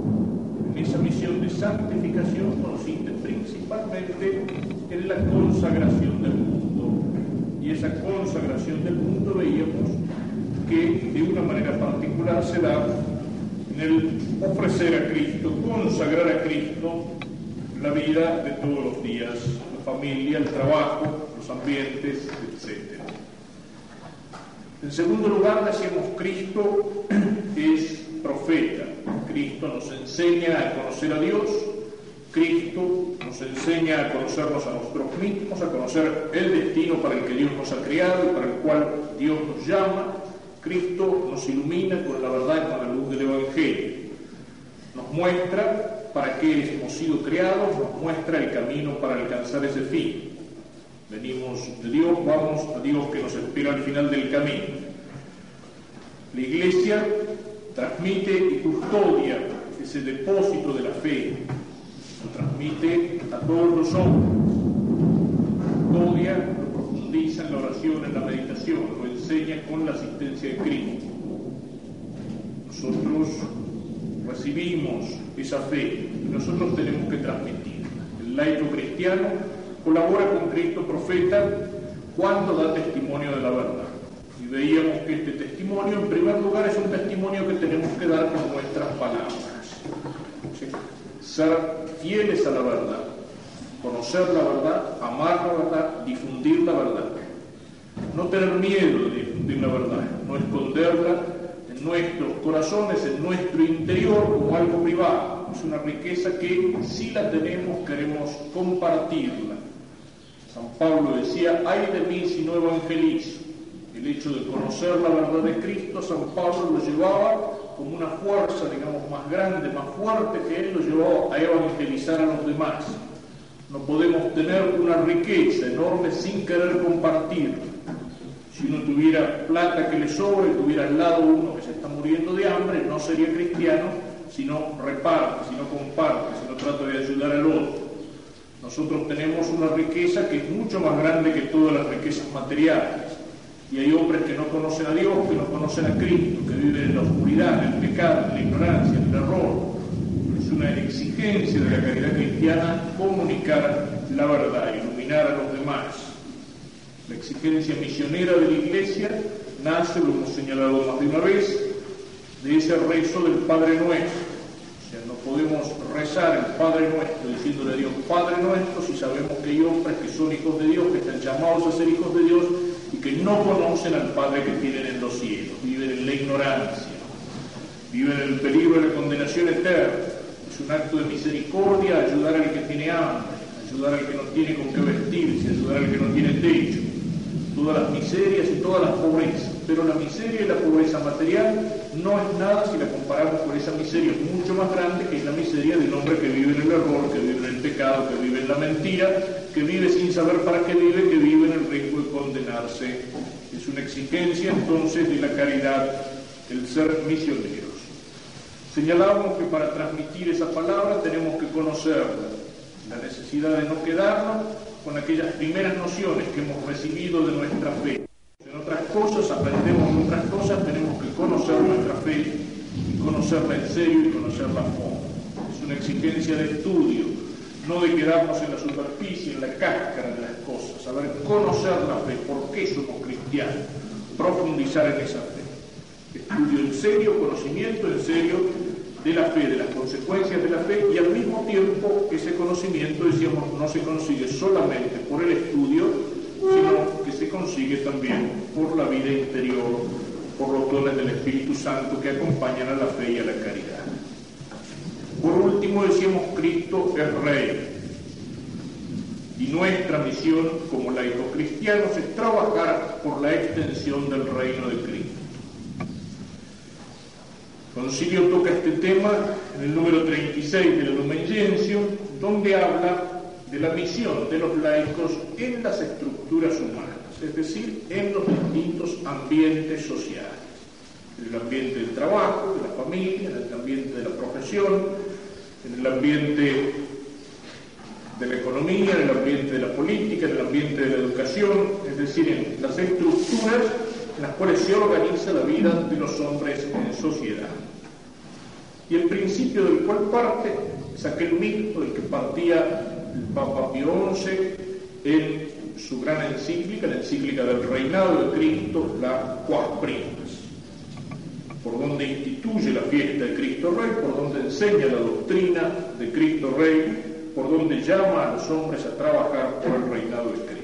en esa misión de santificación consiste principalmente en la consagración del mundo. Y esa consagración del mundo veíamos que de una manera particular se da en el ofrecer a Cristo, consagrar a Cristo la vida de todos los días familia, el trabajo, los ambientes, etc. En segundo lugar, decíamos, Cristo es profeta. Cristo nos enseña a conocer a Dios, Cristo nos enseña a conocernos a nosotros mismos, a conocer el destino para el que Dios nos ha creado y para el cual Dios nos llama. Cristo nos ilumina con la verdad y con la luz del Evangelio. Nos muestra para qué hemos sido creados, nos muestra el camino para alcanzar ese fin. Venimos de Dios, vamos a Dios que nos espera al final del camino. La Iglesia transmite y custodia ese depósito de la fe, lo transmite a todos los hombres, custodia, lo profundiza en la oración, en la meditación, lo enseña con la asistencia de Cristo. Nosotros recibimos esa fe y nosotros tenemos que transmitirla. El laico cristiano colabora con Cristo profeta cuando da testimonio de la verdad. Y veíamos que este testimonio, en primer lugar, es un testimonio que tenemos que dar con nuestras palabras. Ser fieles a la verdad, conocer la verdad, amar la verdad, difundir la verdad. No tener miedo de difundir la verdad, no esconderla, nuestros corazones, en nuestro interior como algo privado. Es una riqueza que si la tenemos queremos compartirla. San Pablo decía, ay de mí si no evangelizo. El hecho de conocer la verdad de Cristo, San Pablo lo llevaba como una fuerza, digamos, más grande, más fuerte que él, lo llevó a evangelizar a los demás. No podemos tener una riqueza enorme sin querer compartir. Si uno tuviera plata que le sobre, tuviera al lado uno que se está muriendo de hambre, no sería cristiano si no reparte, si no comparte, si no trata de ayudar al otro. Nosotros tenemos una riqueza que es mucho más grande que todas las riquezas materiales. Y hay hombres que no conocen a Dios, que no conocen a Cristo, que viven en la oscuridad, en el pecado, en la ignorancia, en el error. Es una exigencia de la caridad cristiana comunicar la verdad, iluminar a los demás. La exigencia misionera de la Iglesia nace, lo hemos señalado más de una vez, de ese rezo del Padre Nuestro. O sea, no podemos rezar el Padre Nuestro diciéndole a Dios Padre Nuestro si sabemos que hay hombres que son hijos de Dios, que están llamados a ser hijos de Dios y que no conocen al Padre que tienen en los cielos, viven en la ignorancia, viven en el peligro de la condenación eterna. Es un acto de misericordia ayudar al que tiene hambre, ayudar al que no tiene con qué vestirse, ayudar al que no tiene techo, todas las miserias y todas las pobrezas. Pero la miseria y la pobreza material no es nada si la comparamos con esa miseria mucho más grande que es la miseria del hombre que vive en el error, que vive en el pecado, que vive en la mentira, que vive sin saber para qué vive, que vive en el riesgo de condenarse. Es una exigencia entonces de la caridad el ser misioneros. Señalábamos que para transmitir esa palabra tenemos que conocerla, la necesidad de no quedarnos con aquellas primeras nociones que hemos recibido de nuestra fe. En otras cosas aprendemos en otras cosas, tenemos que conocer nuestra fe y conocerla en serio y conocerla a fondo. Es una exigencia de estudio, no de quedarnos en la superficie, en la cáscara de las cosas, saber conocer la fe, por qué somos cristianos, profundizar en esa fe. Estudio en serio, conocimiento en serio de la fe, de las consecuencias de la fe y al mismo tiempo ese conocimiento, decíamos, no se consigue solamente por el estudio, sino que se consigue también por la vida interior, por los dones del Espíritu Santo que acompañan a la fe y a la caridad. Por último, decíamos, Cristo es Rey. Y nuestra misión como laicos cristianos es trabajar por la extensión del reino de Cristo. Concilio toca este tema en el número 36 de la Lumen donde habla de la misión de los laicos en las estructuras humanas, es decir, en los distintos ambientes sociales, en el ambiente del trabajo, de la familia, en el ambiente de la profesión, en el ambiente de la economía, en el ambiente de la política, en el ambiente de la educación, es decir, en las estructuras en las cuales se organiza la vida de los hombres en sociedad. Y el principio del cual parte es aquel mismo del que partía el Papa Pío XI en su gran encíclica, la encíclica del reinado de Cristo, la Quas Primas, por donde instituye la fiesta de Cristo Rey, por donde enseña la doctrina de Cristo Rey, por donde llama a los hombres a trabajar por el reinado de Cristo.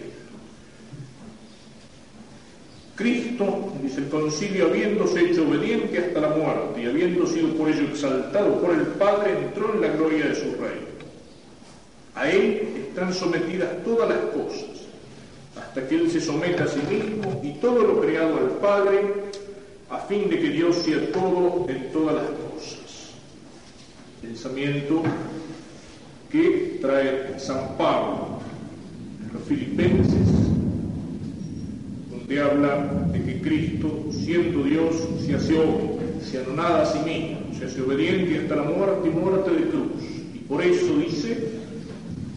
Cristo, dice el concilio, habiéndose hecho obediente hasta la muerte y habiendo sido por ello exaltado por el Padre, entró en la gloria de su reino. A Él están sometidas todas las cosas, hasta que Él se someta a sí mismo y todo lo creado al Padre, a fin de que Dios sea todo en todas las cosas. Pensamiento que trae San Pablo los Filipenses donde habla de que Cristo, siendo Dios, se hace hombre, se anonada a sí mismo, se hace obediente hasta la muerte y muerte de cruz. Y por eso dice,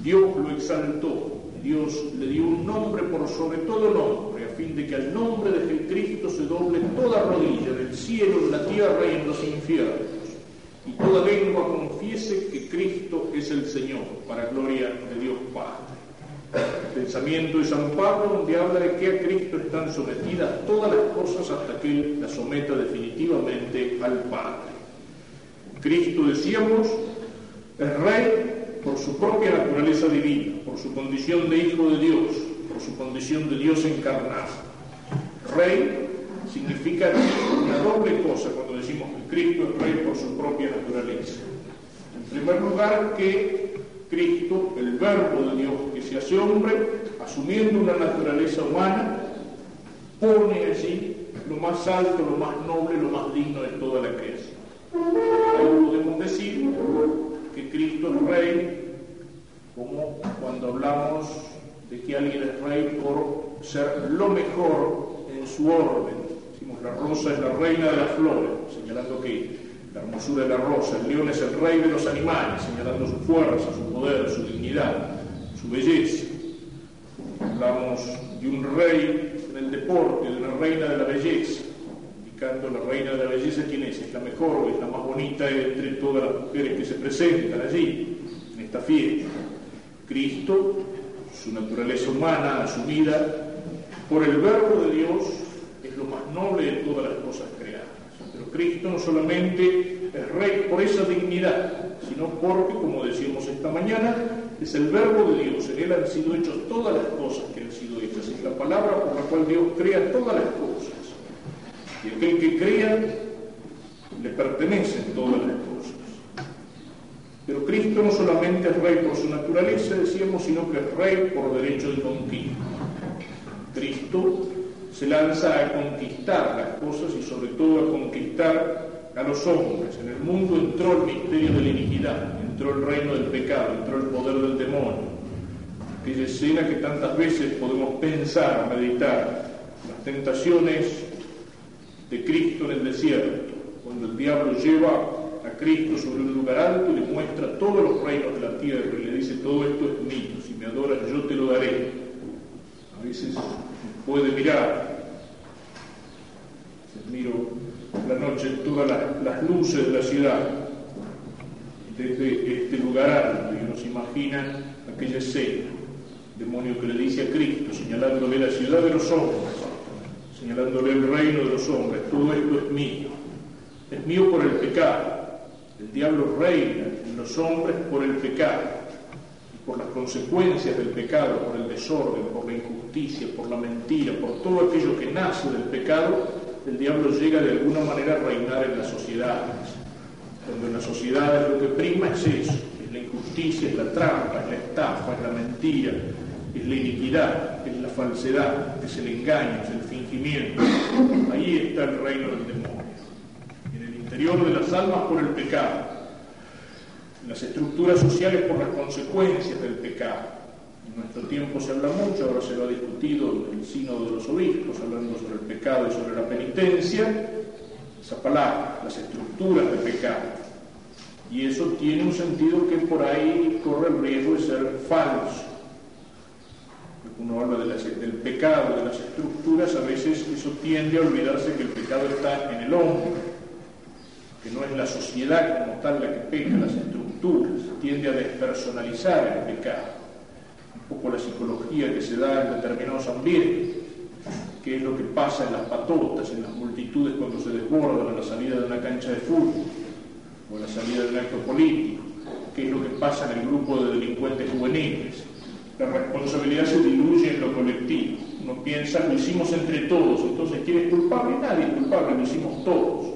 Dios lo exaltó, Dios le dio un nombre por sobre todo nombre, a fin de que al nombre de Cristo se doble toda rodilla del cielo, en la tierra y en los infiernos, y toda lengua confiese que Cristo es el Señor, para gloria de Dios Padre pensamiento de San Pablo, donde habla de que a Cristo están sometidas todas las cosas hasta que Él las someta definitivamente al Padre. Cristo, decíamos, es Rey por su propia naturaleza divina, por su condición de Hijo de Dios, por su condición de Dios encarnado. Rey significa una doble cosa cuando decimos que Cristo es Rey por su propia naturaleza. En primer lugar, que Cristo, el Verbo de Dios que se hace hombre, asumiendo una naturaleza humana, pone allí lo más alto, lo más noble, lo más digno de toda la creación. Ahí podemos decir que Cristo es rey, como cuando hablamos de que alguien es rey por ser lo mejor en su orden. Decimos, la rosa es la reina de las flores, señalando que la hermosura de la rosa, el león es el rey de los animales, señalando su fuerza, su poder, su dignidad, su belleza. Hablamos de un rey en el deporte, de una reina de la belleza, indicando la reina de la belleza quién es, es la mejor, es la más bonita entre todas las mujeres que se presentan allí, en esta fiesta. Cristo, su naturaleza humana, su vida, por el verbo de Dios, es lo más noble de todas las cosas Cristo no solamente es rey por esa dignidad, sino porque, como decíamos esta mañana, es el verbo de Dios. En Él han sido hechas todas las cosas que han sido hechas. Es la palabra por la cual Dios crea todas las cosas. Y aquel que crea, le pertenecen todas las cosas. Pero Cristo no solamente es rey por su naturaleza, decíamos, sino que es rey por derecho de conquista. Cristo se lanza a conquistar las cosas y sobre todo a conquistar a los hombres. En el mundo entró el misterio de la iniquidad, entró el reino del pecado, entró el poder del demonio. Aquella escena que tantas veces podemos pensar, meditar, las tentaciones de Cristo en el desierto, cuando el diablo lleva a Cristo sobre un lugar alto y le muestra todos los reinos de la tierra y le dice, todo esto es mío, si me adoras yo te lo daré. A veces puede mirar, miro la noche todas las, luces de la ciudad, desde este lugar alto, y nos imaginan aquella escena, demonio que le dice a Cristo, señalándole la ciudad de los hombres, señalándole el reino de los hombres, todo esto es mío, es mío por el pecado, el diablo reina en los hombres por el pecado, por las consecuencias del pecado, por el desorden, por la injusticia, por la mentira, por todo aquello que nace del pecado, el diablo llega de alguna manera a reinar en las sociedades. Cuando en las sociedades lo que prima es eso, es la injusticia, es la trampa, es la estafa, es la mentira, es la iniquidad, es la falsedad, es el engaño, es el fingimiento. Ahí está el reino del demonio. En el interior de las almas por el pecado, las estructuras sociales por las consecuencias del pecado en nuestro tiempo se habla mucho, ahora se lo ha discutido en el sínodo de los obispos, hablando sobre el pecado y sobre la penitencia, esa palabra, las estructuras de pecado. Y eso tiene un sentido que por ahí corre el riesgo de ser falso. Uno habla del pecado, de las estructuras, a veces eso tiende a olvidarse que el pecado está en el hombre, que no es la sociedad como tal la que peca las estructuras, tiende a despersonalizar el pecado poco la psicología que se da en determinados ambientes, qué es lo que pasa en las patotas, en las multitudes cuando se desbordan a la salida de una cancha de fútbol o a la salida de un acto político, qué es lo que pasa en el grupo de delincuentes juveniles. La responsabilidad se diluye en lo colectivo. Uno piensa, lo hicimos entre todos, entonces ¿quién es culpable? Nadie es culpable, lo hicimos todos.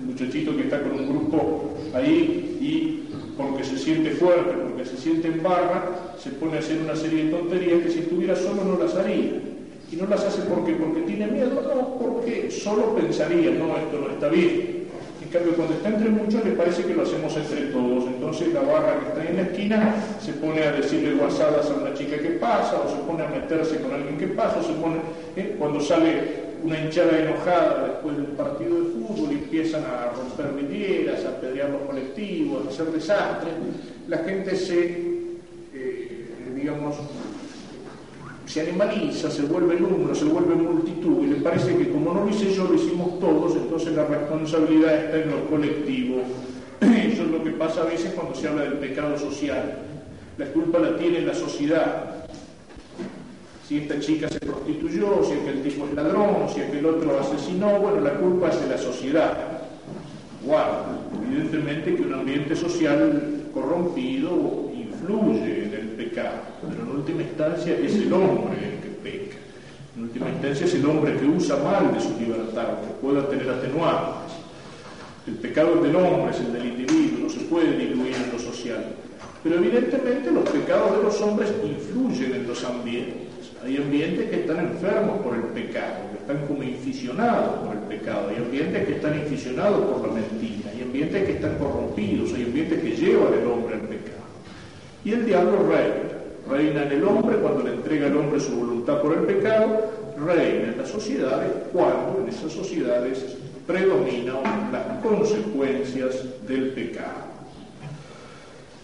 Un muchachito que está con un grupo ahí y porque se siente fuerte, porque se siente en barra, se pone a hacer una serie de tonterías que si estuviera solo no las haría. Y no las hace porque, porque tiene miedo, no, porque solo pensaría, no, esto no está bien. En cambio, cuando está entre muchos, le parece que lo hacemos entre todos. Entonces la barra que está en la esquina se pone a decirle guasadas a una chica que pasa, o se pone a meterse con alguien que pasa, o se pone, ¿eh? cuando sale una hinchada enojada después del partido de fútbol y empiezan a romper vidrieras, a pedrear los colectivos, a hacer desastres, la gente se, eh, digamos, se animaliza, se vuelve número, se vuelve multitud y le parece que como no lo hice yo, lo hicimos todos, entonces la responsabilidad está en lo colectivo. Eso es lo que pasa a veces cuando se habla del pecado social. La culpa la tiene la sociedad, si esta chica se prostituyó, si aquel tipo es ladrón, si aquel otro asesinó, bueno, la culpa es de la sociedad. Igual, evidentemente que un ambiente social corrompido influye en el pecado, pero en última instancia es el hombre el que peca. En última instancia es el hombre que usa mal de su libertad, que pueda tener atenuantes. El pecado del hombre es el del individuo, no se puede diluir en lo social. Pero evidentemente los pecados de los hombres influyen en los ambientes. Hay ambientes que están enfermos por el pecado, que están como inficionados por el pecado. Hay ambientes que están inficionados por la mentira. Hay ambientes que están corrompidos, hay ambientes que llevan el hombre al pecado. Y el diablo reina. Reina en el hombre cuando le entrega al hombre su voluntad por el pecado, reina en las sociedades cuando en esas sociedades predominan las consecuencias del pecado.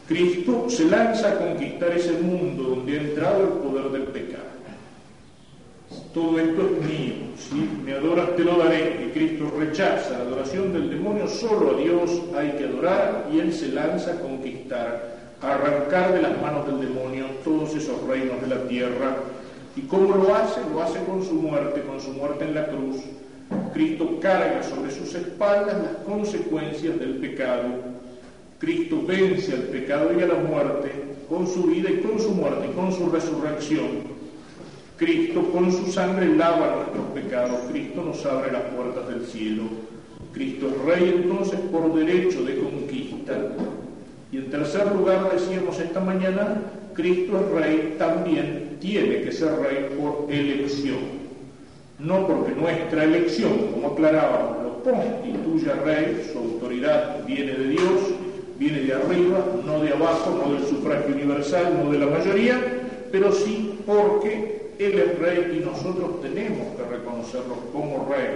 Cristo se lanza a conquistar ese mundo donde ha entrado el poder del pecado. Todo esto es mío, si me adoras te lo daré, y Cristo rechaza la adoración del demonio, solo a Dios hay que adorar y Él se lanza a conquistar, a arrancar de las manos del demonio todos esos reinos de la tierra. ¿Y cómo lo hace? Lo hace con su muerte, con su muerte en la cruz. Cristo carga sobre sus espaldas las consecuencias del pecado Cristo vence al pecado y a la muerte con su vida y con su muerte y con su resurrección. Cristo con su sangre lava nuestros pecados. Cristo nos abre las puertas del cielo. Cristo es rey entonces por derecho de conquista. Y en tercer lugar decíamos esta mañana, Cristo es rey también tiene que ser rey por elección. No porque nuestra elección, como aclarábamos, lo constituya rey, su autoridad viene de Dios, viene de arriba, no de abajo, no del sufragio universal, no de la mayoría, pero sí porque Él es rey y nosotros tenemos que reconocerlo como rey.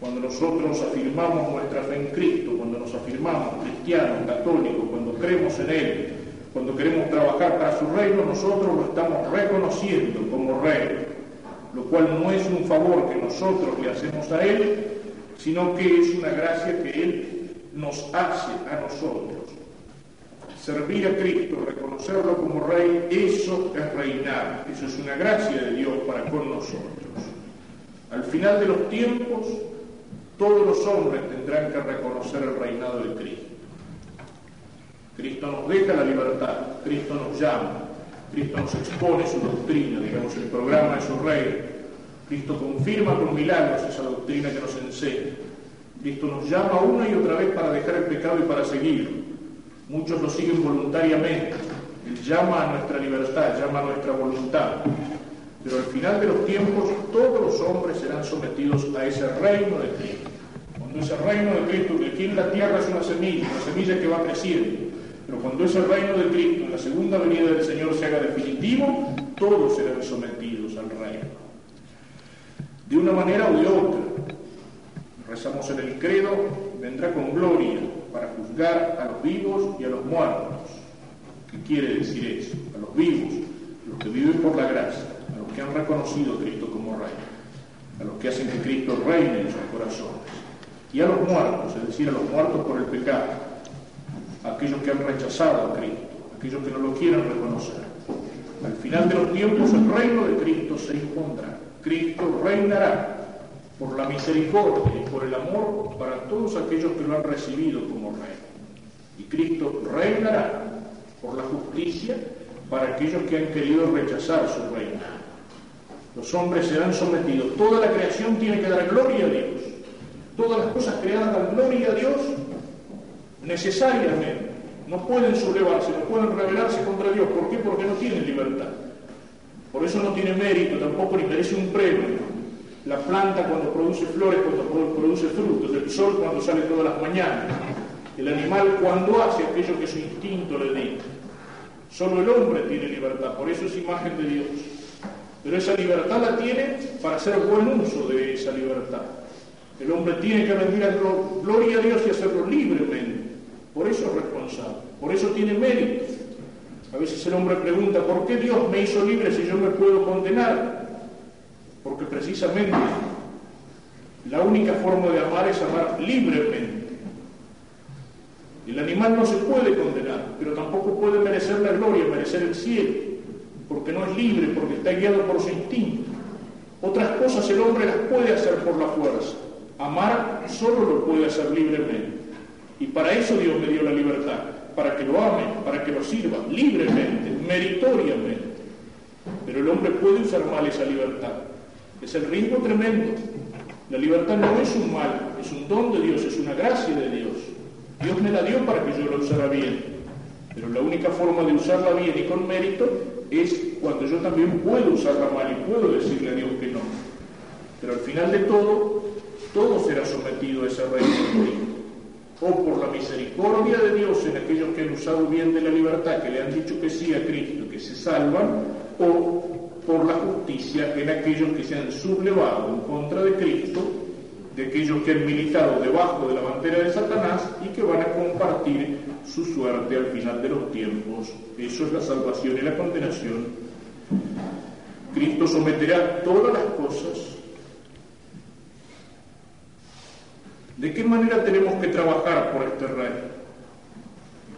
Cuando nosotros afirmamos nuestra fe en Cristo, cuando nos afirmamos cristianos, católicos, cuando creemos en Él, cuando queremos trabajar para su reino, nosotros lo estamos reconociendo como rey, lo cual no es un favor que nosotros le hacemos a Él, sino que es una gracia que Él nos hace a nosotros. Servir a Cristo, reconocerlo como Rey, eso es reinar, eso es una gracia de Dios para con nosotros. Al final de los tiempos, todos los hombres tendrán que reconocer el reinado de Cristo. Cristo nos deja la libertad, Cristo nos llama, Cristo nos expone su doctrina, digamos, el programa de su reino. Cristo confirma con milagros esa doctrina que nos enseña. Cristo nos llama una y otra vez para dejar el pecado y para seguirlo. Muchos lo siguen voluntariamente. Él llama a nuestra libertad, llama a nuestra voluntad. Pero al final de los tiempos todos los hombres serán sometidos a ese reino de Cristo. Cuando ese reino de Cristo, que aquí en la tierra es una semilla, una semilla que va creciendo, pero cuando ese reino de Cristo, en la segunda venida del Señor, se haga definitivo, todos serán sometidos al reino. De una manera u de otra, rezamos en el credo, vendrá con gloria para juzgar a los vivos y a los muertos. ¿Qué quiere decir eso? A los vivos, a los que viven por la gracia, a los que han reconocido a Cristo como Rey, a los que hacen que Cristo reine en sus corazones, y a los muertos, es decir, a los muertos por el pecado, a aquellos que han rechazado a Cristo, a aquellos que no lo quieren reconocer. Al final de los tiempos el reino de Cristo se impondrá. Cristo reinará por la misericordia y por el amor para todos aquellos que lo han recibido como rey. Y Cristo reinará por la justicia para aquellos que han querido rechazar su reino. Los hombres serán sometidos. Toda la creación tiene que dar gloria a Dios. Todas las cosas creadas dan gloria a Dios necesariamente. No pueden sublevarse, no pueden rebelarse contra Dios. ¿Por qué? Porque no tienen libertad. Por eso no tiene mérito, tampoco ni merece un premio la planta cuando produce flores, cuando produce frutos, el sol cuando sale todas las mañanas, el animal cuando hace aquello que su instinto le dice. Solo el hombre tiene libertad, por eso es imagen de Dios. Pero esa libertad la tiene para hacer buen uso de esa libertad. El hombre tiene que rendir a gloria a Dios y hacerlo libremente. Por eso es responsable, por eso tiene mérito. A veces el hombre pregunta, ¿por qué Dios me hizo libre si yo me puedo condenar? Porque precisamente la única forma de amar es amar libremente. El animal no se puede condenar, pero tampoco puede merecer la gloria, merecer el cielo, porque no es libre, porque está guiado por su instinto. Otras cosas el hombre las puede hacer por la fuerza. Amar solo lo puede hacer libremente. Y para eso Dios me dio la libertad, para que lo ame, para que lo sirva libremente, meritoriamente. Pero el hombre puede usar mal esa libertad. Es el ritmo tremendo. La libertad no es un mal, es un don de Dios, es una gracia de Dios. Dios me la dio para que yo la usara bien. Pero la única forma de usarla bien y con mérito es cuando yo también puedo usarla mal y puedo decirle a Dios que no. Pero al final de todo, todo será sometido a ese reino o por la misericordia de Dios en aquellos que han usado bien de la libertad, que le han dicho que sí a Cristo, que se salvan, o por la justicia en aquellos que se han sublevado en contra de Cristo, de aquellos que han militado debajo de la bandera de Satanás y que van a compartir su suerte al final de los tiempos. Eso es la salvación y la condenación. Cristo someterá todas las cosas ¿De qué manera tenemos que trabajar por este reino?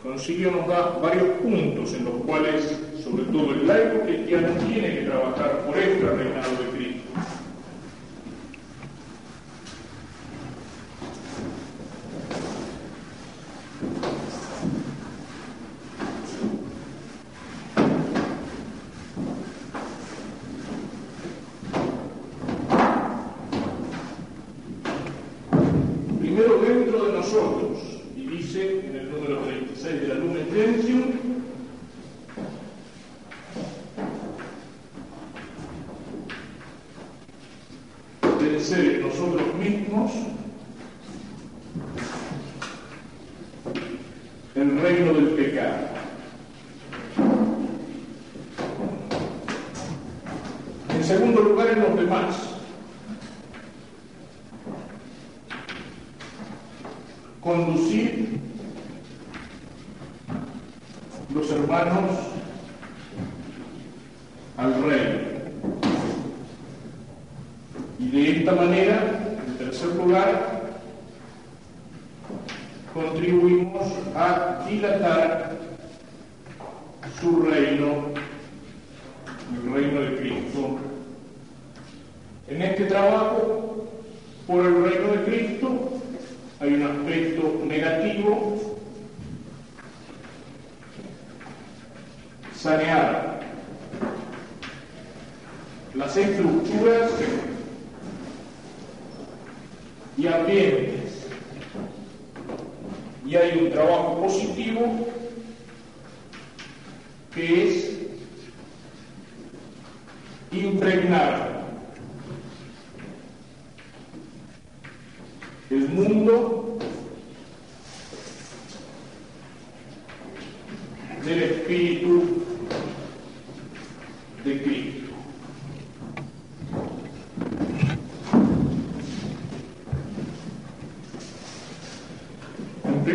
Concilio nos da varios puntos en los cuales, sobre todo el laico cristiano, tiene que trabajar por este reinado de.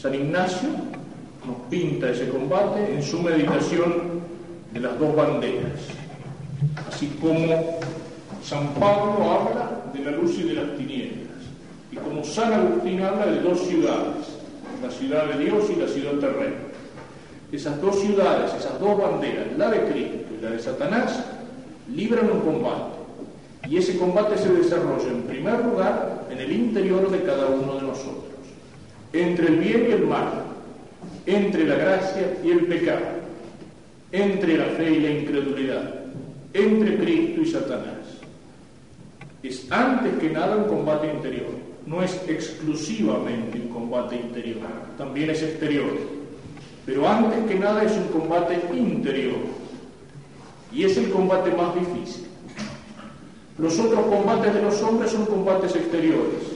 San Ignacio nos pinta ese combate en su meditación de las dos banderas, así como San Pablo habla de la luz y de las tinieblas y como San Agustín habla de dos ciudades, la ciudad de Dios y la ciudad terrena. Esas dos ciudades, esas dos banderas, la de Cristo y la de Satanás, libran un combate. Y ese combate se desarrolla en primer lugar en el interior de cada uno de nosotros, entre el bien y el mal, entre la gracia y el pecado, entre la fe y la incredulidad, entre Cristo y Satanás. Es antes que nada un combate interior no es exclusivamente un combate interior, también es exterior. Pero antes que nada es un combate interior. Y es el combate más difícil. Los otros combates de los hombres son combates exteriores.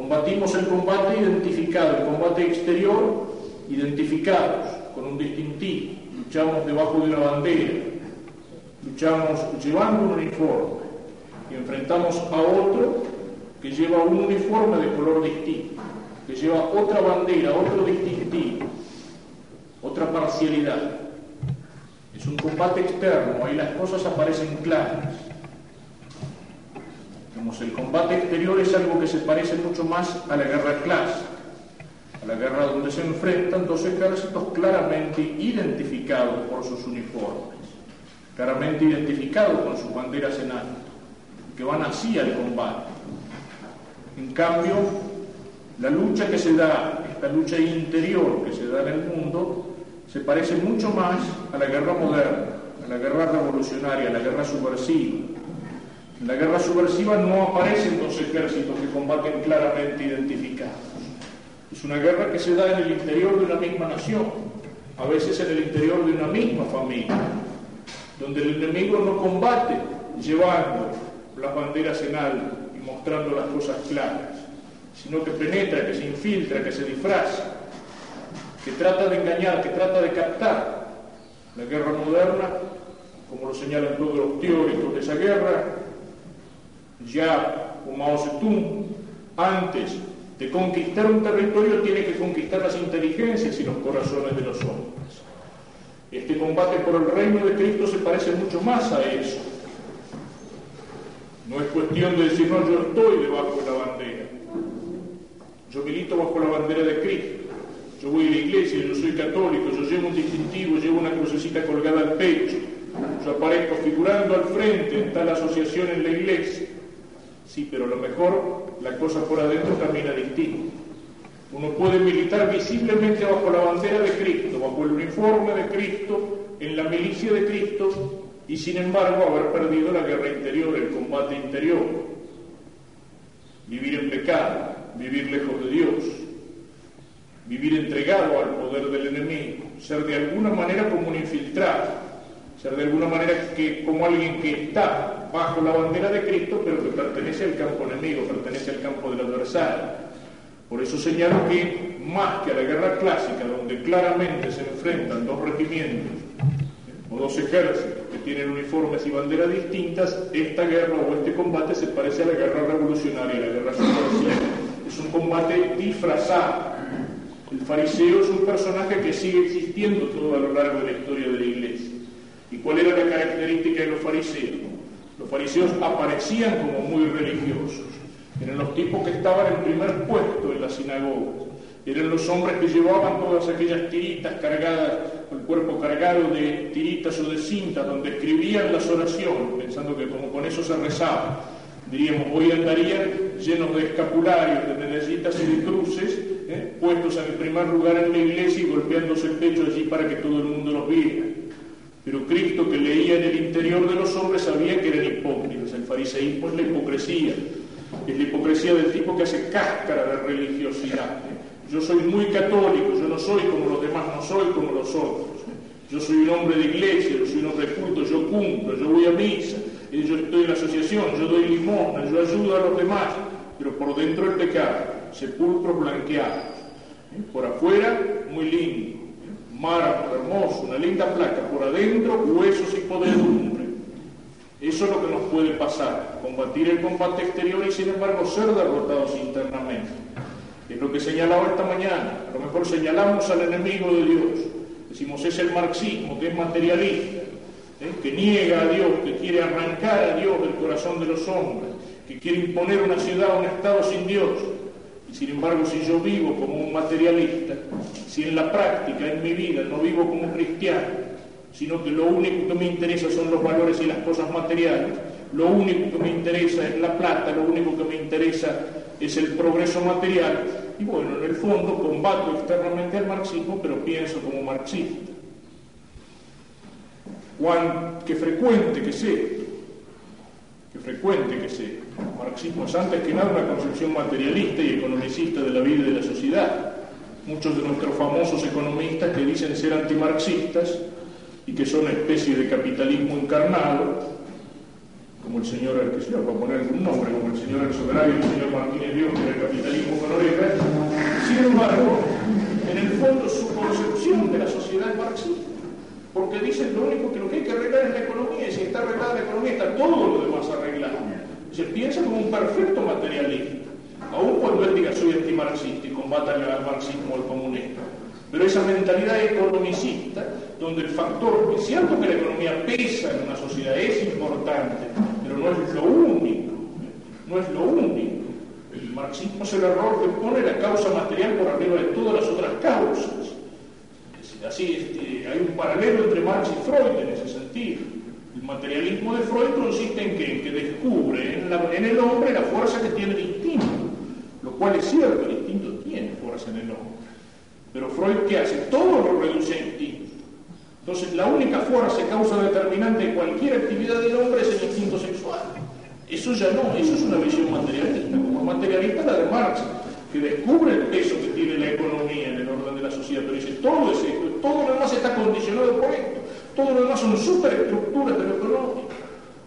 Combatimos el combate identificado, el combate exterior identificados con un distintivo. Luchamos debajo de una bandera, luchamos llevando un uniforme y enfrentamos a otro que lleva un uniforme de color distinto, que lleva otra bandera, otro distintivo, otra parcialidad. Es un combate externo, ahí las cosas aparecen claras. El combate exterior es algo que se parece mucho más a la guerra clásica, a la guerra donde se enfrentan dos ejércitos claramente identificados por sus uniformes, claramente identificados con sus banderas en alto que van así al combate. En cambio, La lucha que se da, esta lucha interior que se da en el mundo, se parece mucho más a la guerra moderna, a la guerra revolucionaria, a la guerra subversiva. En la guerra subversiva no aparecen dos ejércitos que combaten claramente identificados. Es una guerra que se da en el interior de una misma nación, a veces en el interior de una misma familia, donde el enemigo no combate llevando las banderas en alto y mostrando las cosas claras, sino que penetra, que se infiltra, que se disfraza, que trata de engañar, que trata de captar. La guerra moderna, como lo señalan todos los teóricos de esa guerra, ya como Mao Zedong, antes de conquistar un territorio tiene que conquistar las inteligencias y los corazones de los hombres. Este combate por el reino de Cristo se parece mucho más a eso. No es cuestión de decir, no, yo estoy debajo de la bandera. Yo milito bajo la bandera de Cristo. Yo voy a la iglesia, yo soy católico, yo llevo un distintivo, llevo una crucecita colgada al pecho. Yo aparezco figurando al frente en tal asociación en la iglesia. Sí, pero a lo mejor la cosa por adentro camina distinto. Uno puede militar visiblemente bajo la bandera de Cristo, bajo el uniforme de Cristo, en la milicia de Cristo, y sin embargo haber perdido la guerra interior, el combate interior. Vivir en pecado, vivir lejos de Dios, vivir entregado al poder del enemigo, ser de alguna manera como un infiltrado, ser de alguna manera que, como alguien que está bajo la bandera de Cristo, pero que pertenece al campo enemigo, pertenece al campo del adversario. Por eso señalo que más que a la guerra clásica, donde claramente se enfrentan dos regimientos o dos ejércitos que tienen uniformes y banderas distintas, esta guerra o este combate se parece a la guerra revolucionaria, a la guerra subversiva. Es un combate disfrazado. El fariseo es un personaje que sigue existiendo todo a lo largo de la historia de la iglesia. ¿Y cuál era la característica de los fariseos? Los fariseos aparecían como muy religiosos. Eran los tipos que estaban en primer puesto en la sinagoga. Eran los hombres que llevaban todas aquellas tiritas cargadas, el cuerpo cargado de tiritas o de cintas, donde escribían las oraciones, pensando que como con eso se rezaba. Diríamos, hoy andarían llenos de escapularios, de medallitas y de cruces, ¿eh? puestos en el primer lugar en la iglesia y golpeándose el pecho allí para que todo el mundo los viera. Pero Cristo que leía en el interior de los hombres sabía que eran hipócritas. El fariseísmo es la hipocresía. Es la hipocresía del tipo que hace cáscara de religiosidad. Yo soy muy católico, yo no soy como los demás, no soy como los otros. Yo soy un hombre de iglesia, yo soy un hombre culto, yo cumplo, yo voy a misa, yo estoy en la asociación, yo doy limosna, yo ayudo a los demás, pero por dentro el pecado, sepulcro blanqueado. Por afuera, muy lindo, mármol hermoso, una linda placa, por adentro huesos y podredumbre. Eso es lo que nos puede pasar, combatir el combate exterior y sin embargo ser derrotados internamente. Es lo que señalaba esta mañana, a lo mejor señalamos al enemigo de Dios, decimos es el marxismo, que es materialista, ¿eh? que niega a Dios, que quiere arrancar a Dios del corazón de los hombres, que quiere imponer una ciudad, un Estado sin Dios. Y sin embargo, si yo vivo como un materialista, si en la práctica, en mi vida, no vivo como cristiano, sino que lo único que me interesa son los valores y las cosas materiales, lo único que me interesa es la plata, lo único que me interesa es el progreso material, y bueno, en el fondo combato externamente al marxismo, pero pienso como marxista. Juan, que frecuente que sea, que frecuente que sea. Marxismo es antes que nada una concepción materialista y economicista de la vida y de la sociedad. Muchos de nuestros famosos economistas que dicen ser antimarxistas y que son una especie de capitalismo encarnado, como el señor, que se para poner algún nombre, como el señor Enzo y el señor Martínez Dios, que era capitalismo con orejas, sin embargo, en el fondo su concepción de la sociedad es marxista, porque dicen lo único que lo que hay que arreglar es la economía, y si está arreglada la economía está todo lo demás arreglado. Se piensa como un perfecto materialista, aun cuando él diga soy antimarxista y combata el marxismo o el comunismo. Pero esa mentalidad economicista, donde el factor, es cierto que la economía pesa en una sociedad, es importante, pero no es lo único, no es lo único. El marxismo es el error que pone la causa material por arriba de todas las otras causas. Así, este, hay un paralelo entre Marx y Freud en ese sentido. El materialismo de Freud consiste en que, descubre en, en, el hombre la fuerza que tiene el instinto, cual es cierto, el instinto fuerzas en el hombre. Pero Freud, ¿qué hace? Todo lo reduce a instinto. Entonces, la única fuerza, causa determinante de cualquier actividad del hombre es el instinto sexual. Eso ya no, eso es una visión materialista, como materialista la de Marx, que descubre el peso que tiene la economía en el orden de la sociedad, pero dice, todo es esto, todo lo demás está condicionado por esto, todo lo demás son superestructuras de lo económico.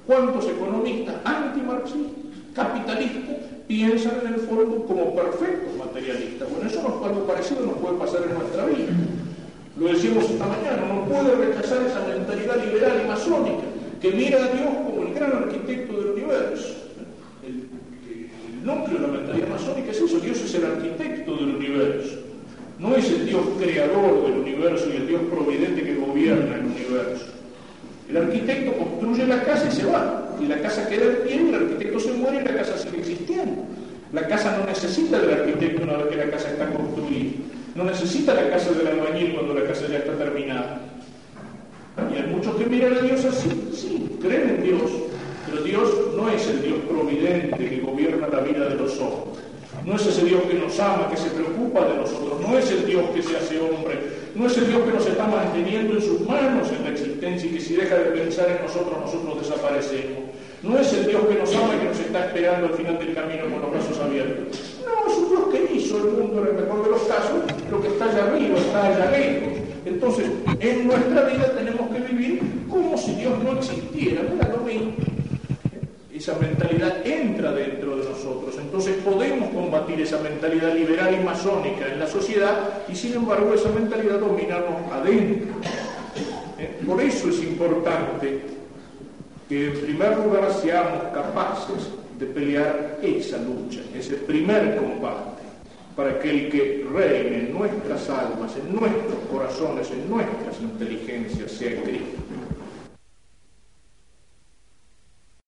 ¿Cuántos economistas antimarxistas, capitalistas, piensan en el fondo como perfectos materialistas? Bueno, eso no, algo parecido nos puede pasar en nuestra vida. Lo decíamos esta mañana, no puede rechazar esa mentalidad liberal y masónica que mira a Dios como el gran arquitecto del universo. El, el núcleo de la mentalidad masónica es eso, Dios es el arquitecto del universo. No es el Dios creador del universo y el Dios providente que gobierna el universo. El arquitecto construye la casa y se va. Y la casa queda en pie, el arquitecto se muere y la casa sigue existiendo. La casa no necesita del arquitecto una vez que la casa está construida. No necesita la casa del albañil cuando la casa ya está terminada. Y hay muchos que miran a Dios así, sí, creen en Dios, pero Dios no es el Dios providente que gobierna la vida de los hombres. No es ese Dios que nos ama, que se preocupa de nosotros. No es el Dios que se hace hombre. No es el Dios que nos está manteniendo en sus manos en la existencia y que si deja de pensar en nosotros, nosotros desaparecemos. No es el Dios que nos ama y que nos está esperando al final del camino con los brazos abiertos. No, es un Dios que hizo el mundo en el mejor de los casos, lo que está allá arriba, está allá lejos. Entonces, en nuestra vida tenemos que vivir como si Dios no existiera. Mira lo mismo esa mentalidad entra dentro de nosotros. Entonces podemos combatir esa mentalidad liberal y masónica en la sociedad y sin embargo esa mentalidad dominarnos adentro. ¿Eh? Por eso es importante que en primer lugar seamos capaces de pelear esa lucha, ese primer combate, para que el que reine en nuestras almas, en nuestros corazones, en nuestras inteligencias sea Cristo.